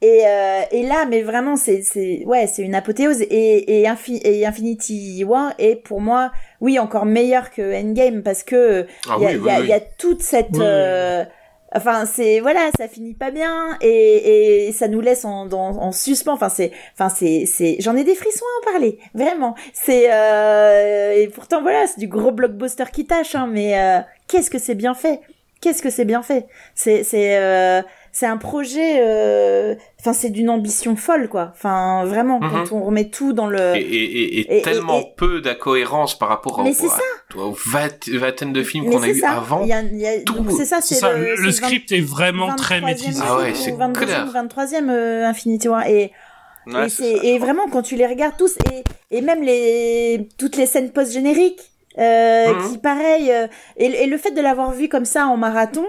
Et, euh, et là mais vraiment c'est c'est ouais c'est une apothéose. Et et, Infi- et Infinity War est pour moi oui encore meilleur que Endgame parce que Ah il y, a, oui, il y a- oui, il y a toute cette Oui, oui. euh, Enfin, c'est voilà, ça finit pas bien et, ça nous laisse en, suspens. Enfin, c'est, enfin, c'est, c'est, j'en ai des frissons à en parler, vraiment. C'est euh, et pourtant voilà, c'est du gros blockbuster qui tâche, hein, mais euh, qu'est-ce que c'est bien fait? Qu'est-ce que c'est bien fait? C'est, c'est, euh, c'est un projet. Enfin, c'est d'une ambition folle, quoi. Enfin, vraiment, Mhm. quand on remet tout dans le. et, et, et, et et- et- tellement et- peu d'incohérence par rapport au- Mais c'est à- ça. aux vingt- vingtaine de films qu'on a eu avant c'est ça, C'est c'est ça, le, le, c'est le le 20 script est vraiment très 23e maîtrisé. Ah ouais, ou c'est 22e, clair. 23e euh, Infinity War et Ouais, et, vraiment quand tu les regardes tous et, et même les toutes les scènes post génériques euh, Mhm. qui pareil euh, et, et le fait de l'avoir vu comme ça en marathon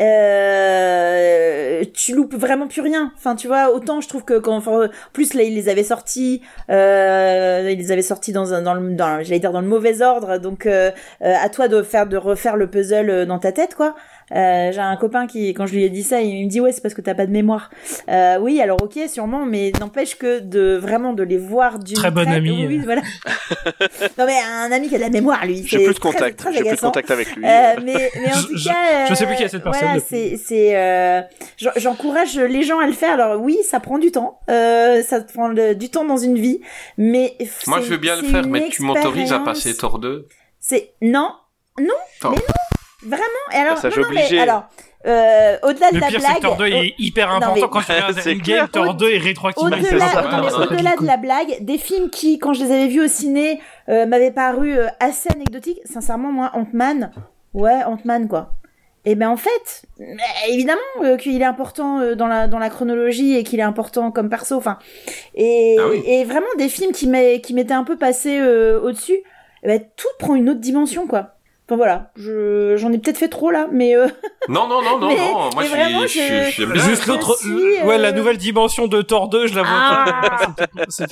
euh, tu loupes vraiment plus rien. Enfin, tu vois, autant je trouve que quand, enfin, en plus là, ils les avaient sortis, euh, ils les avaient sortis dans un, dans le, dans, j'allais dire dans le mauvais ordre. Donc, euh, euh, à toi de faire, de refaire le puzzle euh, dans ta tête, quoi. Euh, j'ai un copain qui, quand je lui ai dit ça, il me dit ouais, c'est parce que t'as pas de mémoire. Euh, oui, alors ok, sûrement, mais n'empêche que de vraiment de les voir d'une Très bon traite- ami, Oui, euh. voilà. [LAUGHS] non mais un ami qui a de la mémoire, lui. J'ai plus de contact. très J'ai plus de contact avec lui. Euh, mais, mais en Je- tout je- cas, je sais plus qui est cette personne Voilà, c'est, c'est, euh, j'en- j'encourage les gens à le faire. Alors oui, ça prend du temps, euh, ça prend le- du temps dans une vie, mais Moi, je veux bien le faire, mais tu m'autorises à passer Thor 2 C'est non, non, mais non, vraiment. Et alors, Ça, non, non, mais obligé. alors, euh, au-delà de Le la pire, c'est blague, que Thor 2 au- est hyper non, important mais- quand tu [LAUGHS] regardes Endgame. clair. Thor 2 est rétroactivement. Au-delà, mais de la blague, des films qui, quand je les avais vus au ciné, euh, m'avaient paru euh, assez anecdotiques. Sincèrement, moi, Ant-Man, ouais, Ant-Man, quoi. Et ben en fait, euh, évidemment euh, qu'il est important euh, dans la dans la chronologie et qu'il est important comme perso. Enfin, et, Ah oui. et vraiment des films qui m'est- qui m'étaient un peu passés euh, au-dessus. eh ben, tout prend une autre dimension, quoi. Enfin voilà, je j'en ai peut-être fait trop là, mais euh, Non, non, non, non, [LAUGHS] Mais- non. Moi, je suis- je suis- je- bien. Juste l'autre, suis, ouais, la euh, nouvelle dimension de Thor 2, je la vois Ah.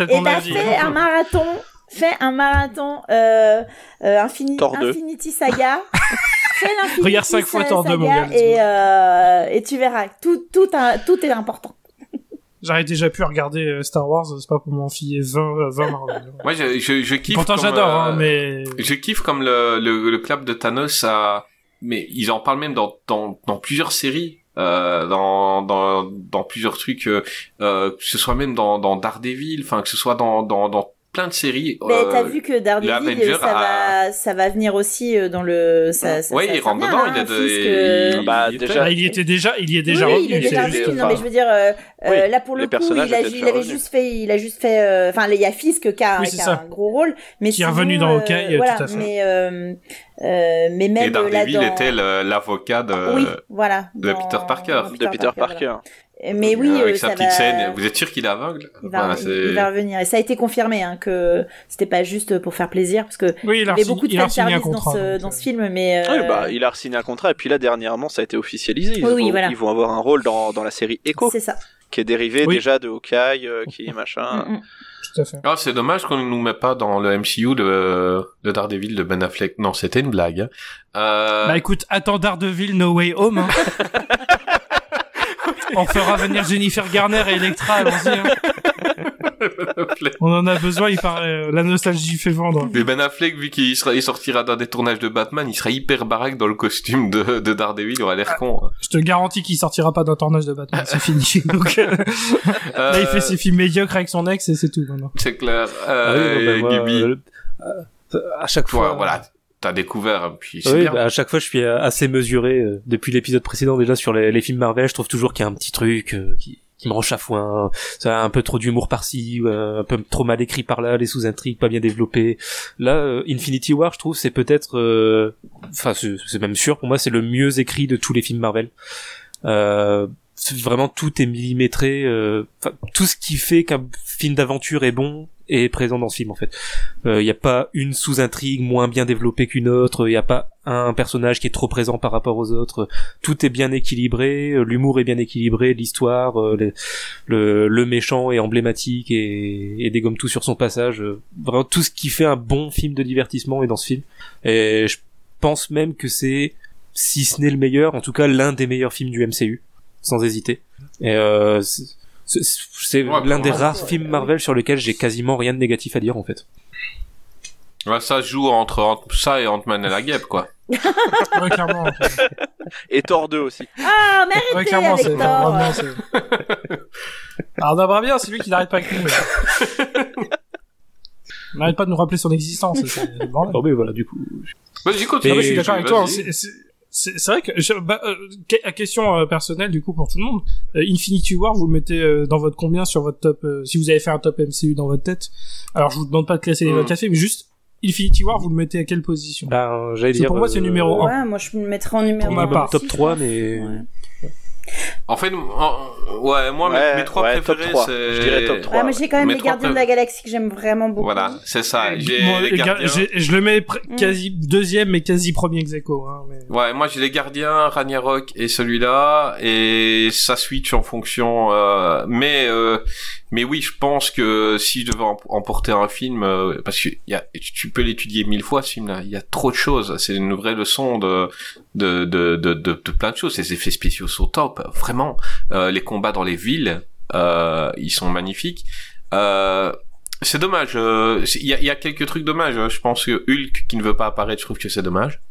Et mon bah avis. fais un marathon, fais un marathon euh, euh, Infini- Thor 2. Infinity Saga. [LAUGHS] fais l'Infinity Regarde cinq fois Sa- Thor 2, mon Saga gars, Et, euh, et tu verras, tout, tout, un- tout est important. J'aurais déjà pu regarder euh, Star Wars, c'est pas pour m'enfiler 20, euh, 20 [LAUGHS] Marvel. Moi, je, je, je kiffe. Pourtant, j'adore, euh, hein, mais. Je kiffe comme le, le, le club de Thanos a, mais ils en parlent même dans, dans, dans plusieurs séries, euh, dans, dans, dans plusieurs trucs, euh, euh, que ce soit même dans, dans Daredevil, enfin, que ce soit dans, dans, dans plein de séries. Mais euh, t'as vu que Daredevil, ça a- va, ça va venir aussi euh, dans le. Ça, ça, Ouais, ça- il ça rentre dedans, hein, il est de- Fisk, euh, il- Bah, il déjà- Ah, il y était déjà, il y est déjà oui, revenu. il est déjà c'est revenu. juste Non, pas- mais je veux dire, euh, euh, Oui, là pour le coup, personnages il a, avait juste fait, il a juste fait, euh, enfin, il y a Fisk qui a, Oui, qui a un gros rôle, mais Qui est revenu dans euh, Hawkeye, voilà, tout à fait. Mais, euh, euh, mais même Et là Daredevil dans. était l'avocat de, oui, voilà. de dans- Peter Parker. De Peter. Parker. Mais oui, avec euh, sa ça petite va... scène. Vous êtes sûr qu'il est aveugle Il va, il- va revenir. Et ça a été confirmé hein, que c'était pas juste pour faire plaisir, parce que Oui, il il y a avait beaucoup de fanservice dans contrat. ce, dans euh, ce film, mais euh, Oui, bah, il a signé un contrat et puis là dernièrement ça a été officialisé. Ils, Oui, oui, vont, voilà. ils vont avoir un rôle dans, dans la série Echo, c'est ça. qui est dérivé Oui. déjà de Hawkeye, euh, qui est [LAUGHS] machin. Mm, mm. Tout à fait. Ah, c'est dommage qu'on ne nous met pas dans le MCU de, de Daredevil de Ben Affleck. Non, c'était une blague. hein. Euh, Bah écoute, attends Daredevil No Way Home. Hein. [LAUGHS] On fera venir Jennifer Garner et Electra, allons-y. hein. [LAUGHS] On en a besoin, il paraît. euh, La nostalgie fait vendre. Mais Ben Affleck, vu qu'il sera, il sortira dans des tournages de Batman, il sera hyper baraque dans le costume de, de Daredevil, il aura l'air con. hein. Je te garantis qu'il sortira pas d'un tournage de Batman, c'est fini. [LAUGHS] Donc, euh, là, il fait ses films médiocres avec son ex et c'est tout maintenant. C'est clair. Ah Euh, oui, non, bah, moi, Gibi, euh, euh, à chaque fois. voilà, t'as découvert, puis c'est Oui, bien. bah, à chaque fois, je suis euh, assez mesuré. euh, depuis l'épisode précédent, déjà sur les, les films Marvel, je trouve toujours qu'il y a un petit truc euh, qui, qui me rend chafouin. Ça a un peu trop d'humour par-ci, un peu trop mal écrit par-là, les sous-intrigues pas bien développées. Là, Infinity War, je trouve, c'est peut-être, euh, enfin, c'est c'est même sûr pour moi, c'est le mieux écrit de tous les films Marvel. Euh, vraiment tout est millimétré. euh, tout ce qui fait qu'un film d'aventure est bon est présent dans ce film en fait. Il n'y a pas une sous-intrigue moins bien développée qu'une autre. Il n'y a pas un personnage qui est trop présent par rapport aux autres. Tout est bien équilibré. euh, L'humour est bien équilibré. L'histoire, euh, le méchant est emblématique et, et dégomme tout sur son passage. euh, Vraiment tout ce qui fait un bon film de divertissement est dans ce film. Et je pense même que c'est, si ce n'est le meilleur, en tout cas l'un des meilleurs films du MCU, sans hésiter. Et euh, c'est- Ouais, l'un des rares films. Marvel sur lesquels j'ai quasiment rien de négatif à dire en fait. Ouais, ça se joue entre, entre ça et Ant-Man et la guêpe, quoi. [LAUGHS] Ouais, clairement. Et Thor 2 aussi. Ah, mais arrêtez Ouais, clairement, avec c'est Thor. vraiment, c'est- Alors, on aimerait bien, c'est lui qui n'arrête pas avec nous. là. Il n'arrête pas de nous rappeler son existence. Oh mais voilà du coup. Vas-y, continue. Non, mais je suis d'accord avec toi. hein, c'est- C'est c'est vrai que je, bah, euh, que- à question euh, personnelle du coup pour tout le monde, euh, Infinity War vous le mettez euh, dans votre combien sur votre top euh, si vous avez fait un top MCU dans votre tête? Alors je vous demande pas de classer les Hmm. votre café, mais juste Infinity War vous le mettez à quelle position? Ben, dire. pour moi, c'est euh, numéro un. Ouais, moi je me mettrais en numéro Pour ma un part. aussi, top je 3 pense. mais Ouais. En fait, en- ouais, moi, mes- Ouais, mes, trois ouais, préférés, 3. c'est... Je dirais top 3. Ouais, moi j'ai quand même Mes les Gardiens de la Galaxie que j'aime vraiment beaucoup. Voilà, c'est ça. J'ai les gardiens. j'ai- je le mets pr- Mm. quasi deuxième, mais quasi premier ex aequo, hein, mais- Ouais, moi j'ai les gardiens, Ragnarok et celui-là, et ça switch en fonction. euh, mais euh, mais oui, je pense que si je devais em- emporter un film, euh, parce que y a, tu peux l'étudier mille fois ce film-là, il y a trop de choses. C'est une vraie leçon de de de de, plein de choses. Les effets spéciaux sont top, vraiment. Euh, les combats dans les villes, euh, ils sont magnifiques. Euh, c'est dommage. Il y, a, y a quelques trucs dommages. hein. Je pense que Hulk qui ne veut pas apparaître, je trouve que c'est dommage.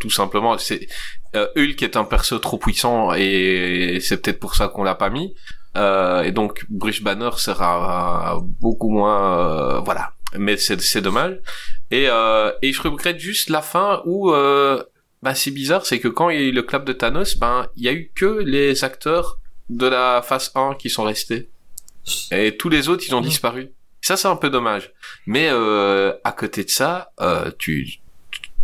Tout simplement, c'est Hulk est un perso trop puissant et c'est peut-être pour ça qu'on l'a pas mis. Euh, et donc Bruce Banner sera beaucoup moins, euh, voilà. Mais c'est c'est dommage. Et euh, et je regrette juste la fin où euh, bah c'est bizarre, c'est que quand il y a eu le clap de Thanos, ben il y a eu que les acteurs de la phase 1 qui sont restés. Et tous les autres, ils ont disparu. Ça, c'est un peu dommage. Mais euh, à côté de ça, euh, tu,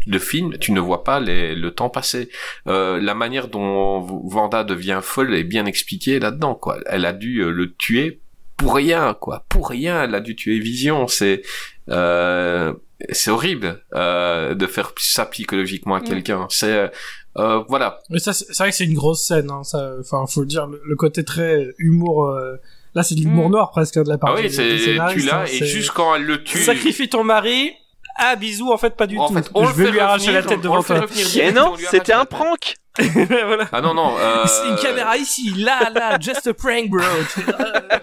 le film, tu ne vois pas les, le temps passer. Euh, la manière dont Vanda devient folle est bien expliquée là-dedans. Quoi. Elle a dû euh, le tuer pour rien, quoi. Pour rien, elle a dû tuer Vision. C'est euh, c'est horrible euh, de faire ça psychologiquement à Mm. quelqu'un. C'est euh, voilà. Mais ça, c'est c'est vrai que c'est une grosse scène. Hein, ça, enfin, faut le dire, le, le côté très humour. euh, là, c'est de l'humour noir presque hein, de la part Ah oui, des- c'est des scénaristes, tu l'as hein, et juste quand elle le tue. Sacrifie ton mari. Ah, bisous, en fait, pas du En tout. fait, on je le vais fait lui arracher la tête on devant toi. Et non, c'était un prank. [LAUGHS] voilà. Ah non non. Euh... C'est une caméra ici, là, là, just a prank, bro. [LAUGHS]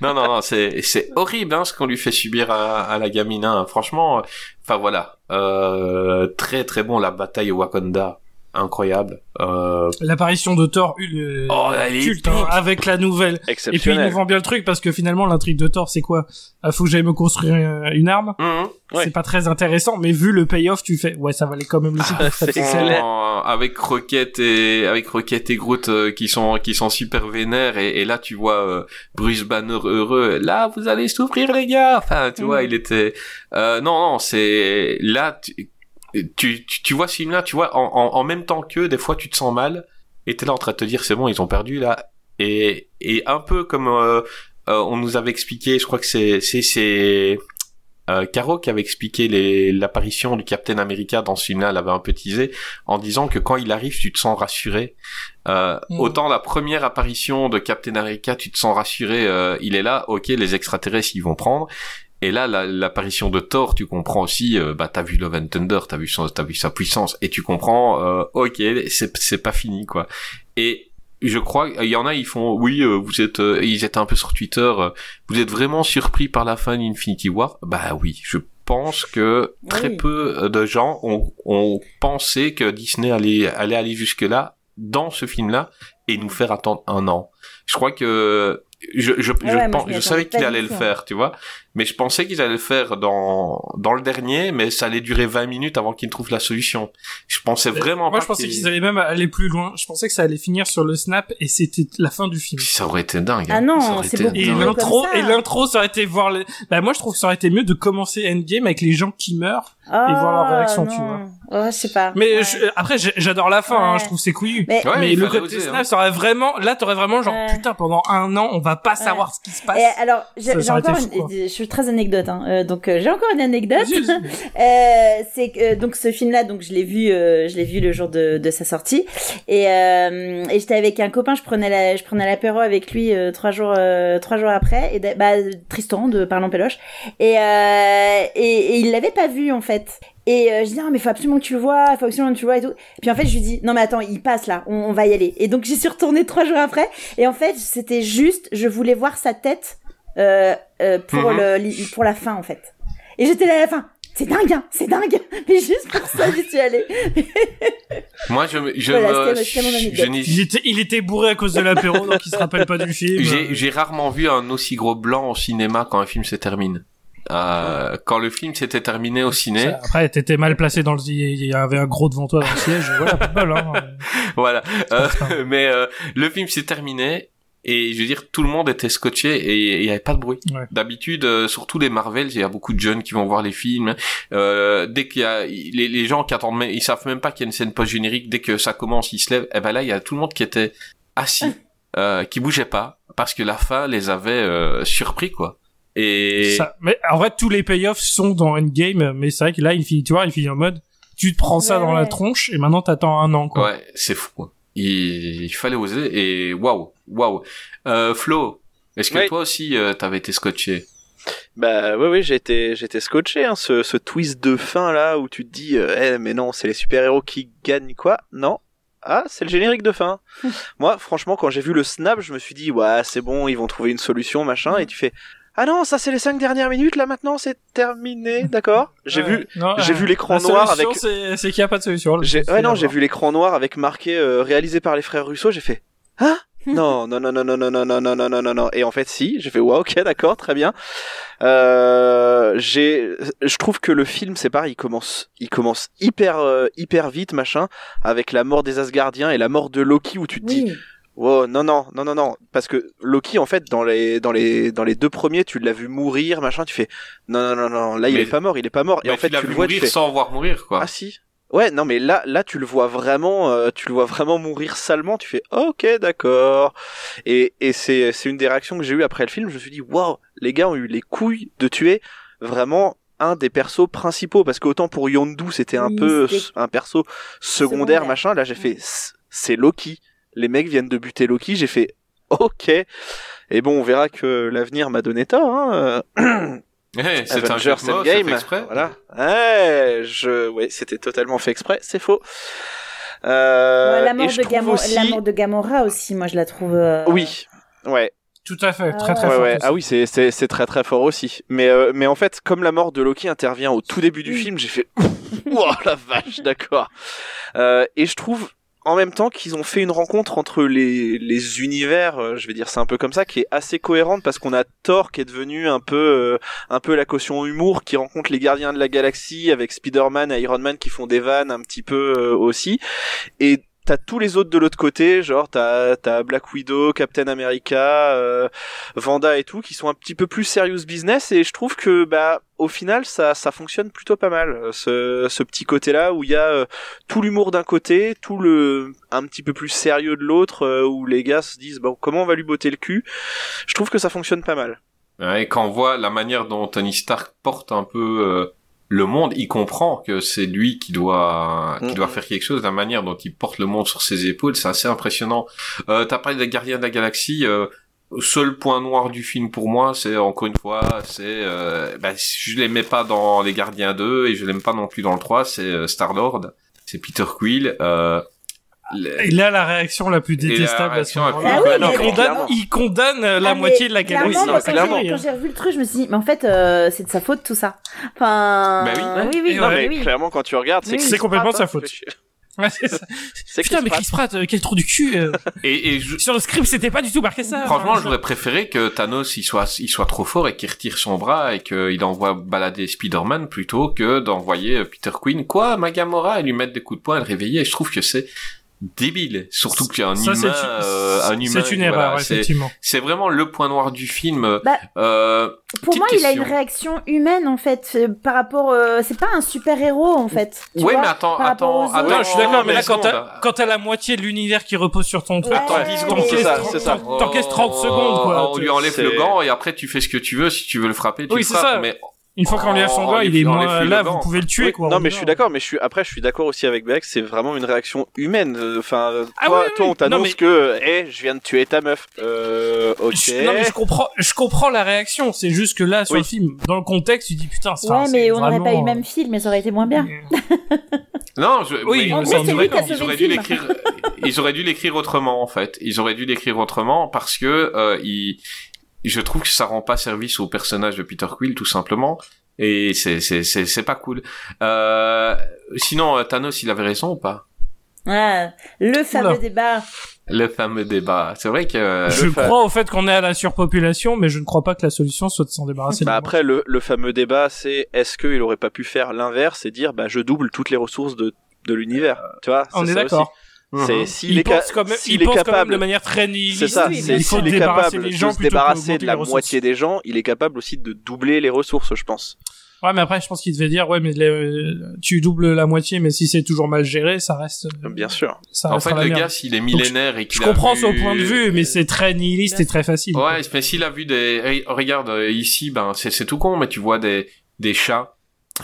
non non non, c'est c'est horrible hein, ce qu'on lui fait subir à, à la gamine. hein. Franchement, enfin voilà, euh, très très bon la bataille au Wakanda, incroyable. Euh... L'apparition de Thor, euh, Oh, culte, hein, avec la nouvelle. Et puis il nous vend bien le truc parce que finalement l'intrigue de Thor c'est quoi? Ah, Faut que j'aille me construire euh, une arme. Mhm. Ouais. C'est pas très intéressant, mais vu le payoff, tu fais ouais ça valait quand même le coup. Ah, avec Rocket et avec Rocket et Groot euh, qui sont qui sont super vénères et, et là tu vois euh, Bruce Banner heureux là vous allez souffrir les gars enfin tu vois il était euh, non non c'est là tu, tu tu tu vois ce film là tu vois en, en en même temps que des fois tu te sens mal et t'es là en train de te dire c'est bon ils ont perdu là et et un peu comme euh, euh, on nous avait expliqué je crois que c'est c'est c'est euh, Caro qui avait expliqué les- l'apparition du Captain America dans ce film-là, elle avait un peu teasé, en disant que quand il arrive, tu te sens rassuré. Euh, Mm. Autant la première apparition de Captain America, tu te sens rassuré, euh, il est là, ok, les extraterrestres, ils vont prendre. Et là, la- l'apparition de Thor, tu comprends aussi, euh, bah t'as vu Love and Thunder, t'as vu son, t'as vu sa puissance, et tu comprends, euh, ok, c'est pas fini quoi. Et je crois, il y en a, ils font, oui, euh, vous êtes, euh, ils étaient un peu sur Twitter, euh, vous êtes vraiment surpris par la fin d'Infinity War? Bah oui, je pense que très Oui. peu euh, de gens ont, ont pensé que Disney allait, allait aller jusque là dans ce film-là et nous faire attendre un an. Je crois que je, je, je, ouais, pense- je je savais qu'il allait le faire, tu vois. Mais je pensais qu'ils allaient le faire dans, dans le dernier, mais ça allait durer 20 minutes avant qu'ils trouvent la solution. Je pensais vraiment Moi pas je pensais qu'ils- allaient même aller plus loin. Je pensais que ça allait finir sur le snap et c'était la fin du film. Ça aurait été dingue. Ah hein. non, Ça aurait c'est été beaucoup Et l'intro, comme ça. et l'intro, ça aurait été voir les. Bah moi je trouve que ça aurait été mieux de commencer Endgame avec les gens qui meurent. Ah, voir leur réaction, non. tu vois. Ouais, je sais pas. Mais Ouais. je- après j'adore la fin, hein, je trouve c'est couillu. Mais, Ouais, mais il le côté oser, snap, hein. ça aurait vraiment, là t'aurais vraiment genre Ouais. putain pendant un an on va pas savoir ce qui se passe. Et alors, j'ai encore une, suis très anecdote, hein, euh, donc euh, j'ai encore une anecdote. [LAUGHS] Euh, c'est que donc ce film-là, donc je l'ai vu, je l'ai vu le jour de, de sa sortie, et, et j'étais avec un copain, je prenais la, je prenais l'apéro avec lui trois jours, trois jours après, et bah Tristan de Parlant Péloche, et, et et il l'avait pas vu en fait. Et euh, je dis ah mais faut absolument que tu le vois, faut absolument que tu le vois et tout. Et puis en fait je lui dis non mais attends il passe là, on, on va y aller. Et donc j'y suis retournée trois jours après. Et en fait c'était juste je voulais voir sa tête euh, euh, pour Mhm. le pour la fin en fait. Et j'étais là à la fin. C'est dingue, hein, c'est dingue. [LAUGHS] Mais juste pour ça j'y suis allée. [LAUGHS] Moi, je, me- je, Voilà, me- je Il était, il était bourré à cause de l'apéro donc il se rappelle pas du film. J'ai rarement vu un aussi gros blanc au cinéma quand un film se termine. Euh, quand le film s'était terminé au ciné, Ça, Après, t'étais mal placé dans le, il y avait un gros devant toi dans le siège. Voilà, pas bol, hein. [LAUGHS] voilà. Euh, mais euh, le film s'est terminé Et je veux dire, tout le monde était scotché et il y avait pas de bruit. Ouais. D'habitude, euh, surtout les Marvel, il y a beaucoup de jeunes qui vont voir les films. Euh, dès qu'il y a les, les gens qui attendent, mais ils savent même pas qu'il y a une scène post générique. Dès que ça commence, ils se lèvent. Et ben là, il y a tout le monde qui était assis, euh, qui bougeait pas, parce que la fin les avait euh, surpris quoi. Et Ça- mais en vrai, tous les payoffs sont dans Endgame, mais c'est vrai que là, Infinity War, il finit en mode, tu te prends ça Ouais, dans la tronche et maintenant t'attends un an, quoi. ouais, c'est fou. quoi. Il, il fallait oser et waouh, waouh. Euh, Flo, est-ce que Oui. toi aussi euh, t'avais été scotché? Bah oui oui j'ai été j'étais scotché hein, ce, ce twist de fin là où tu te dis euh, eh mais non c'est les super héros qui gagnent quoi? Non ah c'est le générique de fin [LAUGHS] moi franchement quand j'ai vu le snap je me suis dit ouais c'est bon ils vont trouver une solution machin et tu fais ah non ça c'est les cinq dernières minutes là maintenant c'est terminé d'accord? J'ai Ouais. vu Non, j'ai euh, vu l'écran la noir avec c'est c'est qu'il y a pas de solution. ouais non j'ai vu l'écran noir avec marqué euh, réalisé par les frères Russo j'ai fait hein? Non non non non non non non non non non non non et en fait si j'ai fait ouais ok d'accord très bien euh, j'ai je trouve que le film c'est pareil il commence il commence hyper euh, hyper vite machin avec la mort des Asgardiens et la mort de Loki où tu te dis Oui. Wow, non non non non non parce que Loki en fait dans les dans les dans les deux premiers tu l'as vu mourir machin tu fais non non non non là il Mais- est pas mort il est pas mort et Mais en fait tu l'as tu vu le vois tu mourir fais sans voir mourir quoi. ah si. Ouais, non mais là là tu le vois vraiment euh, tu le vois vraiment mourir salement, tu fais OK, d'accord. Et et c'est c'est une des réactions que j'ai eu après le film, je me suis dit waouh, les gars ont eu les couilles de tuer vraiment un des persos principaux parce qu'autant pour Yondu, c'était un Oui, peu un perso secondaire, secondaire. machin, là j'ai fait c'est Loki. Les mecs viennent de buter Loki, j'ai fait OK. Et bon, on verra que l'avenir m'a donné tort hein. [CLEARS THROAT] Eh, c'est un Avengers c'est Endgame. fait exprès. Voilà. Ouais, je, ouais, c'était totalement fait exprès. C'est faux. Euh, Ouais, la, mort de trouve Gamo- aussi- la mort de Gamora aussi, moi je la trouve. euh, Oui. Ouais. Tout à fait, très Ah très ouais, fort. ouais. Ah oui, c'est c'est c'est très très fort aussi. Mais euh, mais en fait, comme la mort de Loki intervient au tout début du film, j'ai fait [LAUGHS] wow la vache, d'accord. Euh, et je trouve en même temps qu'ils ont fait une rencontre entre les les univers, euh, je vais dire c'est un peu comme ça, qui est assez cohérente parce qu'on a Thor qui est devenu un peu euh, un peu la caution humour, qui rencontre les Gardiens de la Galaxie avec Spider-Man et Iron Man qui font des vannes un petit peu euh, aussi. Et T'as tous les autres de l'autre côté, genre t'as Black Widow, Captain America, euh, Vanda et tout, qui sont un petit peu plus serious business et je trouve que bah au final ça ça fonctionne plutôt pas mal ce petit côté là où il y a euh, tout l'humour d'un côté, tout le un petit peu plus sérieux de l'autre euh, où les gars se disent bon comment on va lui botter le cul? Je trouve que ça fonctionne pas mal. Et quand on voit la manière dont Tony Stark porte un peu le monde, il comprend que c'est lui qui doit qui Mhm. doit faire quelque chose. La manière dont il porte le monde sur ses épaules, c'est assez impressionnant. Euh, T'as parlé des Gardiens de la Galaxie. Euh, seul point noir du film pour moi, c'est encore une fois, c'est euh, bah, je l'aimais pas dans les Gardiens 2 et je l'aime pas non plus dans le 3. C'est Star Lord, c'est Peter Quill. Euh, le- Et là, la réaction la plus la détestable à ce moment-là. Ah oui, il, condamne, il la Ah, mais moitié de la clairement, non, quand clairement. j'ai- Quand j'ai revu le truc, je me suis dit, mais en fait, euh, c'est de sa faute tout ça. Enfin. Bah oui. oui, oui, Et Non ouais. mais oui. clairement quand tu regardes, c'est Oui, que c'est complètement sa hein, faute. Ouais, c'est [LAUGHS] Putain, Chris mais Pratt. Chris Pratt, euh, quel trou du cul. euh. [LAUGHS] et, et je, Sur le script, c'était pas du tout marqué ça. Franchement, Enfin, j'aurais préféré que Thanos il soit, il soit trop fort et qu'il retire son bras et qu'il envoie balader Spider-Man plutôt que d'envoyer Peter Quinn. Quoi, Magamora et lui mettre des coups de poing et le réveiller. Et je trouve que c'est débile. Surtout qu'il y a un Ça, humain, une- euh, un humain. C'est une voilà, erreur, c'est- effectivement. C'est vraiment le point noir du film. Bah, euh, Pour moi, il a une réaction humaine en fait euh, par rapport. euh, c'est pas un super héros en fait. tu ouais, vois, mais attends, attends, attends, je suis d'accord, mais là, quand t'as, quand t'as la moitié de l'univers qui repose sur ton truc, Ouais, Attends 10 secondes, mais- c'est ça, c'est ça. t'en- t'encaisses 30 secondes, quoi. On lui enlève le gant et après tu fais ce que tu veux. Si tu veux le frapper, tu Oui, le c'est frappes. ça. Mais Une fois qu'on lui a son gars, il est moins là, le vous pouvez le tuer, Oui, quoi. non on mais je suis d'accord, mais je suis après je suis d'accord aussi avec Beck, c'est vraiment une réaction humaine. euh, Enfin, euh, Ah toi, oui, oui, toi on t'annonce mais- que, eh, je viens de tuer ta meuf. Euh, ok. Je- Non mais je comprends, je comprends la réaction. C'est juste que là sur Oui. le film, dans le contexte, tu dis putain. c'est- Ouais, mais on n'aurait pas eu le même film, mais ça aurait été moins bien. [LAUGHS] Non, je, Oui, mais- mais ils auraient- dû l'écrire, ils auraient dû l'écrire autrement en fait. Ils auraient dû l'écrire autrement parce que euh, ils- je trouve que ça rend pas service au personnage de Peter Quill tout simplement. Et c'est c'est c'est c'est pas cool. Euh, sinon euh, Thanos il avait raison ou pas? Ah, le fameux Oula. débat. Le fameux débat. C'est vrai que Je Le fa- crois au fait qu'on est à la surpopulation, mais je ne crois pas que la solution soit de s'en débarrasser. Bah après le, le fameux débat c'est est-ce qu'il aurait pas pu faire l'inverse et dire bah je double toutes les ressources de de l'univers, tu vois? On c'est est ça d'accord. C'est Mhm. s'il il est, ca- même, il est pense quand même capable de manière très nihiliste. C'est ça, oui, c'est il faut s'il est capable les de se débarrasser de la moitié des gens, il est capable aussi de doubler les ressources, je pense. Ouais, mais après, je pense qu'il devait dire, ouais, mais les- tu doubles la moitié, mais si c'est toujours mal géré, ça reste. Bien sûr. Ça En fait, le merde. gars, s'il est millénaire et Je qu'il a comprends vu- son point de vue, mais c'est très nihiliste et très facile. Ouais, mais s'il a vu des, Hey, regarde euh, ici, ben c'est c'est tout con, mais tu vois des des chats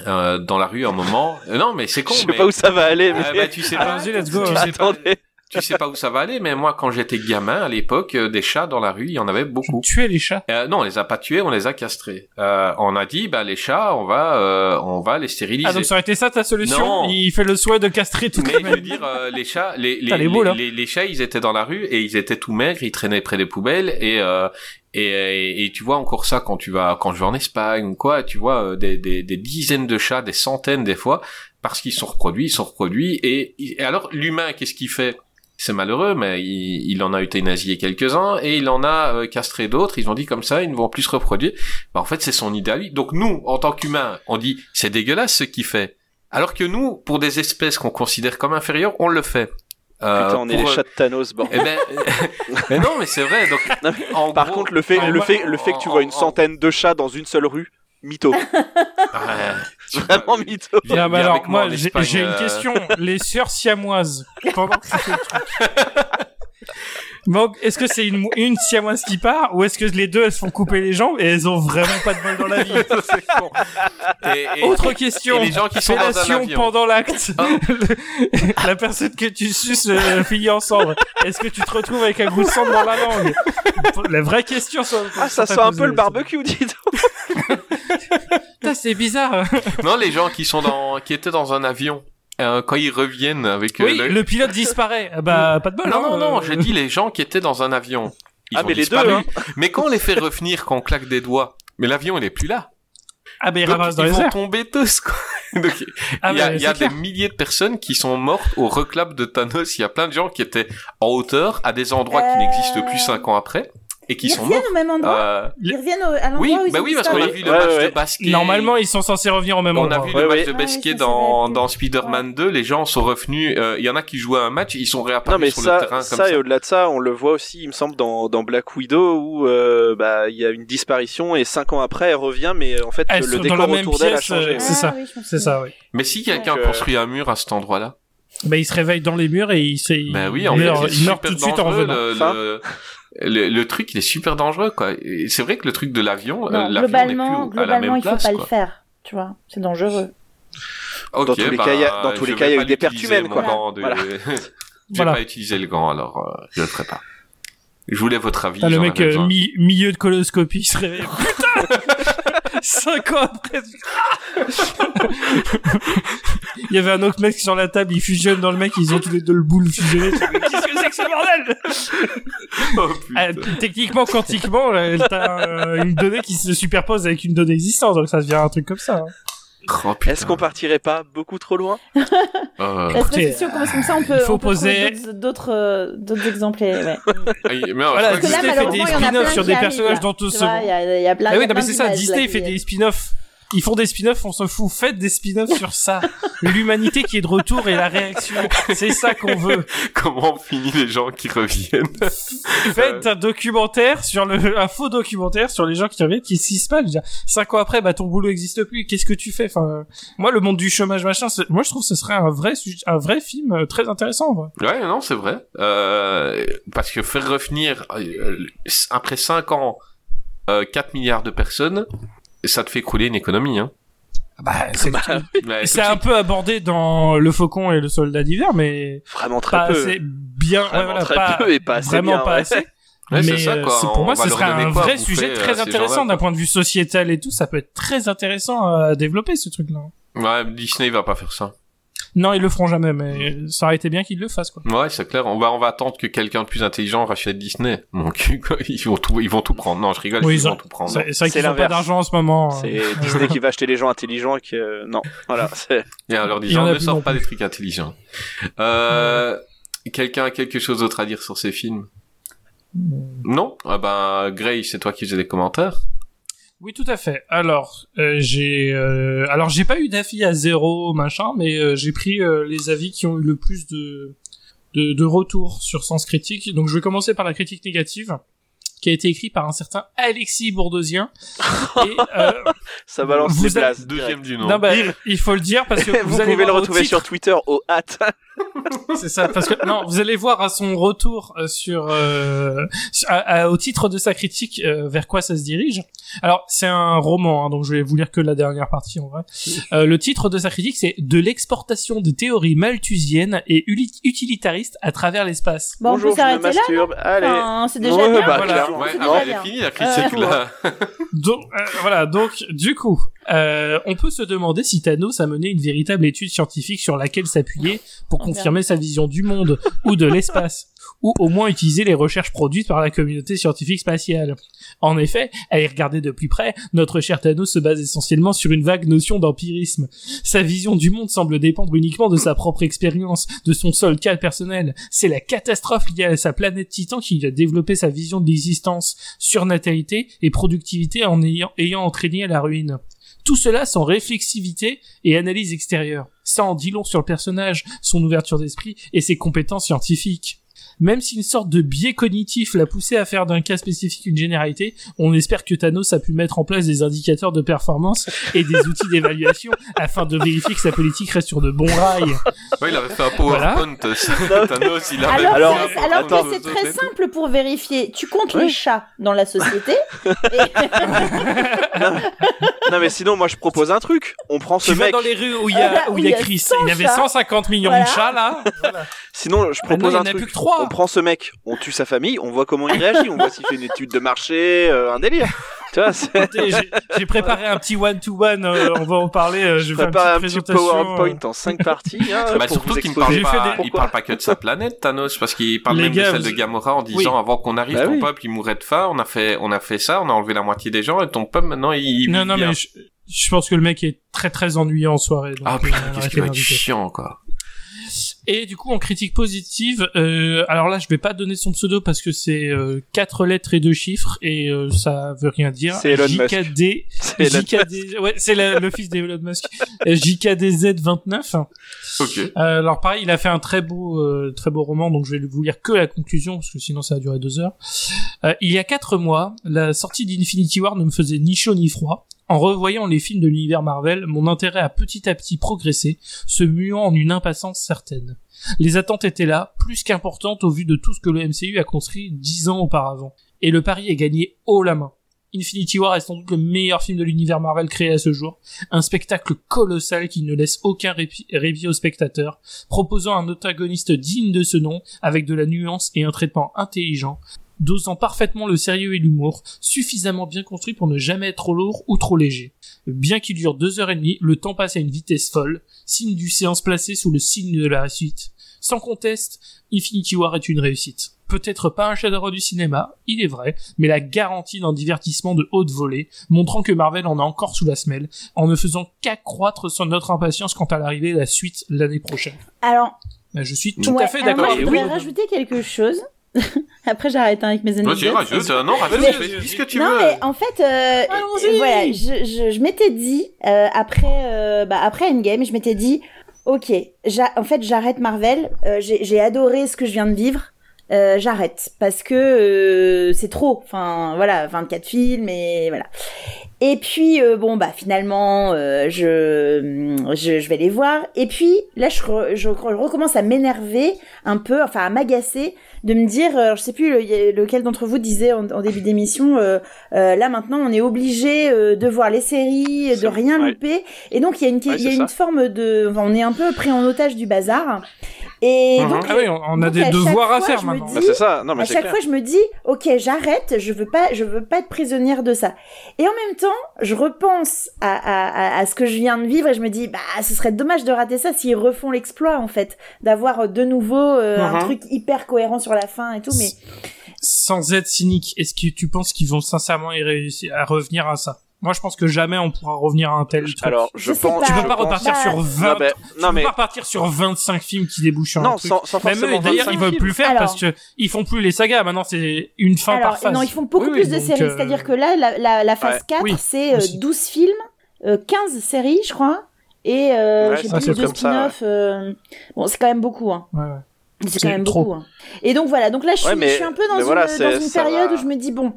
euh, dans la rue un moment. Euh, non, mais c'est con. Je sais mais... pas où ça va aller, mais Ah, bah, tu sais pas. Vas-y, let's go. Tu sais pas, attendez. Tu sais pas où ça va aller, mais moi, quand j'étais gamin à l'époque, euh, des chats dans la rue, il y en avait beaucoup. Tuer les chats? Euh, non, on les a pas tués, on les a castrés. Euh, on a dit, bah les chats, on va, euh, on va les stériliser. Ah, donc ça aurait été ça ta solution? Non. Il fait le souhait de castrer tout Mais je veux dire, euh, les chats, les, [LAUGHS] les, Putain, les beaux, les, là. les- les chats, ils étaient dans la rue et ils étaient tout maigres, ils traînaient près des poubelles et euh, et, et, et tu vois encore ça quand tu vas quand je vais en Espagne ou quoi, tu vois euh, des, des, des dizaines de chats, des centaines des fois, parce qu'ils sont reproduits, ils sont reproduits et, et alors l'humain, qu'est-ce qu'il fait? C'est malheureux, mais il, il en a euthanasié quelques-uns et il en a euh, castré d'autres. Ils ont dit comme ça, ils ne vont plus se reproduire. Bah, en fait, c'est son idéal. Donc nous, en tant qu'humains, on dit c'est dégueulasse ce qu'il fait. Alors que nous, pour des espèces qu'on considère comme inférieures, on le fait. Euh, Putain, on est les euh, chats de Thanos, eh bordel. ben, [LAUGHS] mais non, mais c'est vrai. Donc, [LAUGHS] Non, mais en Par gros- contre, le fait, en- le fait, le fait que tu vois une en- centaine de chats dans une seule rue, mytho. Ouais. [LAUGHS] Vraiment mytho. Viens- Ah, bah alors, moi j'ai une euh. question. Les sœurs siamoises, pendant que tu fais le truc. [LAUGHS] Donc, est-ce que c'est une, une siamoise qui part, ou est-ce que les deux, elles se font couper les jambes et elles ont vraiment pas de bol dans la vie? [LAUGHS] Et- et- Autre question. et les gens qui sont dans un Fellation avion. pendant l'acte. Oh. Le- [LAUGHS] la personne que tu suces euh, finit en cendre. Est-ce que tu te retrouves avec un goût de cendre dans la langue? La vraie question. sur- Ah, ça sent un peu le barbecue, dis donc. [LAUGHS] C'est bizarre. Non, les gens qui sont dans, qui étaient dans un avion, euh, quand ils reviennent avec euh, Oui, le pilote disparaît. Ah Bah, pas de bol. Non, hein, non, non, euh. j'ai dit les gens qui étaient dans un avion. Ils Ah, ont mais les disparu. deux, hein. Mais quand on les fait revenir, quand on claque des doigts, mais l'avion il est plus là. Ah, bah, ils Donc, ramassent dans ils les vont airs. tomber tous, quoi. [LAUGHS] Donc, Ah, il y a, bah, il y a c'est des milliers de personnes qui sont mortes au reclap de Thanos. Il y a plein de gens qui étaient en hauteur, à des endroits qui n'existent plus cinq ans après, et qui Ils sont reviennent morts. au même endroit Euh, Ils reviennent au, à l'endroit oui, où ils bah oui, parce qu'on a vu le Ouais, match ouais. de basket. Normalement, ils sont censés revenir au même On a endroit. vu Ouais, le ouais. match de Ah basket ça, dans, dans Spider-Man 2, les gens sont revenus, euh, il y en a qui jouaient un match, ils sont réapparus Non mais sur ça, le terrain comme ça, ça. et au-delà de ça, on le voit aussi, il me semble, dans, dans Black Widow où euh, bah il y a une disparition et cinq ans après elle revient, mais en fait Elles le décor autour d'elle a changé. euh, c'est ça. Ah je me C'est ça, oui. Mais si quelqu'un construit un mur à cet endroit-là, Bah, il se réveille dans les murs et il se, ben oui, il en fait, meurt, c'est il meurt tout de suite en revenant. le, le, le truc, il est super dangereux, quoi. C'est vrai que le truc de l'avion, euh, globalement, plus à la même il faut place, pas le faire. Tu vois, c'est dangereux. Dans tous les bah, cas, il y a- dans tous les cas, il y a eu pas des pertes humaines, quoi. gant de- Voilà. [LAUGHS] je vais Voilà. pas utiliser le gant, alors euh, je le ferai pas. Je voulais votre avis. Putain, le mec, euh, mi- milieu de coloscopie, il se réveille. Putain [LAUGHS] Cinq ans après. il y avait un autre mec sur la table, il fusionne dans le mec, ils ont tous les deux le boule fusionné. Qu'est-ce que c'est que ce bordel? Oh, putain. Ah, Techniquement, quantiquement, euh, t'as euh, une donnée qui se superpose avec une donnée existante, donc ça devient un truc comme ça. hein. Oh. Est-ce qu'on partirait pas beaucoup trop loin Euh, Écoutez, spécification, comme comme ça, on peut, faut on peut poser- d'autres- d'autres euh, d'autres exemplaires. Ouais. [LAUGHS] oui, mais non, Voilà, là, Disney fait des spin-offs sur des personnages dont on se il y a, plein, Ah oui, non, mais c'est ça, Disney fait des spin-offs. Ils font des spin-offs, on s'en fout. Faites des spin-offs sur ça. L'humanité qui est de retour et la réaction. C'est ça qu'on veut. comment on finit les gens qui reviennent. Faites un documentaire sur le, un faux documentaire sur les gens qui reviennent. Qui se passe? Je veux dire, Cinq ans après, bah, ton boulot existe plus. Qu'est-ce que tu fais? Enfin, moi, le monde du chômage, machin, moi, je trouve que ce serait un vrai sujet, un vrai film euh, très intéressant, vrai. Ouais, non, c'est vrai. Euh, parce que faire revenir euh, après 5 ans euh, 4 milliards de personnes, ça te fait couler une économie. Hein. Bah, c'est, Ouais, tout c'est de un peu abordé dans Le Faucon et le Soldat d'hiver, mais Vraiment très pas peu. assez bien, ouais, Vraiment voilà, très pas, peu et pas assez vraiment bien, pas ouais. assez. [LAUGHS] Ouais, mais ça, quoi. pour On moi, ce serait un quoi vrai sujet euh, très intéressant d'un point de vue sociétal et tout. Ça peut être très intéressant à développer ce truc-là. Ouais, Disney va pas faire ça. Non, ils le feront jamais, mais ça aurait été bien qu'ils le fassent, quoi. Ouais, c'est clair. On va, on va attendre que quelqu'un de plus intelligent rachète Disney. Donc, ils vont tout, ils vont tout prendre. Non, je rigole, Oui, ils ils vont ont- tout prendre. C'est c'est vrai C'est qu'ils ont pas d'argent en ce moment. C'est Euh, Disney qui va acheter les gens intelligents et que euh, non, voilà. [LAUGHS] c'est- Et en leur Il y en disant, a ne non pas plus. des trucs intelligents. Euh, quelqu'un a quelque chose d'autre à dire sur ces films? Non? Ah ben, Gray, c'est toi qui faisais des commentaires. Oui, tout à fait. Alors, euh, j'ai, euh, alors j'ai pas eu d'avis à zéro machin, mais euh, j'ai pris euh, les avis qui ont eu le plus de de, de retour sur Sens Critique. Donc je vais commencer par la critique négative qui a été écrite par un certain Alexis Bourdosien. [LAUGHS] Et, euh, Ça balance les avez- blases. Deuxième du nom. non, bah, il faut le dire parce que [LAUGHS] vous, vous, allez pouvez le retrouver sur Twitter au hâte. [LAUGHS] C'est ça, parce que non, vous allez voir à son retour euh, sur, euh, sur- à- à- au titre de sa critique euh, vers quoi ça se dirige. Alors c'est un roman, hein, donc je vais vous lire que la dernière partie en vrai. [LAUGHS] Euh, le titre de sa critique c'est de l'exportation de théories malthusiennes et utilitaristes à travers l'espace. Bon, on Bonjour, peut je me s'arrêter là. Allez. Enfin, c'est déjà Ouais, bien. bah, Voilà. Ouais, ah, bien. finie la critique Euh, là. [LAUGHS] Donc euh, voilà, donc du coup, euh, on peut se demander si Thanos a mené une véritable étude scientifique sur laquelle s'appuyer pour Oh, confirmer sa vision du monde ou de l'espace, ou au moins utiliser les recherches produites par la communauté scientifique spatiale. En effet, à y regarder de plus près, notre cher Thanos se base essentiellement sur une vague notion d'empirisme. Sa vision du monde semble dépendre uniquement de sa propre expérience, de son seul cas personnel. C'est la catastrophe liée à sa planète Titan qui a développé sa vision de l'existence, surnatalité et productivité en ayant, ayant entraîné à la ruine. Tout cela sans réflexivité et analyse extérieure. Ça en dit long sur le personnage, son ouverture d'esprit et ses compétences scientifiques. Même si une sorte de biais cognitif l'a poussé à faire d'un cas spécifique une généralité, on espère que Thanos a pu mettre en place des indicateurs de performance et des outils d'évaluation [LAUGHS] afin de vérifier que sa politique reste sur de bons rails. Ouais, il avait fait un PowerPoint. Thanos, il avait Alors, Alors, que- alors attends. que c'est très simple pour vérifier. Tu comptes Ouais. les chats dans la société. [LAUGHS] et- Non mais sinon moi je propose un truc. On prend ce Tu vas mec. dans les rues où il y a, où il y a Chris. 100 Il y avait chats. 150 millions Voilà. de chats là. Sinon je Ah non, propose il y en un a truc. plus que trois. On prend ce mec, on tue sa famille, on voit comment il réagit, on voit s'il fait une étude de marché, euh, un délire. [LAUGHS] Tu vois, j'ai- J'ai préparé un petit one-to-one, euh, on va en parler. euh, je vais faire une prépare un petit présentation. PowerPoint en 5 parties. Hein, Bah, pour surtout qu'il ne parle, pas, des- il Pourquoi parle pas que de sa planète, Thanos, parce qu'il parle Les même gars, de celle vous- de Gamora en disant Oui. avant qu'on arrive, Bah ton oui. peuple il mourrait de faim, on a fait, on a fait ça, on a enlevé la moitié des gens et ton peuple maintenant il. il Non, vit non, bien. mais je, je pense que le mec est très très ennuyant en soirée. donc, Ah euh, putain, va qu'est-ce qu'il va être chiant quoi. Et du coup, en critique positive, euh, alors là, je vais pas donner son pseudo parce que c'est euh, quatre lettres et deux chiffres et euh, ça veut rien dire. C'est Elon Musk. JKD, [LAUGHS] ouais, c'est le fils d'Elon Musk. Euh, JKDZ29. Ok. Euh, alors pareil, il a fait un très beau, euh, très beau roman, donc je vais vous lire que la conclusion parce que sinon ça va durer deux heures. Euh, il y a quatre mois, la sortie d'Infinity War ne me faisait ni chaud ni froid. En revoyant les films de l'univers Marvel, mon intérêt a petit à petit progressé, se muant en une impatience certaine. Les attentes étaient là, plus qu'importantes au vu de tout ce que le MCU a construit dix ans auparavant. Et le pari est gagné haut la main. Infinity War est sans doute le meilleur film de l'univers Marvel créé à ce jour, un spectacle colossal qui ne laisse aucun répit, répit au spectateur, proposant un antagoniste digne de ce nom, avec de la nuance et un traitement intelligent, dosant parfaitement le sérieux et l'humour, suffisamment bien construit pour ne jamais être trop lourd ou trop léger. Bien qu'il dure deux heures et demie, le temps passe à une vitesse folle, signe du séance placé sous le signe de la suite. Sans conteste, Infinity War est une réussite. Peut-être pas un chef-d'œuvre du cinéma, il est vrai, mais la garantie d'un divertissement de haute volée, montrant que Marvel en a encore sous la semelle, en ne faisant qu'accroître son notre impatience quant à l'arrivée de la suite l'année prochaine. Alors, Ben, je suis tout ouais, à fait d'accord je avec voudrais vous. rajouter quelque chose. [LAUGHS] Après, j'arrête hein, avec mes anecdotes. Vas-y, rajoute, euh, non, rajoute, Mais- fais- dis ce que tu non, veux. mais en fait, euh, Allons-y. voilà, je, je, je m'étais dit euh, après, euh, bah, après Endgame, je m'étais dit, ok, j'a- en fait, j'arrête Marvel. euh, J'ai j'ai adoré ce que je viens de vivre. Euh, j'arrête parce que euh, c'est trop. Enfin, voilà, 24 films et voilà. Et puis euh, bon bah finalement euh, je, je je vais les voir et puis là je re- je, re- je recommence à m'énerver un peu enfin à m'agacer de me dire euh, je sais plus le- lequel d'entre vous disait en, en début d'émission euh, là maintenant on est obligé euh, de voir les séries de rien ouais. louper et donc il y a une Ouais, il y a une ça. forme de enfin, on est un peu pris en otage du bazar et Mhm. donc Ah oui, on, on a donc, des à chaque devoirs à fois, faire je me maintenant. dis- Bah, c'est ça. Non mais à chaque clair. fois, je me dis, ok, j'arrête, je veux pas, je veux pas être prisonnière de ça. Et en même temps, je repense à, à, à, à ce que je viens de vivre et je me dis, bah, ce serait dommage de rater ça s'ils refont l'exploit, en fait, d'avoir euh, de nouveau euh, un Mhm. truc hyper cohérent sur la fin et tout, mais Sans être cynique, est-ce que tu penses qu'ils vont sincèrement y réussir à revenir à ça? Moi, je pense que jamais on pourra revenir à un tel truc. Alors je, pense. pas. tu peux pas repartir sur 20 Non, mais- tu peux pas repartir sur 25 films qui débouchent sur un Non, truc. sans, sans Même forcément. eux, d'ailleurs, 25 ils veulent plus le faire Alors- parce que ils font plus les sagas. Maintenant, c'est une fin alors, par phase. non, ils font beaucoup Oui, oui, plus de séries. euh, C'est-à-dire que là, la, la, la phase Ouais. 4, Oui, c'est euh, aussi. 12 films, euh, 15 séries, je crois, et euh, Ouais, ça, plus, c'est deux comme ça, spin-offs. euh, Bon, c'est quand même beaucoup, hein. Ouais, ouais. C'est C'est quand même trop. beaucoup. hein. Et donc voilà, donc là je suis, Ouais, mais- je suis un peu dans une, voilà, dans c'est- une ça période va. où je me dis bon,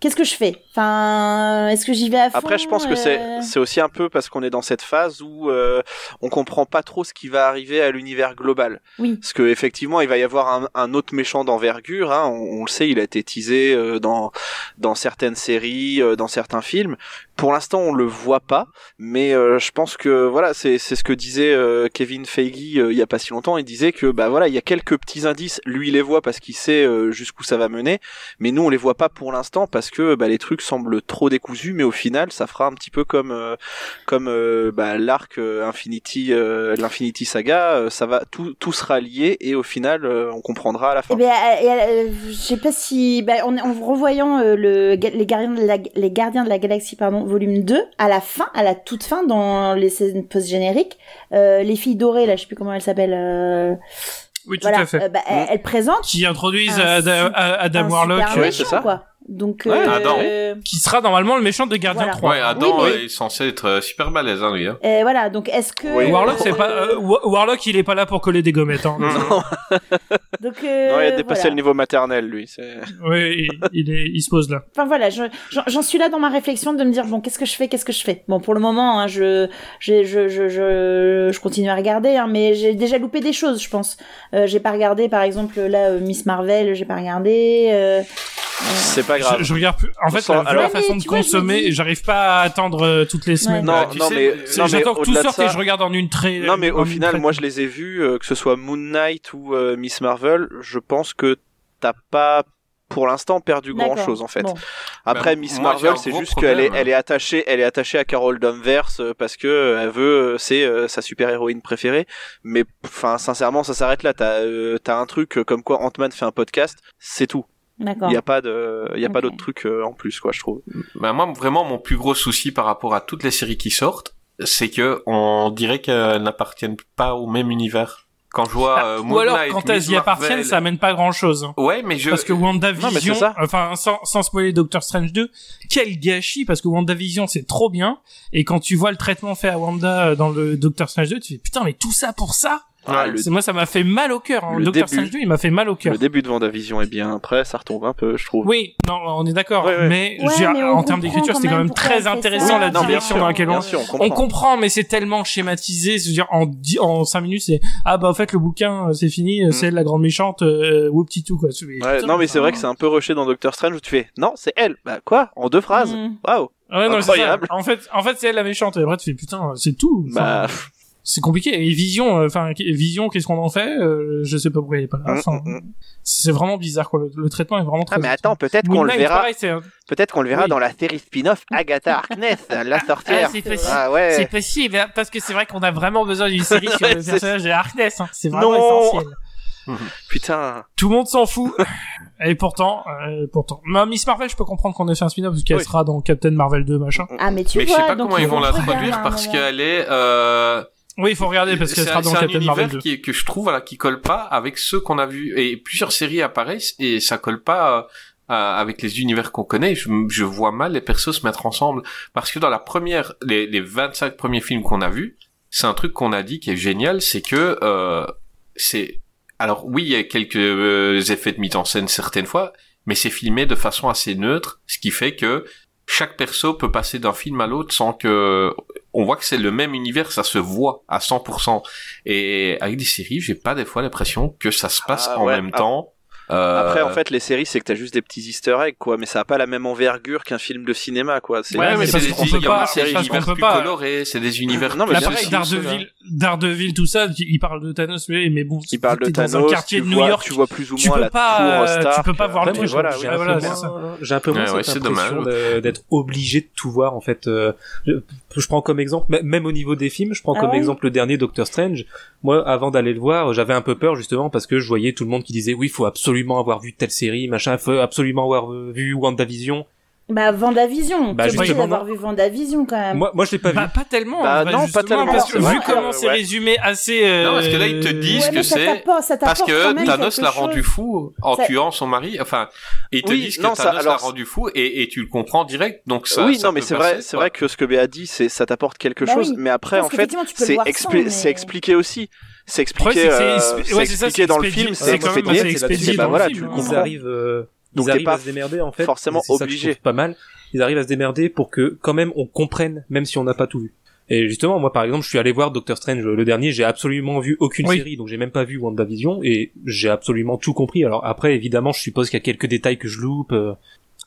qu'est-ce que je fais? Enfin, est-ce que j'y vais à fond Après, je pense que c'est euh, c'est aussi un peu parce qu'on est dans cette phase où euh, on comprend pas trop ce qui va arriver à l'univers global. Oui. Parce que effectivement, il va y avoir un, un autre méchant d'envergure. Hein, on, on le sait, il a été teasé euh, dans dans certaines séries, euh, dans certains films. Pour l'instant, on le voit pas, mais euh, je pense que voilà, c'est ce que disait euh, Kevin Feige euh, il y a pas si longtemps. Il disait que bah voilà, il y a quelques petits indices. Lui, il les voit parce qu'il sait euh, jusqu'où ça va mener, mais nous, on les voit pas pour l'instant parce que bah, les trucs semblent trop décousus. Mais au final, ça fera un petit peu comme euh, comme euh, bah, l'arc Infinity, l'Infinity Saga. ça va, tout tout sera lié et au final, on comprendra à la fin. Eh je sais pas si, bah, en, en revoyant le, les gardiens de la, les gardiens de la galaxie, pardon, volume 2, à la fin, à la toute fin, dans les scènes post-génériques, euh, les filles dorées, là, je sais plus comment elles s'appellent, euh, Oui, tout voilà, à fait. euh, bah, elles, elles présentent Qui introduisent un Adam, Adam un Warlock, super euh, méchant, quoi. Donc, Ouais, euh, Adam. euh, qui sera normalement le méchant de Gardien Voilà. 3. Ouais, Adam Oui, mais- euh, est censé être euh, super balèze, hein, lui. Hein. euh, voilà, donc est-ce que Oui. Warlock, c'est pas euh, Wa- Warlock, il est pas là pour coller des gommettes. Hein. [LAUGHS] donc euh, non, il a dépassé voilà. le niveau maternel, lui. c'est- oui, il, il est, il se pose là. Enfin voilà, je- j'en suis là dans ma réflexion de me dire bon qu'est-ce que je fais, qu'est-ce que je fais? Bon pour le moment, hein, je, je, je, je, je continue à regarder, hein, mais j'ai déjà loupé des choses, je pense. Euh, j'ai pas regardé par exemple là euh, Miss Marvel, j'ai pas regardé. Euh, C'est pas grave. Je, je regarde plus. En fait, Sans- la, alors- la façon de consommer, dis- j'arrive pas à attendre euh, toutes les semaines. Non, Bah, tu non, sais, mais, C'est- non, mais J'attends que tout sorte et je regarde en une très. Non, mais en au final, traite. moi, je les ai vus, euh, que ce soit Moon Knight ou euh, Miss Marvel, je pense que t'as pas, pour l'instant, perdu grand chose, en fait. Bon. Après, Bah, Miss moi, Marvel, c'est juste qu'elle est, elle est attachée, elle est attachée à Carol Danvers euh, parce que euh, elle veut, euh, c'est euh, sa super héroïne préférée. Mais, enfin, sincèrement, ça s'arrête là. T'as, euh, t'as un truc euh, comme quoi Ant-Man fait un podcast, c'est tout. D'accord. Il y a pas de, il y a pas Ok. d'autres trucs euh, en plus, quoi, je trouve. Bah, moi, vraiment, mon plus gros souci par rapport à toutes les séries qui sortent, c'est que on dirait qu'elles n'appartiennent pas au même univers. Quand je vois euh, Ah, Ou Moon alors, Knight, quand elles Miss y appartiennent, ça amène pas grand chose. Ouais, mais je. Parce que Non, WandaVision, c'est ça. enfin, sans, sans spoiler Doctor Strange 2, quel gâchis, parce que WandaVision, c'est trop bien, et quand tu vois le traitement fait à Wanda euh, dans le Doctor Strange 2, tu fais, putain, mais tout ça pour ça? Ah, le, C'est- Moi, ça m'a fait mal au cœur. hein. le Doctor début. Strange 2, il m'a fait mal au cœur. le début de Vendavision est bien. Après, ça retombe un peu, je trouve. Oui, non, on est d'accord. Ouais, ouais. Mais, Ouais, mais en termes comprend d'écriture, c'était quand même très intéressant la non, direction sûr, dans laquelle on, sûr, on comprend. on comprend, mais c'est tellement schématisé. C'est-à-dire, en, dix- en 5 minutes, c'est, ah, bah, en fait, le bouquin, euh, c'est fini, euh, c'est elle, la grande méchante, euh, whoopty tout, quoi. Putain, non mais c'est vrai que c'est un peu rushé dans Doctor Strange où tu fais non c'est elle bah quoi? En deux phrases Mm. waouh Ouais, non, c'est ça. Incroyable. En fait, en fait, c'est elle la méchante. Et après, tu fais putain, c'est tout. Bah c'est compliqué. Et Vision, euh, enfin, Vision, qu'est-ce qu'on en fait euh, Je sais pas pourquoi il est pas là. Mm, Enfin, mm, mm. c'est vraiment bizarre, quoi. Le, le traitement est vraiment très. ah mais attends peut-être qu'on le verra c'est peut-être qu'on le verra Oui. dans la série spin-off Agatha Harkness [LAUGHS] la sorcière Ah, c'est possible. ah C'est ouais possible, hein, parce que c'est vrai qu'on a vraiment besoin d'une série [LAUGHS] sur le c'est- personnage de Harkness. hein. C'est vraiment Non. essentiel. [LAUGHS] putain Tout le monde s'en fout. Et pourtant, euh, pourtant. Mais Miss Marvel, je peux comprendre qu'on ait fait un spin-off parce qu'elle Oui. sera dans Captain Marvel 2, machin. Ah mais tu mais je vois, sais pas comment il ils vont la je traduire parce qu'elle est. Euh... Oui, il faut regarder parce qu'elle c'est sera un- dans c'est un Captain Marvel univers 2. qui, que je trouve voilà qui colle pas avec ceux qu'on a vus et plusieurs séries apparaissent et ça colle pas euh, euh, avec les univers qu'on connaît. Je, je vois mal les persos se mettre ensemble parce que dans la première les, les 25 premiers films qu'on a vus, c'est un truc qu'on a dit qui est génial, c'est que euh, c'est alors oui il y a quelques euh, effets de mise en scène certaines fois, mais c'est filmé de façon assez neutre, ce qui fait que chaque perso peut passer d'un film à l'autre sans que on voit que c'est le même univers, ça se voit à 100%. Et avec des séries, j'ai pas des fois l'impression que ça se passe Ah en ouais, même ah. temps. Euh, après en fait les séries c'est que t'as juste des petits easter eggs quoi mais ça a pas la même envergure qu'un film de cinéma quoi c'est Ouais, mais c'est parce des, peut des univers plus pas- colorés, c'est des univers [LAUGHS] Non, mais Daredevil, Daredevil, tout ça, il parle de Thanos, mais mais bon, il parle de t'es dans Thanos un quartier tu de New vois York. tu vois plus ou tu moins peux la pas, tour euh, Stark tu peux pas voir le truc. voilà. J'ai un peu moins cette impression d'être obligé de tout voir en fait. Je, prends comme exemple, même au niveau des films, je prends Ah comme ouais exemple le dernier Doctor Strange. Moi, avant d'aller le voir, j'avais un peu peur justement parce que je voyais tout le monde qui disait oui, il faut absolument avoir vu telle série, machin, faut absolument avoir euh, vu WandaVision. Bah Vendavision, bah, j'ai d'avoir vu Vendavision quand même. Moi, moi je l'ai pas bah, vu. Bah, pas tellement. Bah, hein, non, pas tellement. Parce que vu comment c'est résumé assez. Euh... Non, parce que là ils te disent que c'est parce que Thanos l'a rendu fou en tuant son mari. Enfin, ils te oui, disent non, que Thanos l'a rendu fou et, tu le comprends direct. Donc ça. Oui, non, mais c'est vrai, c'est vrai que ce que Béa dit, c'est ça t'apporte quelque chose. Mais après, en fait, c'est c'est expliqué aussi. C'est expliqué. C'est euh, expliqué dans le film. C'est expliqué. Bah, voilà, tu le comprends. Donc ils arrivent pas à se démerder en fait. Forcément obligé. pas mal. Ils arrivent à se démerder pour que quand même on comprenne, même si on n'a pas tout vu. Et justement, moi par exemple, je suis allé voir Doctor Strange le dernier, j'ai absolument vu aucune série, donc j'ai même pas vu WandaVision et j'ai absolument tout compris. Alors après, évidemment, je suppose qu'il y a quelques détails que je loupe. Euh.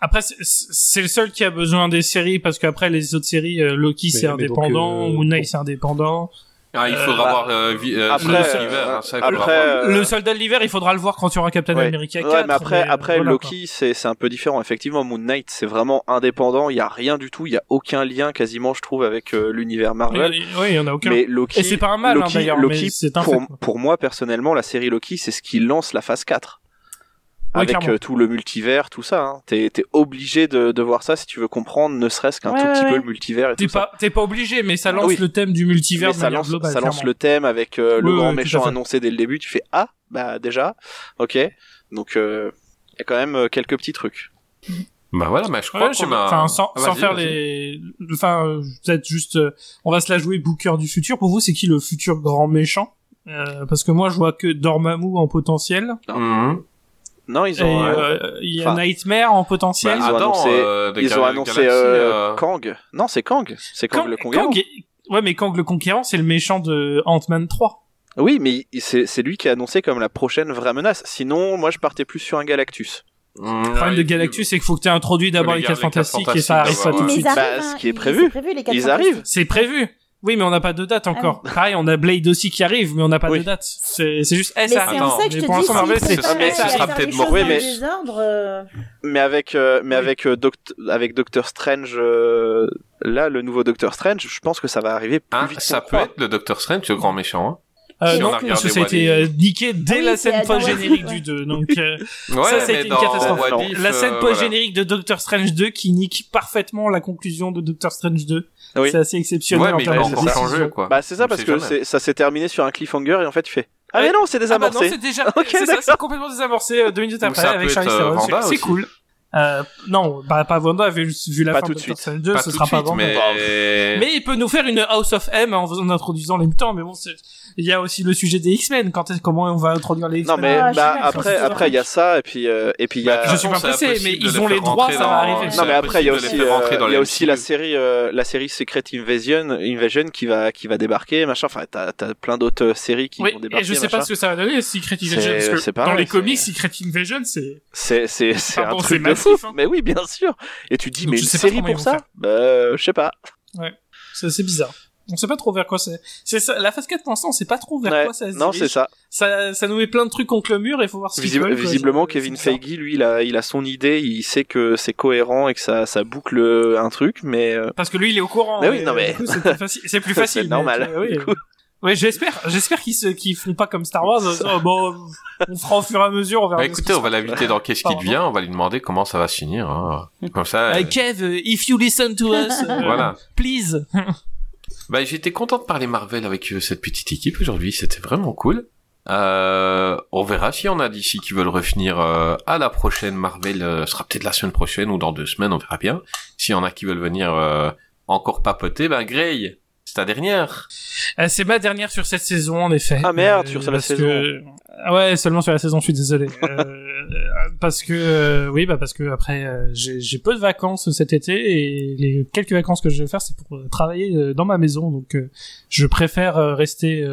Après, c'est le seul qui a besoin des séries parce qu'après les autres séries, euh, Loki c'est indépendant, euh, Moon c'est indépendant. Ah, il euh, faudra bah, voir euh, euh, après, l'hiver. Hein, le soldat de l'hiver, il faudra le voir quand tu auras Captain. America mais après, après Loki, c'est un peu différent. Effectivement, Moon Knight, c'est vraiment indépendant. Il n'y a rien du tout. Il n'y a aucun lien quasiment, je trouve, avec l'univers Marvel. Oui, il en a aucun. Mais Loki, et c'est pas un mal hein, Loki, Loki pour, pour moi personnellement, la série Loki, c'est ce qui lance la phase 4. Avec euh, tout le multivers, tout ça. Hein. T'es es obligé de, de, voir ça si tu veux comprendre, ne serait-ce qu'un tout petit peu le multivers. T'es pas t'es pas obligé, mais ça lance le thème du multivers. Ça lance le thème avec euh, le grand méchant annoncé dès le début. Tu fais ah bah déjà, ok. Donc euh, il euh, y a quand même quelques petits trucs. Bah voilà, mais je crois qu'on a. Enfin, sans, ah, sans faire les. Enfin, peut-être juste, on va se la jouer Booker du futur. Pour vous, c'est qui le futur grand méchant? Parce que moi, je vois que Dormammu en potentiel. Mhm. Non, ils ont. Euh, euh, il y a Nightmare en potentiel. Ils, ont annoncé, euh, Kang. Non, c'est Kang. C'est Kang, le Conquérant. Kang. Ouais, mais Kang le Conquérant, c'est le méchant de Ant-Man 3. Oui, mais c'est lui qui a annoncé comme la prochaine vraie menace. Sinon, moi, je partais plus sur un Galactus. Le problème de Galactus, c'est qu'il faut que tu aies introduit d'abord les, 4 Fantastiques et ça arrive pas tout de suite. Bah, ce qui est prévu. Ils arrivent. C'est prévu. Oui, mais on n'a pas de date encore. Ah oui. On a Blade aussi qui arrive, mais on n'a pas de date. C'est juste eh, ça. Mais c'est ça que mais sera peut-être mort. Mais avec euh, mais avec euh, avec Doctor Strange euh, là, le nouveau Docteur Strange, je pense que ça va arriver plus ah, vite. Ça peut être le Docteur Strange, le grand méchant. Hein. Euh, non, parce que ça a été euh, niqué dès la scène post-générique du 2. Donc, euh, [LAUGHS] ouais, ça, c'était une catastrophe. La scène post-générique de Doctor Strange 2 qui nique parfaitement la conclusion de Doctor Strange 2. Oui. C'est assez exceptionnel en termes de changé, quoi. Bah, c'est ça, parce que ça s'est terminé sur un cliffhanger et en fait, tu fais Ah, mais non, c'est ah, bah désamorcé. Non, c'est déjà, [LAUGHS] okay, c'est complètement désamorcé euh, deux minutes après avec Charlie C'est cool. Euh, non, bah, pas Wanda, vu, vu la pas fin de Personne 2, pas ce sera pas Wanda. Mais... il peut nous faire une House of M en, en introduisant les mutants, mais bon, il y a aussi le sujet des X-Men, quand est-ce comment on va introduire les X-Men? Non, mais ah, bah, après, après, il y a ça, et puis, euh, et puis il y a... Bah, je suis pas pressé, mais ils ont les droits, ça va arriver. Non, mais après, il y a aussi, euh, il y a aussi la série, euh, la série Secret Invasion, Invasion qui va, qui va débarquer, machin. Enfin, t'as, t'as plein d'autres euh, séries qui vont débarquer. Et je sais pas ce que ça va donner, Secret Invasion, dans les comics, Secret Invasion, c'est, c'est, c'est un truc Hein. Mais oui, bien sûr. Et tu dis, mais une série pour ça bah, euh, Je sais pas. Ouais, c'est bizarre. On sait pas trop vers quoi c'est. C'est la phase 4 pour l'instant, on sait pas trop vers quoi ça se Non, c'est ça. ça. Ça nous met plein de trucs contre le mur et faut voir ce Visible, veulent, Visiblement, Kevin Feige, lui, il a, il a son idée, il sait que c'est cohérent et que ça, ça boucle un truc, mais. Euh, Parce que lui, il est au courant. Mais oui, non, euh, mais. C'est plus, faci plus [LAUGHS] facile. C'est normal. Mais, oui, Ouais, j'espère, j'espère qu'ils se, qu'ils font pas comme Star Wars. Euh, bon, on fera au fur et à mesure, on verra. Bah, écoutez, on va l'inviter dans Qu'est-ce qui devient, on va lui demander comment ça va se finir, hein. Comme ça. Euh, Kev, euh, if you listen to us, voilà. please. [LAUGHS] Bah, j'étais content de parler Marvel avec cette petite équipe aujourd'hui, c'était vraiment cool. Euh, on verra si on a d'ici qui veulent revenir à la prochaine Marvel, euh, sera peut-être la semaine prochaine ou dans deux semaines, on verra bien. Si on a qui veulent venir encore papoter, ben Grey, c'est ta dernière. Euh, c'est ma dernière sur cette saison, en effet. Ah merde, sur euh, la saison. Que... Euh, ouais, seulement sur la saison. Je suis désolé. [LAUGHS] Euh, parce que oui, bah parce que après j'ai peu de vacances cet été et les quelques vacances que je vais faire, c'est pour travailler dans ma maison. Donc je préfère rester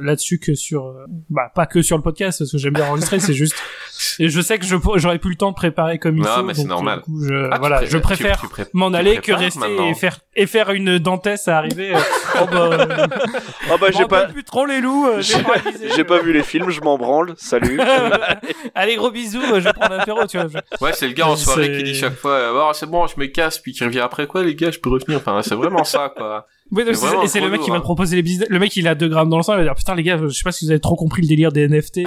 là-dessus que sur, bah pas que sur le podcast parce que j'aime bien enregistrer. c'est juste [LAUGHS] Et je sais que j'aurais plus le temps de préparer comme il non, mais c'est euh, normal. Je, ah, voilà, je préfère m'en aller que rester et faire, et faire une dentesse à arriver. Euh, oh, bah, euh, [LAUGHS] oh bah, j'ai pas plus trop les loups. J'ai pas vu les films, je m'en branle. Salut. [LAUGHS] Allez, gros bisous. Je vais prendre l'apéro, tu vois. Ouais, c'est le gars en soirée qui dit chaque fois, oh, c'est bon, je me casse, puis qui revient après quoi, les gars, je peux revenir. Enfin, c'est vraiment ça, quoi. Oui, et c'est le mec qui va te proposer les business. Le mec, il a 2 grammes dans le sang, il va dire putain les gars, je sais pas si vous avez trop compris le délire des NFT, [LAUGHS]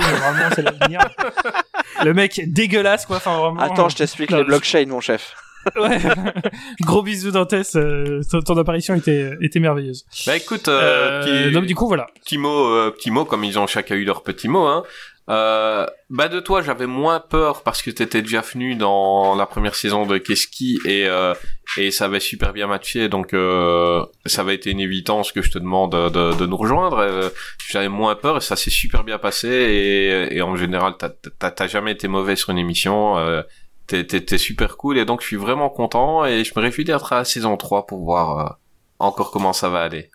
le mec dégueulasse quoi, enfin vraiment. Attends, je t'explique les blockchains, mon chef. [LAUGHS] ouais. [LAUGHS] Gros bisous Dantès, euh, ton, apparition était, était merveilleuse. Bah écoute, euh, euh donc du coup voilà. Petit mot, euh, petit mot, comme ils ont chacun eu leur petit mot. Hein. Euh, bah de toi, j'avais moins peur parce que t'étais déjà venu dans la première saison de Keski et euh, et ça avait super bien matché, donc euh, ça avait été une évidence que je te demande de, de nous rejoindre. Euh, j'avais moins peur et ça s'est super bien passé et, et en général, t'as- jamais été mauvais sur une émission. Euh, T'es super cool et donc je suis vraiment content et je me réjouis d'être à la saison 3 pour voir euh, encore comment ça va aller.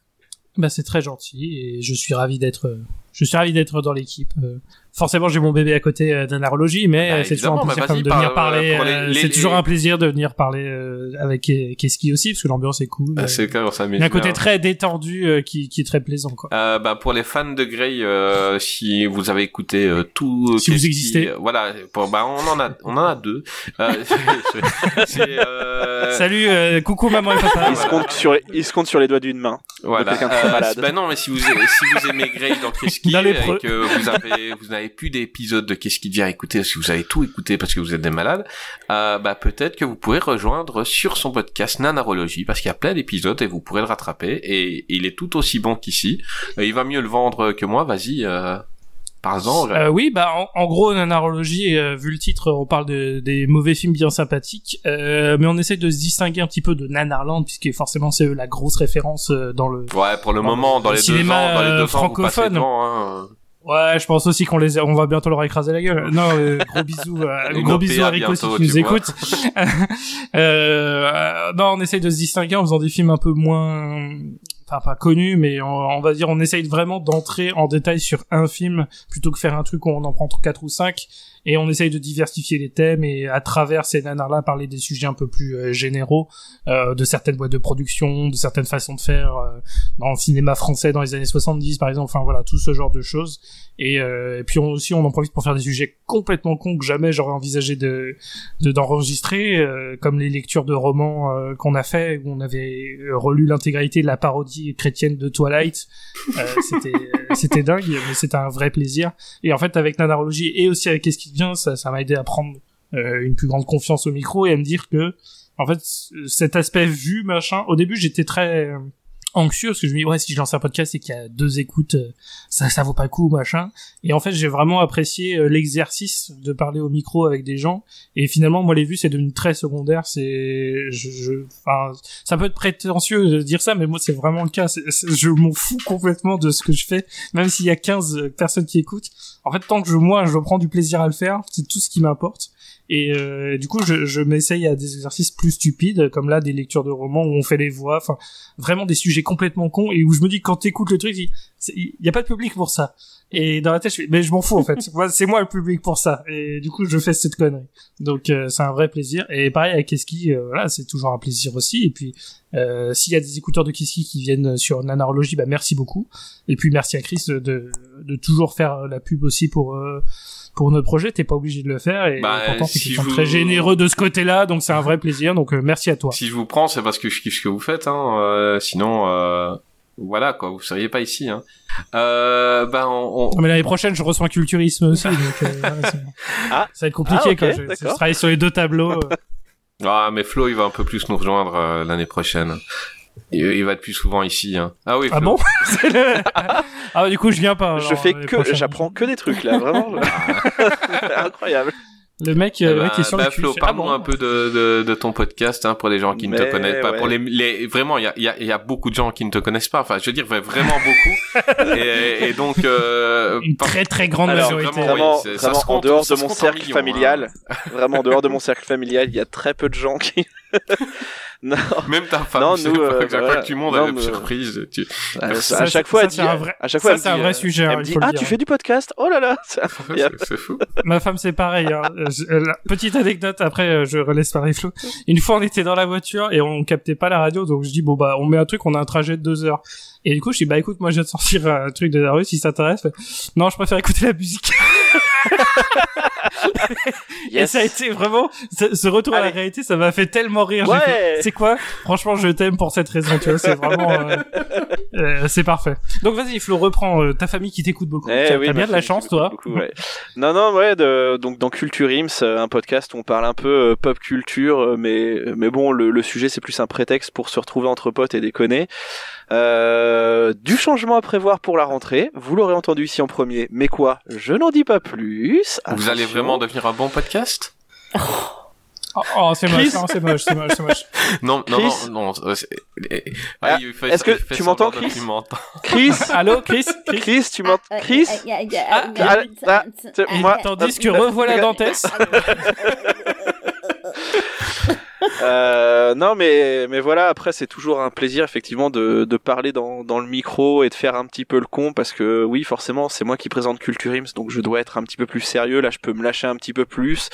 Bah c'est très gentil et je suis ravi d'être je suis ravi d'être dans l'équipe. Euh, forcément j'ai mon bébé à côté euh, d'anarologie mais c'est toujours un plaisir bah, de venir parle, parler. euh, c'est toujours un plaisir de venir parler euh, avec Ke- Keski aussi parce que l'ambiance est cool. Ah, Euh, c'est quand on il s'amuse y a un côté très détendu euh, qui, qui est très plaisant quoi. Euh, bah, pour les fans de Grey, euh, si vous avez écouté euh, tout, Si vous existez. euh, voilà, pour, bah, on en a, on en a deux. Euh, [LAUGHS] euh, Salut, euh, coucou maman et papa. Il se compte sur, il se compte sur les doigts d'une main. Voilà. Euh, bah non, mais si vous, si vous aimez Grey dans Keski Les et que vous avez, [LAUGHS] vous n'avez plus d'épisodes de Keski déjà écouté, si vous avez tout écouté parce que vous êtes des malades, euh, bah peut-être que vous pourrez rejoindre sur son podcast Nanarologie parce qu'il y a plein d'épisodes et vous pourrez le rattraper et il est tout aussi bon qu'ici. Euh, il va mieux le vendre que moi. Vas-y, euh, Euh, oui, bah en, en gros, nanarologie, euh, vu le titre, on parle de, des mauvais films bien sympathiques, euh, mais on essaie de se distinguer un petit peu de Nanarland, puisque forcément c'est la grosse référence euh, dans le. Ouais, pour le dans moment, dans le les deux cinéma, ans, dans les euh, deux francophone. hein. Ouais, je pense aussi qu'on les, a- on va bientôt leur écraser la gueule. Non, euh, gros bisous, euh, [LAUGHS] gros bisous à Rico si bientôt, tu nous tu vois. écoutes. [LAUGHS] euh, euh, non, on essaye de se distinguer en faisant des films un peu moins, enfin pas connus, mais on, on va dire on essaye vraiment d'entrer en détail sur un film plutôt que faire un truc où on en prend quatre ou cinq. Et on essaye de diversifier les thèmes et à travers ces nanars-là parler des sujets un peu plus euh, généraux, euh, de certaines boîtes de production, de certaines façons de faire euh, dans le cinéma français dans les années 70 par exemple. Enfin voilà, tout ce genre de choses. Et, euh, et puis on, aussi on en profite pour faire des sujets complètement cons que jamais j'aurais envisagé de de- d'enregistrer, euh, comme les lectures de romans euh, qu'on a fait, où on avait euh, relu l'intégralité de la parodie chrétienne de Twilight. Euh, c'était c'était dingue, mais c'était un vrai plaisir. Et en fait avec Nanarologie et aussi avec Qu'est-ce qui vient, ça ça m'a aidé à prendre euh, une plus grande confiance au micro et à me dire que en fait cet aspect vu machin. Au début j'étais très euh, anxieux parce que je me dis ouais si je lance un podcast et qu'il y a deux écoutes euh, ça ça vaut pas le coup machin. Et en fait j'ai vraiment apprécié euh, l'exercice de parler au micro avec des gens. Et finalement moi les vues c'est devenu très secondaire. C'est je, je enfin ça peut être prétentieux de dire ça mais moi c'est vraiment le cas. Je m'en fous complètement de ce que je fais. Même s'il y a 15 personnes qui écoutent en fait tant que je moi je prends du plaisir à le faire c'est tout ce qui m'importe et euh, du coup je, je m'essaye à des exercices plus stupides comme là des lectures de romans où on fait les voix enfin vraiment des sujets complètement cons et où je me dis quand t'écoutes le truc il c'est- il y a pas de public pour ça. Et dans la tête je fais mais je m'en fous en fait. C'est moi le public pour ça. Et du coup je fais cette connerie. Donc euh, c'est un vrai plaisir. Et pareil avec Keski euh, voilà c'est toujours un plaisir aussi. Et puis euh, s'il y a des écouteurs de Keski qui viennent sur Nanarologie bah merci beaucoup. Et puis merci à Chris de, de toujours faire la pub aussi pour euh, pour notre projet t'es pas obligé de le faire et Bah, pourtant si très généreux de ce côté-là donc c'est un vrai plaisir donc euh, merci à toi Si je vous prends, c'est parce que je kiffe ce que vous faites, hein. euh, sinon, euh, voilà, quoi, vous seriez pas ici, hein. Euh, ben, on, on- mais l'année prochaine je reçois un culturisme aussi donc euh, [LAUGHS] voilà, c'est- Ah. ça va être compliqué Ah, je, travaille sur les deux tableaux euh. Ah, mais Flo, il va un peu plus nous rejoindre euh, l'année prochaine. Il, il va être plus souvent ici, hein. Ah oui, Ah Flo. bon [LAUGHS] C'est le- Ah du coup je viens pas. Je alors, fais que, j'apprends que des trucs là, vraiment. C'est [LAUGHS] incroyable. Le mec, Eh euh, le ben, mec est sur bah, le cul. Flo, ah bon un peu de, de, de ton podcast, hein, pour les gens qui ne te connaissent pas. ouais. Pour les, les, vraiment, il y a, il y, a, il y a beaucoup de gens qui ne te connaissent pas. Enfin, je veux dire, vraiment beaucoup. [LAUGHS] et, et donc, euh, Une par- très très grande Alors, majorité. vraiment, Vraiment, oui, compte- en dehors ça de mon cercle millions, familial, hein. vraiment en dehors de mon cercle familial, il y a très peu de gens qui. Non, Même ta femme, Non, c'est nous, euh, chaque fois voilà. que tu montes, elle est mais- surprise. Tu... à, Ça, à chaque fois, ça, elle dit, c'est un vrai- à chaque fois, c'est un vrai euh, sujet, hein, Elle me il dit, ah, dire. tu fais du podcast? Oh là là, [LAUGHS] c'est incroyable. C'est c'est fou. Ma femme c'est pareil. Hein. [LAUGHS] Euh, petite anecdote après euh, je relaisse pareil Flo. Une fois on était dans la voiture et on captait pas la radio donc je dis bon bah on met un truc on a un trajet de deux heures Et du coup, je dis, bah écoute, moi je viens de sortir un truc de Darius, si ça t'intéresse. Non, je préfère écouter la musique. [LAUGHS] Et ça a été vraiment, ce ce retour à la réalité, ça m'a fait tellement rire. Ouais. C'est quoi? Franchement, je t'aime pour cette raison, tu vois, c'est vraiment, euh, [LAUGHS] euh, c'est parfait. Donc vas-y, Flo, reprends euh, ta famille qui t'écoute beaucoup. Eh T'as oui, bien de la chance, toi. beaucoup, ouais. Non, non, ouais, de, donc dans Culture Ims, euh, un podcast où on parle un peu euh, pop culture, euh, mais mais bon, le, le sujet c'est plus un prétexte pour se retrouver entre potes et déconner. Euh, du changement à prévoir pour la rentrée, vous l'aurez entendu ici en premier, mais quoi Je n'en dis pas plus. Vous allez vraiment devenir un bon podcast Oh, oh, c'est moche, non, c'est moche, c'est moche, c'est moche. Non, non, Chris non, non. euh, eh, Ah, est-ce que tu m'entends, Chris tu m'entends. Chris Allô, Chris Chris Chris, tu m'entends Chris Ah, Ah, ah, moi- tandis que revoilà Dantès. Euh, non, mais mais voilà. Après, c'est toujours un plaisir effectivement de de parler dans dans le micro et de faire un petit peu le con parce que oui, forcément, c'est moi qui présente Culture Ims, donc je dois être un petit peu plus sérieux. Là, je peux me lâcher un petit peu plus.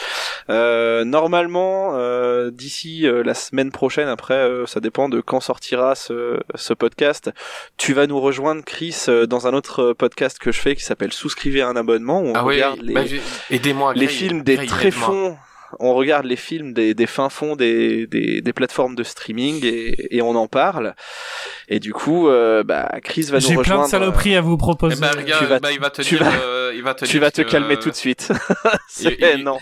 Euh, normalement, euh, d'ici euh, la semaine prochaine, après, euh, ça dépend de quand sortira ce ce podcast. Tu vas nous rejoindre, Chris, euh, dans un autre podcast que je fais qui s'appelle Souscrivez à un abonnement. Où on Ah oui, regarde les bah, aidez-moi. les films des tréfonds. On regarde les films des, des fins fonds des, des, des plateformes de streaming et, et on en parle. Et du coup, euh, bah, Chris va nous J'ai rejoindre. plein de saloperies à vous Eh proposer. ben, regarde, Tu vas- bah, il va te tu dire, vas- euh, il va te Tu dire vas te calmer euh, tout de suite. [LAUGHS] [LAUGHS] C'est il- il- non.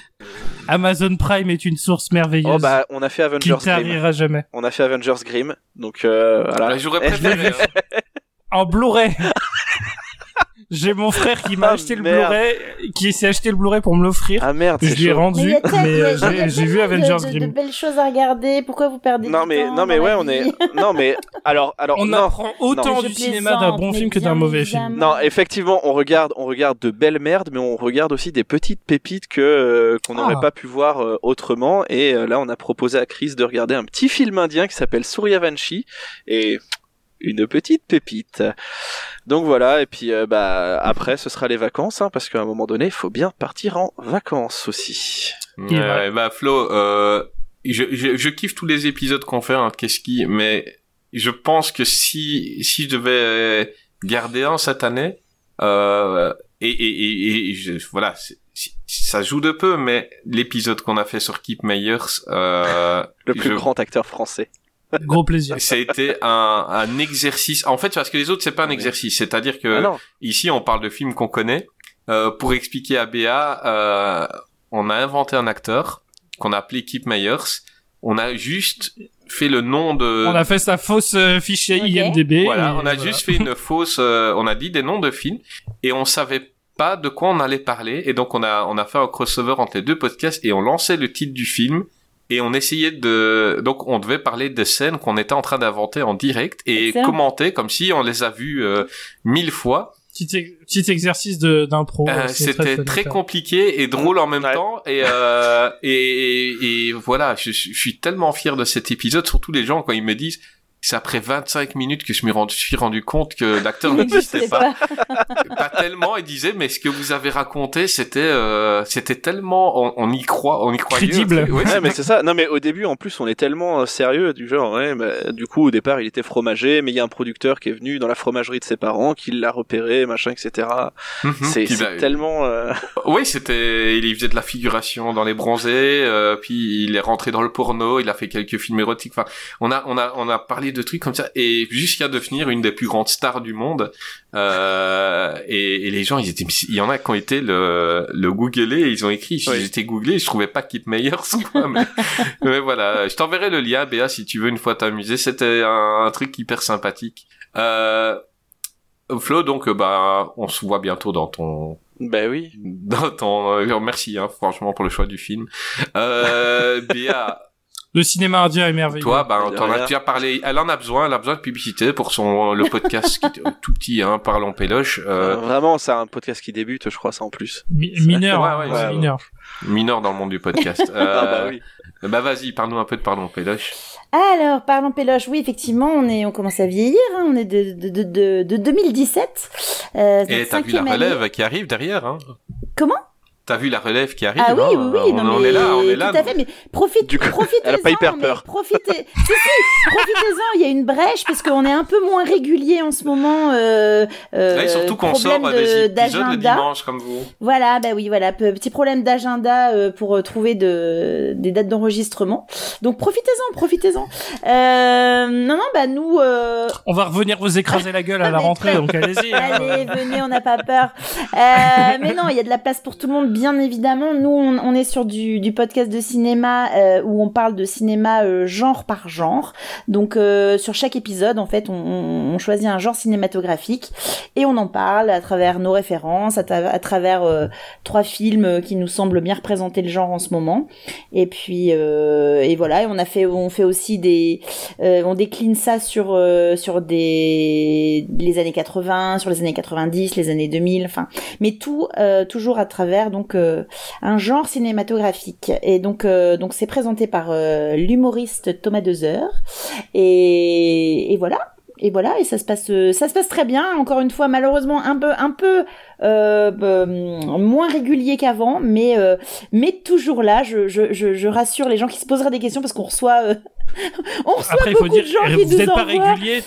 Amazon Prime est une source merveilleuse. Oh bah, on a fait qui Avengers ne Grimm. jamais. On a fait Avengers Grimm. Donc euh, voilà. Bah, J'aurais Eh, préféré. [LAUGHS] hein. En Blu-ray. J'ai mon frère qui [LAUGHS] m'a Ah, acheté le merde. Blu-ray, qui s'est acheté le Blu-ray pour me l'offrir. Ah merde, je c'est lui ai chaud. rendu, Mais euh, il y a j'ai vu Avengers de, de, de Grimm. belles choses à regarder. Pourquoi vous perdez Non du mais temps non mais ouais, on est [LAUGHS] non mais alors alors On non. apprend autant du cinéma d'un bon film que d'un mauvais film. Non, effectivement, on regarde, on regarde de belles merdes, mais on regarde aussi des petites pépites que euh, qu'on n'aurait Ah. pas pu voir euh, autrement. Et euh, là, on a proposé à Chris de regarder un petit film indien qui s'appelle Suryavanshi et une petite pépite. Donc voilà, et puis euh, bah après, ce sera les vacances, hein, parce qu'à un moment donné, il faut bien partir en vacances aussi. Euh, voilà. bah Flo, euh, je, je, je kiffe tous les épisodes qu'on fait, hein, qu'est-ce qui, mais je pense que si si je devais garder un cette année, euh, et, et, et, et je, voilà, ça joue de peu, mais l'épisode qu'on a fait sur Keep Meyers, euh, Le plus je- grand acteur français. Gros plaisir. ça a été un, un exercice. En fait, parce que les autres, c'est pas un exercice. C'est-à-dire que Ah. Ici, on parle de films qu'on connaît. Euh, pour expliquer à Béa, euh, on a inventé un acteur qu'on a appelé Kip Meyers. On a juste fait le nom de... On a fait sa fausse euh, fichier. IMDB. Voilà, on a juste fait une [LAUGHS] fausse... euh, on a dit des noms de films et on savait pas de quoi on allait parler. Et donc, on a, on a fait un crossover entre les deux podcasts et on lançait le titre du film. Et on essayait de... Donc, on devait parler des scènes qu'on était en train d'inventer en direct et Excellent. commenter comme si on les a vues euh, mille fois. Petit, ex- petit exercice de- d'impro. Euh, euh, C'était très compliqué et drôle en même Ouais. temps et, euh, et, et, et voilà je, je suis tellement fier de cet épisode surtout les gens quand ils me disent c'est après 25 minutes que je me suis rendu compte que l'acteur Il [LAUGHS] n'existait pas. pas. [LAUGHS] pas tellement ils disaient mais ce que vous avez raconté c'était euh, c'était tellement on, on y croit on y croyait Crédible. Ouais, Ouais, mais c'est ça. Non, mais au début, en plus, on est tellement euh, sérieux du genre. Ouais, bah, du coup, au départ, il était fromager, mais il y a un producteur qui est venu dans la fromagerie de ses parents, qui l'a repéré, machin, etc. Mhm. C'est bah, tellement. euh, [LAUGHS] Oui, c'était, il faisait de la figuration dans les bronzés, euh, puis il est rentré dans le porno, il a fait quelques films érotiques. Enfin, on a, on a, on a parlé de trucs comme ça, et jusqu'à devenir une des plus grandes stars du monde. Euh, et, et les gens, ils étaient, il y en a qui ont été le, le googler, et ils ont écrit, Oui. j'étais googlé, je trouvais pas Kip Meyers, quoi, mais, [LAUGHS] mais voilà. Je t'enverrai le lien, Béa, si tu veux une fois t'amuser. C'était un, un truc hyper sympathique. Euh, Flo, donc, euh, bah, on se voit bientôt dans ton, Bah oui. dans ton, merci, hein, franchement, pour le choix du film. Euh, [LAUGHS] Béa, Le cinéma indien est merveilleux. toi, bah, De t'en as rien. déjà parlé. Elle en a besoin, elle a besoin de publicité pour son, le podcast qui est tout petit, hein, Parlons Péloche, Euh, euh, Vraiment, c'est un podcast qui débute, je crois, ça en plus. Mi- mineur, Ouais, hein, ouais, c'est ouais, mineur. mineur dans le monde du podcast. [LAUGHS] Euh, Ah bah oui. bah, vas-y, parle-nous un peu de Parlons Péloche. Alors, parlons péloche, oui, effectivement, on est, on commence à vieillir, hein, on est de, de, de, de, de 2017. Euh, Et t'as vu la année. relève qui arrive derrière, hein. Comment? T'as vu la relève qui arrive. Ah oui, hein, oui, oui, on, non, on mais est là, on est là. Tout à fait, mais profite, coup, profitez-en. elle a pas hyper peur. Profitez, [LAUGHS] si, si, profitez-en. Il y a une brèche parce qu'on est un peu moins régulier en ce moment. Euh, euh, et surtout qu'on sort de- des épisodes le d'agenda. dimanche comme vous. Voilà, bah oui, voilà, pe- petit problème d'agenda euh, pour euh, trouver de, des dates d'enregistrement. Donc profitez-en, profitez-en. Euh, non, non, bah nous, euh, On va revenir vous écraser la gueule à la [LAUGHS] rentrée, donc allez-y. hein. Allez, venez, on n'a pas peur. Euh, mais non, il y a de la place pour tout le monde, bien évidemment. Nous, on, est sur du, podcast de cinéma euh, où on parle de cinéma euh, genre par genre. Donc, euh, sur chaque épisode, en fait, on, choisit un genre cinématographique et on en parle à travers nos références, à, à travers trois films qui nous semblent bien représenter le genre en ce moment. Et puis, et voilà, et on a fait, on fait aussi des, on décline ça sur sur des les années 80, sur les années 90, les années 2000, enfin, mais tout toujours à travers donc euh, un genre cinématographique. Et donc euh, donc c'est présenté par euh, l'humoriste Thomas Dezer. Et, et voilà. Et voilà, et ça se passe, ça se passe très bien. Encore une fois, malheureusement, un peu, un peu euh, euh, moins régulier qu'avant, mais euh, mais toujours là. Je, je, je, je rassure les gens qui se poseraient des questions parce qu'on reçoit, euh, [LAUGHS] on reçoit Après, il faut beaucoup dire, de gens qui vous nous pas régulier.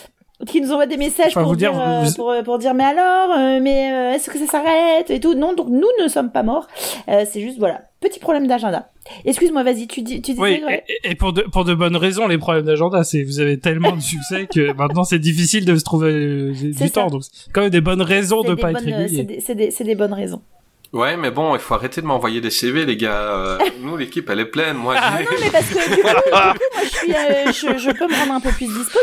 Qui nous envoient des messages Enfin, pour, dire, dire, euh, vous- pour, pour dire mais alors euh, mais euh, est-ce que ça s'arrête et tout non donc nous ne sommes pas morts Euh, c'est juste voilà petit problème d'agenda excuse-moi vas-y tu dis tu disais Oui, ouais. et, et pour de, pour de bonnes raisons, les problèmes d'agenda, c'est vous avez tellement de [LAUGHS] succès que maintenant c'est difficile de se trouver euh, du C'est temps. ça. Donc, quand même des bonnes raisons de des pas bonnes- être euh, c'est régulier. des, c'est des, c'est des bonnes raisons Ouais, mais bon, il faut arrêter de m'envoyer des CV, les gars. Euh, [LAUGHS] nous, l'équipe, elle est pleine. Moi, Ah non mais parce que du coup, du coup, moi je suis euh, [LAUGHS] je, je peux me rendre un peu plus dispo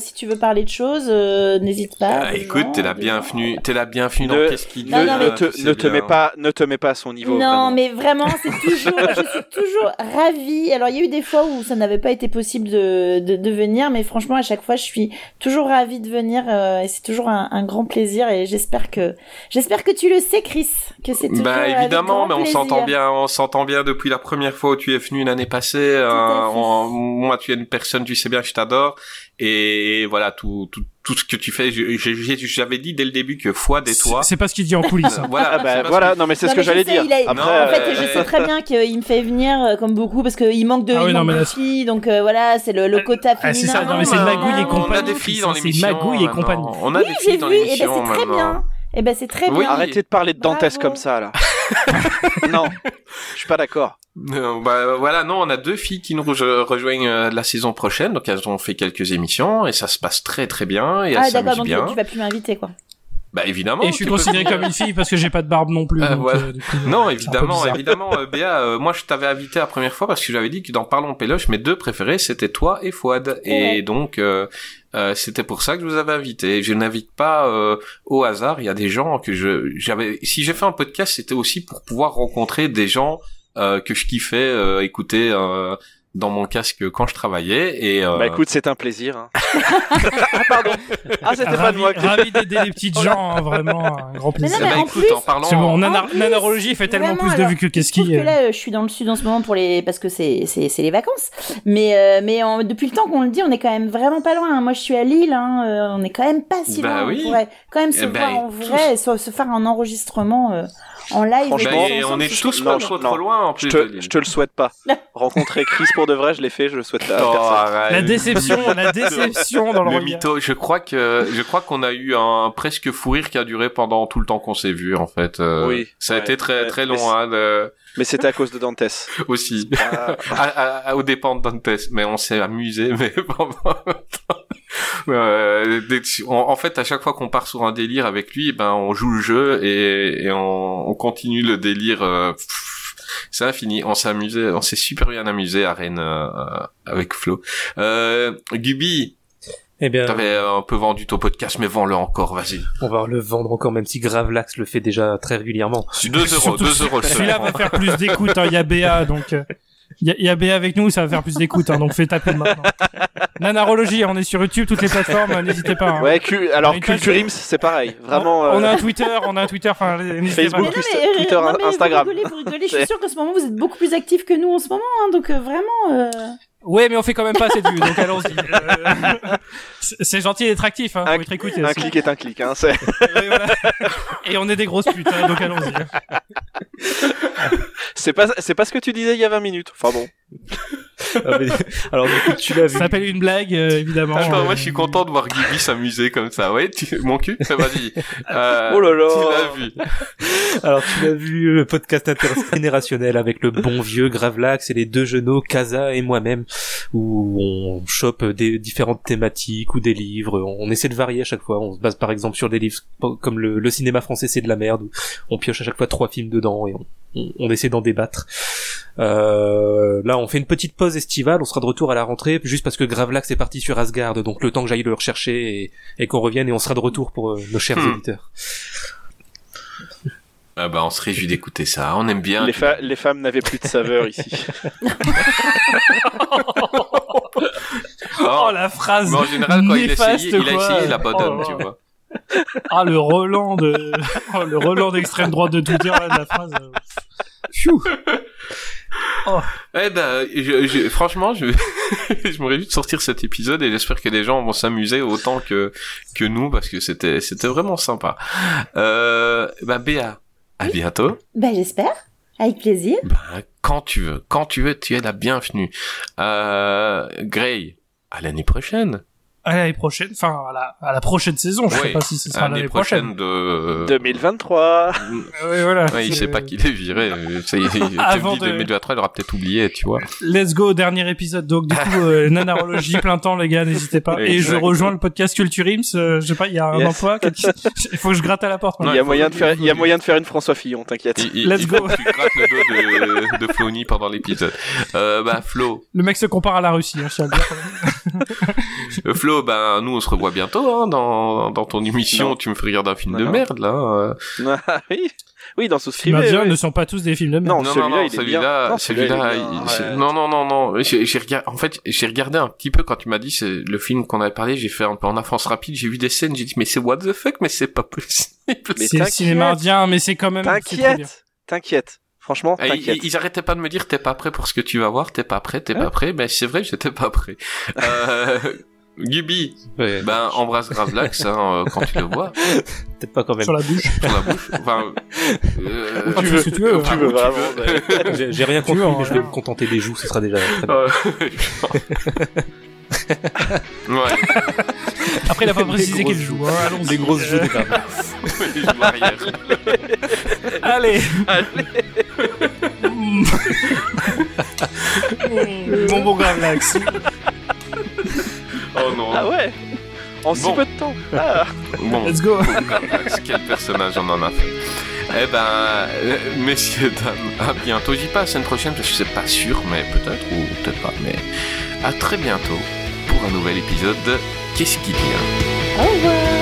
si tu veux parler de choses euh, n'hésite pas Ah, écoute, t'es la bienvenue, t'es la bienvenue dans Qu'est-ce qu'il dit Non, non, ne mais- te, ne mets pas, ne te mets pas à son niveau. Non, vraiment. mais vraiment, c'est [LAUGHS] toujours, je suis toujours ravie. Alors, il y a eu des fois où ça n'avait pas été possible de, de, de venir, mais franchement, à chaque fois, je suis toujours ravie de venir euh, et c'est toujours un, un grand plaisir et j'espère que, j'espère que tu le sais, Chris, que c'est toujours Bah avec évidemment, grand mais on s'entend bien, on s'entend bien depuis la première fois où tu es venu l'année passée. euh, on- moi, tu es une personne, tu sais bien, que je t'adore. Et voilà, tout, tout, tout ce que tu fais, j'avais dit dès le début que Fouad et toi. C'est pas ce qu'il dit en coulisses. hein. [LAUGHS] Voilà, Ah bah voilà, non mais c'est Non, ce que j'allais dire. il a- Après, en fait, euh, je sais [LAUGHS] très bien qu'il me fait venir euh, comme beaucoup parce qu'il manque de, Ah oui, il non, manque mais de là- filles, donc euh, voilà, c'est le, le quota Ah, féminin. c'est ça, non, mais c'est Non, magouille et on a compagnie. des filles dans C'est l'émission. magouille et compagnie. On a Oui, des j'ai filles dans vu, et ben c'est très bien. Et ben c'est très Oui. bien. Arrêtez de parler de Dantès comme ça là. [LAUGHS] non, je suis pas d'accord. Euh, bah, voilà, non, on a deux filles qui nous rejo- rejoignent euh, la saison prochaine, donc elles ont fait quelques émissions et ça se passe très très bien et elles Ah d'accord, s'amusent donc bien. tu vas plus m'inviter quoi. Bah évidemment. Et je suis peux considéré comme une fille parce que j'ai pas de barbe non plus. Euh, donc, voilà. euh, coup, Non, évidemment, évidemment, euh, Béa, euh, moi je t'avais invité la première fois parce que j'avais dit que dans Parlons Péloche, mes deux préférés c'était toi et Fouad. Et Ouais. donc, euh, c'était pour ça que je vous avais invité. Je n'invite pas euh, au hasard, il y a des gens que je j'avais. Si j'ai fait un podcast, c'était aussi pour pouvoir rencontrer des gens euh, que je kiffais euh, écouter euh, dans mon casque quand je travaillais. Et, euh, Bah écoute, c'est un plaisir. hein. ah pardon. Ah c'était pas de moi. ravi d'aider les petites [LAUGHS] gens, hein, vraiment, un grand Mais non, plaisir. mais ben, en écoute, plus- en parlant, C'est bon, nana- En plus, fait tellement vraiment, plus de vues que qu'est-ce qui. que là, euh, je suis dans le sud en ce moment pour les parce que c'est c'est c'est les vacances. Mais euh, mais en- depuis le temps qu'on le dit, on est quand même vraiment pas loin. hein. Moi, je suis à Lille. Hein, euh, on est quand même pas si Bah loin. oui. On pourrait quand même se Eh ben, voir en tous. vrai, et se, se faire un enregistrement euh, en live. Franchement, et on est tous pas trop loin en Je plus. te, je te le souhaite pas. Rencontrer Chris pour de vrai, je l'ai fait, je le souhaite à Oh, arrête. La déception, la [LAUGHS] déception dans le, le mytho, je crois que je crois qu'on a eu un presque fou rire qui a duré pendant tout le temps qu'on s'est vu en fait. Euh, Oui, ça a ouais, été très très mais long hein, Mais c'était à cause de Dantès. [LAUGHS] aussi. Ah. à, aux dépens de Dantes, mais on s'est amusé, mais [LAUGHS] pendant Euh, en, en fait, à chaque fois qu'on part sur un délire avec lui, ben on joue le jeu et, et on, on continue le délire. euh, c'est infini. On s'est amusé, on s'est super bien amusé à Rennes euh, avec Flo. Euh, Gubi, Eh bien, t'avais un peu vendu ton podcast, mais vends-le encore, vas-y. on va le vendre encore, même si Gravelax le fait déjà très régulièrement. 2 [LAUGHS] euros, Surtout 2 euros. le Celui-là va faire plus d'écoute, hein. il y a BA, donc... euh, Il y, a- il y a BA avec nous, ça va faire plus d'écoute, hein, donc fais taper maintenant. [LAUGHS] Nanarologie, on est sur YouTube, toutes les plateformes, euh, n'hésitez pas. hein. Ouais, cu- alors Culturims, c'est pareil. Vraiment. On euh, a un Twitter, on a un Twitter, enfin, n'hésitez pas. Facebook. Mais non, Twitter, mais, Twitter, non, mais Instagram. Vous rigolez, vous rigolez. Je suis [LAUGHS] sûre qu'en ce moment vous êtes beaucoup plus actifs que nous en ce moment, hein, donc euh, vraiment. euh, Ouais, mais on fait quand même pas assez de vues, donc allons-y. [LAUGHS] Euh, c'est gentil d'être actif, hein, Un- faut être écouté. Un aussi. clic est un clic, hein. C'est. Et, voilà. Et on est des grosses putes, hein, donc allons-y. [LAUGHS] C'est pas, c'est pas ce que tu disais il y a 20 minutes. Enfin bon. [LAUGHS] Ah, mais- Alors du coup, tu l'as vu. Ça s'appelle une blague, euh, évidemment. Attends, Euh, moi je suis content de voir Gibi s'amuser comme ça. Ouais, tu... mon cul, vas-y. [LAUGHS] Euh, Oh là là. Tu l'as vu. Alors tu l'as vu le podcast intergénérationnel avec le bon vieux Gravelax et les deux genoux Kaza et moi-même où on chope des différentes thématiques ou des livres, on essaie de varier à chaque fois, on se base par exemple sur des livres comme le, le cinéma français c'est de la merde où on pioche à chaque fois trois films dedans et on, on, on essaie d'en débattre. Euh, là on fait une petite pause estivale, on sera de retour à la rentrée juste parce que Gravelax est parti sur Asgard donc le temps que j'aille le rechercher et, et qu'on revienne et on sera de retour pour euh, nos chers Hmm. auditeurs. Ah bah on se réjouit d'écouter ça. On aime bien. Les, fa- les femmes n'avaient plus de saveur ici. [LAUGHS] [LAUGHS] Oh la phrase Mais en général, quand il a essayé, il a essayé la bonne, Oh. tu vois. Ah le Roland de [LAUGHS] oh, le Roland d'extrême droite de Twitter là, de la phrase. euh, Pfiou. Eh ben, je, je- franchement, je, [LAUGHS] je me réjouis de sortir cet épisode et j'espère que les gens vont s'amuser autant que que nous parce que c'était c'était vraiment sympa. Euh, bah Béa, à bientôt. Ben j'espère, avec plaisir. Bah, quand tu veux, quand tu veux, tu es la bienvenue. Euh, Gray, à l'année prochaine. À l'année prochaine, enfin à la, à la prochaine saison, je sais pas si ce sera l'année prochaine. de. 2023. [LAUGHS] Oui, voilà. Ouais, il sait pas qu'il est viré. euh, est, [LAUGHS] il Avant dit de- 2023, il aura peut-être oublié, tu vois. Let's go, dernier épisode. Donc du coup, euh, [LAUGHS] nanarologie plein temps, les gars, n'hésitez pas. Et je rejoins le podcast Culture Ims. euh, je sais pas, il y a un Yes. emploi. Il faut que je gratte à la porte. Il y maintenant. a moyen de faire, il y a moyen de faire une François Fillon, t'inquiète. Let's il go. faut que tu grattes le dos de, de Flony pendant l'épisode. Euh, bah, Flo. Le mec se compare à la Russie, hein, je tiens à le dire. Euh, Flo, ben, nous, on se revoit bientôt, hein, dans, dans ton émission. Non. Tu me fais regarder un film Non, de non. merde, là. euh. Ah oui, oui, dans ce Les stream. Indiens ne sont pas tous des films de merde. Non, Non, celui-là, celui-là, Non, celui-là, non, non, non, non, j'ai, regardé, en fait, j'ai regardé un petit peu quand tu m'as dit c'est le film qu'on avait parlé, j'ai fait un peu en avance rapide, j'ai vu des scènes, j'ai dit, mais c'est what the fuck, mais c'est pas possible. Mais C'est le t'inquiète. cinéma indien, mais c'est quand même. T'inquiète, t'inquiète. Franchement, t'inquiète. ils, ils arrêtaient pas de me dire t'es pas prêt pour ce que tu vas voir, t'es pas prêt, t'es pas prêt. Ben c'est vrai, j'étais pas prêt. Euh, [LAUGHS] Gubi, Ouais. ben embrasse Gravelax hein, euh, quand tu le vois Peut-être pas quand même. Sur la bouche. sur la bouche. Enfin, euh, Où tu veux, ce que tu veux. où Tu veux où vraiment. [LAUGHS] J'ai rien compris, mais je vais me contenter des joues, ce sera déjà très bien. Euh, ouais, Après, il a pas précisé quel joue. Hein. Allons-y. Des grosses joues de Gravelax. les joues arrière. Allez. bon bon Gravelax. Oh non. Ah ouais En si peu de temps. Ah. Bon, Let's go. [LAUGHS] Quel personnage on en a fait. Eh ben, euh, messieurs, dames, à bientôt. J'y pas la semaine prochaine parce que c'est pas sûr, mais peut-être ou peut-être pas. Mais à très bientôt pour un nouvel épisode de Qu'est-ce qu'il y a Au revoir.